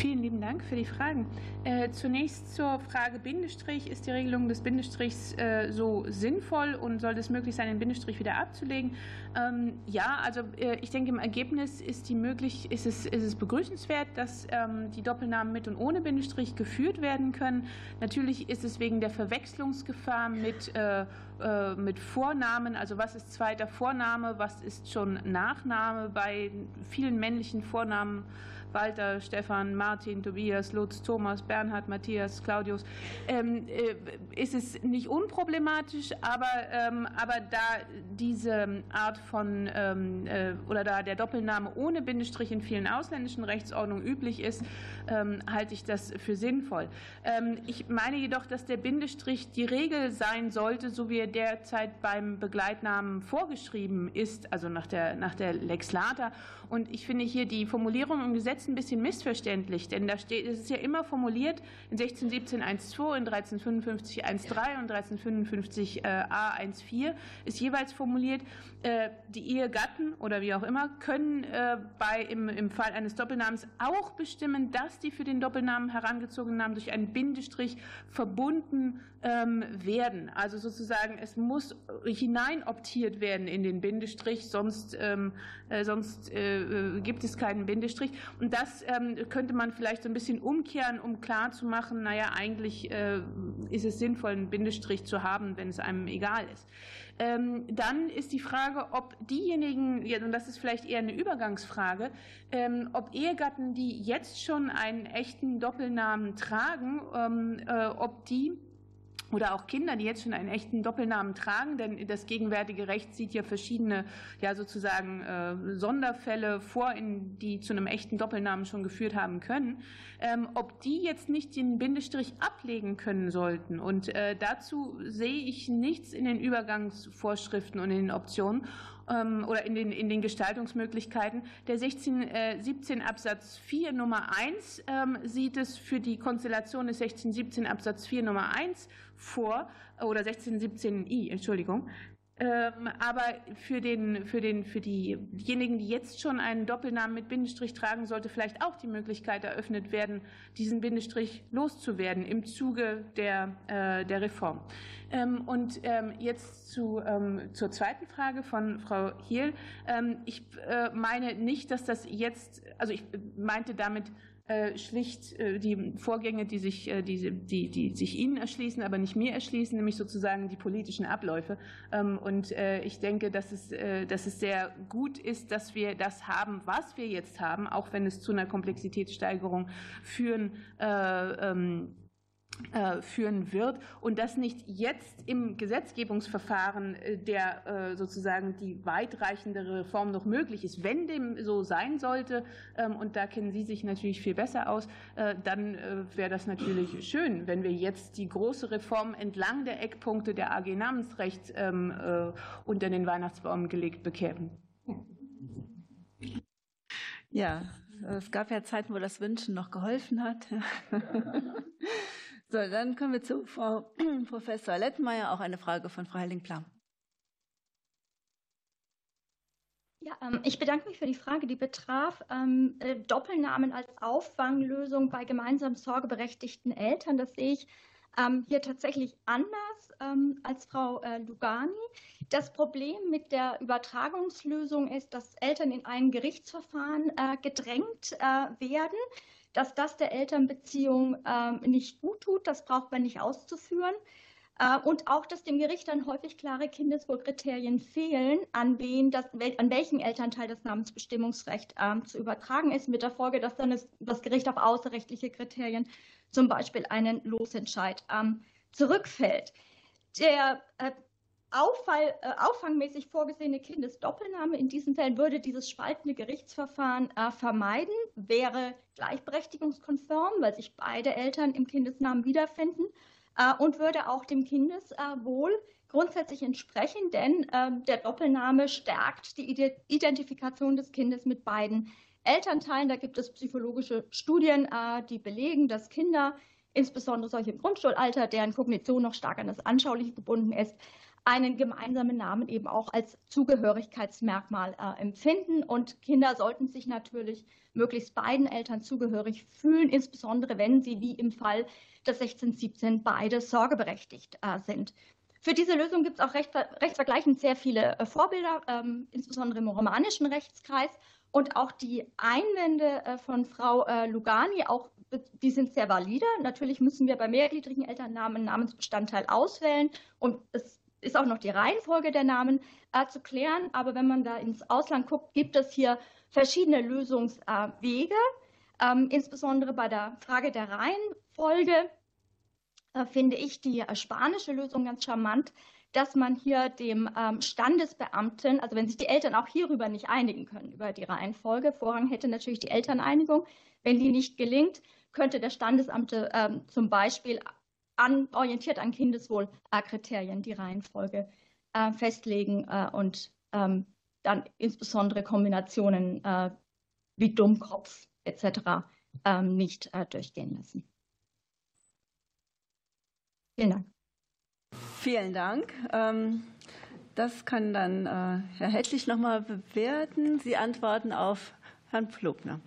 Vielen lieben Dank für die Fragen. Äh, zunächst zur Frage Bindestrich. Ist die Regelung des Bindestrichs äh, so sinnvoll und soll es möglich sein, den Bindestrich wieder abzulegen? Ähm, ja, also äh, ich denke, im Ergebnis ist, die möglich, ist, es, ist es begrüßenswert, dass ähm, die Doppelnamen mit und ohne Bindestrich geführt werden können. Natürlich ist es wegen der Verwechslungsgefahr mit äh, äh, mit Vornamen, also was ist zweiter Vorname, was ist schon Nachname bei vielen männlichen Vornamen Walter, Stefan, Martin, Tobias, Lutz, Thomas, Bernhard, Matthias, Claudius, ähm, äh, ist es nicht unproblematisch, aber, ähm, aber da diese Art von ähm, äh, oder da der Doppelname ohne Bindestrich in vielen ausländischen Rechtsordnungen üblich ist, halte ich das für sinnvoll. Ich meine jedoch, dass der Bindestrich die Regel sein sollte, so wie er derzeit beim Begleitnamen vorgeschrieben ist, also nach der, nach der Lex Lata. Und ich finde hier die Formulierung im Gesetz ein bisschen missverständlich, denn da steht, es ist ja immer formuliert in 1617 1.2, in 1355 1.3 und 1355 a 1.4 ist jeweils formuliert, äh, die Ehegatten oder wie auch immer können äh, bei, im, im Fall eines Doppelnamens auch bestimmen, dass die für den Doppelnamen herangezogenen Namen durch einen Bindestrich verbunden ähm, werden. Also sozusagen, es muss hineinoptiert werden in den Bindestrich, sonst, ähm, äh, sonst äh, gibt es keinen Bindestrich. Und das ähm, könnte man vielleicht so ein bisschen umkehren, um klarzumachen, naja, eigentlich äh, ist es sinnvoll, einen Bindestrich zu haben, wenn es einem egal ist. Ähm, dann ist die Frage, ob diejenigen, und das ist vielleicht eher eine Übergangsfrage, ähm, ob Ehegatten, die jetzt schon einen echten Doppelnamen tragen, ähm, äh, ob die oder auch Kinder, die jetzt schon einen echten Doppelnamen tragen, denn das gegenwärtige Recht sieht ja verschiedene, ja sozusagen äh, Sonderfälle vor, in, die zu einem echten Doppelnamen schon geführt haben können, ähm, ob die jetzt nicht den Bindestrich ablegen können sollten. Und äh, dazu sehe ich nichts in den Übergangsvorschriften und in den Optionen oder in den, in den Gestaltungsmöglichkeiten. Der 1617 äh, Absatz 4 Nummer 1 ähm, sieht es für die Konstellation des 1617 Absatz 4 Nummer 1 vor, oder 1617i, Entschuldigung, ähm, aber für, den, für, den, für diejenigen, die jetzt schon einen Doppelnamen mit Bindestrich tragen, sollte vielleicht auch die Möglichkeit eröffnet werden, diesen Bindestrich loszuwerden im Zuge der, äh, der Reform. Ähm, und ähm, jetzt zu, zur zweiten Frage von Frau Hiel. Ich äh, meine nicht, dass das jetzt, also ich meinte damit, schlicht äh, die Vorgänge, die sich, äh, die, die, die sich Ihnen erschließen, aber nicht mir erschließen, nämlich sozusagen die politischen Abläufe. Ähm, und ich denke, dass es, dass es sehr gut ist, dass wir das haben, was wir jetzt haben, auch wenn es zu einer Komplexitätssteigerung führen ähm, äh, führen wird und das nicht jetzt im Gesetzgebungsverfahren äh, der äh, sozusagen die weitreichendere Reform noch möglich ist. Wenn dem so sein sollte, ähm, und da kennen Sie sich natürlich viel besser aus, dann wäre das natürlich schön, wenn wir jetzt die große Reform entlang der Eckpunkte der AG Namensrecht ähm, unter den Weihnachtsbaum gelegt bekämen. Ja, es gab ja Zeiten, wo das Wünschen noch geholfen hat. so, dann kommen wir zu Frau Professor Lettmeier. Auch eine Frage von Frau Helling-Plam. Ja, ähm, ich bedanke mich für die Frage, die betraf ähm, äh, Doppelnamen als Auffanglösung bei gemeinsam sorgeberechtigten Eltern. Das sehe ich ähm, hier tatsächlich anders als Frau äh, Lugani. Das Problem mit der Übertragungslösung ist, dass Eltern in ein Gerichtsverfahren äh, gedrängt werden. Dass das der Elternbeziehung ähm, nicht gut tut, das braucht man nicht auszuführen. Äh, und auch, dass dem Gericht dann häufig klare Kindeswohlkriterien fehlen, an, wen das, an welchen Elternteil das Namensbestimmungsrecht äh, zu übertragen ist, mit der Folge, dass dann das Gericht auf außerrechtliche Kriterien, zum Beispiel einen Losentscheid, ähm, zurückfällt. Der äh, Auffall, äh, auffangmäßig vorgesehene Kindesdoppelname in diesen Fällen würde dieses spaltende Gerichtsverfahren äh, vermeiden, wäre gleichberechtigungskonform, weil sich beide Eltern im Kindesnamen wiederfinden äh, und würde auch dem Kindeswohl grundsätzlich entsprechen, denn ähm, der Doppelname stärkt die Identifikation des Kindes mit beiden Elternteilen. Da gibt es psychologische Studien, äh, die belegen, dass Kinder, insbesondere solche im Grundschulalter, deren Kognition noch stark an das Anschauliche gebunden ist, einen gemeinsamen Namen eben auch als Zugehörigkeitsmerkmal äh, empfinden. Und Kinder sollten sich natürlich möglichst beiden Eltern zugehörig fühlen, insbesondere wenn sie, wie im Fall des 1617, beide sorgeberechtigt äh, sind. Für diese Lösung gibt es auch recht, rechtsvergleichend sehr viele äh, Vorbilder, ähm, insbesondere im romanischen Rechtskreis. Und auch die Einwände von Frau Lugani, auch die sind sehr valide. Natürlich müssen wir bei mehrgliedrigen Elternnamen einen Namensbestandteil auswählen und es ist auch noch die Reihenfolge der Namen äh, zu klären. Aber wenn man da ins Ausland guckt, gibt es hier verschiedene Lösungswege. Ähm, insbesondere bei der Frage der Reihenfolge äh, finde ich die äh, spanische Lösung ganz charmant, dass man hier dem ähm, Standesbeamten, also wenn sich die Eltern auch hierüber nicht einigen können, über die Reihenfolge, Vorrang hätte natürlich die Elterneinigung. Wenn die nicht gelingt, könnte der Standesamte ähm, zum Beispiel an, orientiert an Kindeswohlkriterien die Reihenfolge äh, festlegen äh, und ähm, dann insbesondere Kombinationen äh, wie Dummkopf etc. Ähm, nicht äh, durchgehen lassen. Vielen Dank. Vielen Dank. Ähm, das kann dann äh, Herr Hettlich noch mal bewerten. Sie antworten auf Herrn Pflugner.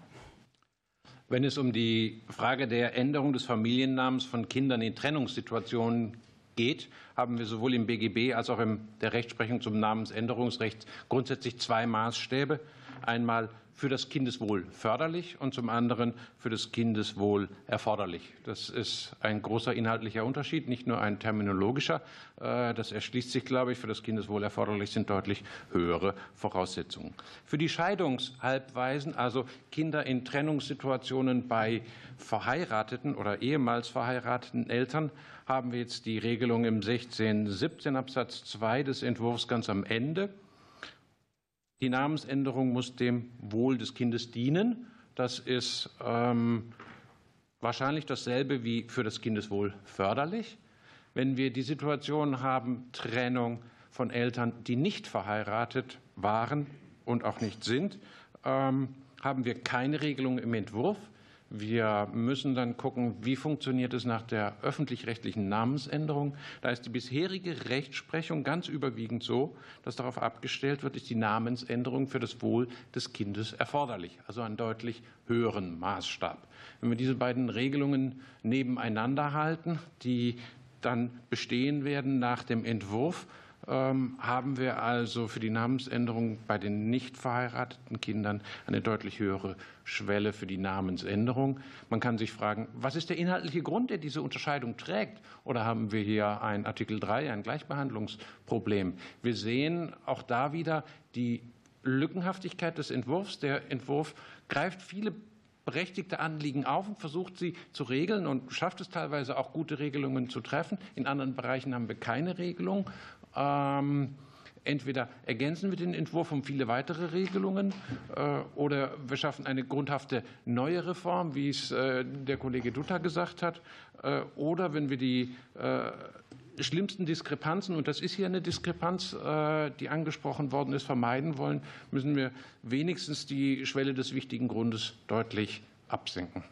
Wenn es um die Frage der Änderung des Familiennamens von Kindern in Trennungssituationen geht, haben wir sowohl im BGB als auch in der Rechtsprechung zum Namensänderungsrecht grundsätzlich zwei Maßstäbe. Einmal für das Kindeswohl förderlich und zum anderen für das Kindeswohl erforderlich. Das ist ein großer inhaltlicher Unterschied, nicht nur ein terminologischer. Äh, das erschließt sich, glaube ich. Für das Kindeswohl erforderlich sind deutlich höhere Voraussetzungen. Für die Scheidungshalbweisen, also Kinder in Trennungssituationen bei verheirateten oder ehemals verheirateten Eltern, haben wir jetzt die Regelung im 1617 Absatz 2 des Entwurfs ganz am Ende. Die Namensänderung muss dem Wohl des Kindes dienen. Das ist ähm, wahrscheinlich dasselbe wie für das Kindeswohl förderlich. Wenn wir die Situation haben, Trennung von Eltern, die nicht verheiratet waren und auch nicht sind, ähm, haben wir keine Regelung im Entwurf. Wir müssen dann gucken, wie funktioniert es nach der öffentlich-rechtlichen Namensänderung. Da ist die bisherige Rechtsprechung ganz überwiegend so, dass darauf abgestellt wird, ist die Namensänderung für das Wohl des Kindes erforderlich, also einen deutlich höheren Maßstab. Wenn wir diese beiden Regelungen nebeneinander halten, die dann bestehen werden nach dem Entwurf, haben wir also für die Namensänderung bei den nicht verheirateten Kindern eine deutlich höhere Schwelle für die Namensänderung. Man kann sich fragen, was ist der inhaltliche Grund, der diese Unterscheidung trägt? Oder haben wir hier ein Artikel 3, ein Gleichbehandlungsproblem? Wir sehen auch da wieder die Lückenhaftigkeit des Entwurfs. Der Entwurf greift viele berechtigte Anliegen auf und versucht sie zu regeln und schafft es teilweise auch gute Regelungen zu treffen. In anderen Bereichen haben wir keine Regelung. Ähm, entweder ergänzen wir den Entwurf um viele weitere Regelungen äh, oder wir schaffen eine grundhafte neue Reform, wie es äh, der Kollege Dutta gesagt hat, äh, oder wenn wir die schlimmsten Diskrepanzen, und das ist hier eine Diskrepanz, die angesprochen worden ist, vermeiden wollen, müssen wir wenigstens die Schwelle des wichtigen Grundes deutlich absenken.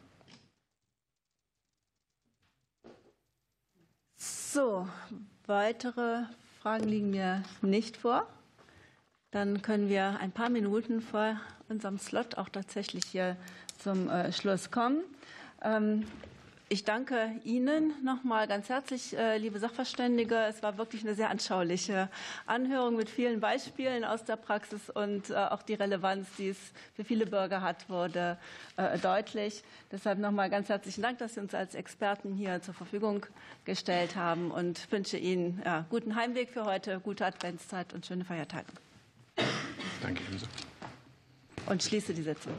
So, weitere Fragen liegen mir nicht vor. Dann können wir ein paar Minuten vor unserem Slot auch tatsächlich hier zum äh, Schluss kommen. Ich danke Ihnen nochmal ganz herzlich, äh, liebe Sachverständige. Es war wirklich eine sehr anschauliche Anhörung mit vielen Beispielen aus der Praxis und äh, auch die Relevanz, die es für viele Bürger hat, wurde äh, deutlich. Deshalb nochmal ganz herzlichen Dank, dass Sie uns als Experten hier zur Verfügung gestellt haben und wünsche Ihnen guten Heimweg für heute, gute Adventszeit und schöne Feiertage. Danke ebenso. Und schließe die Sitzung.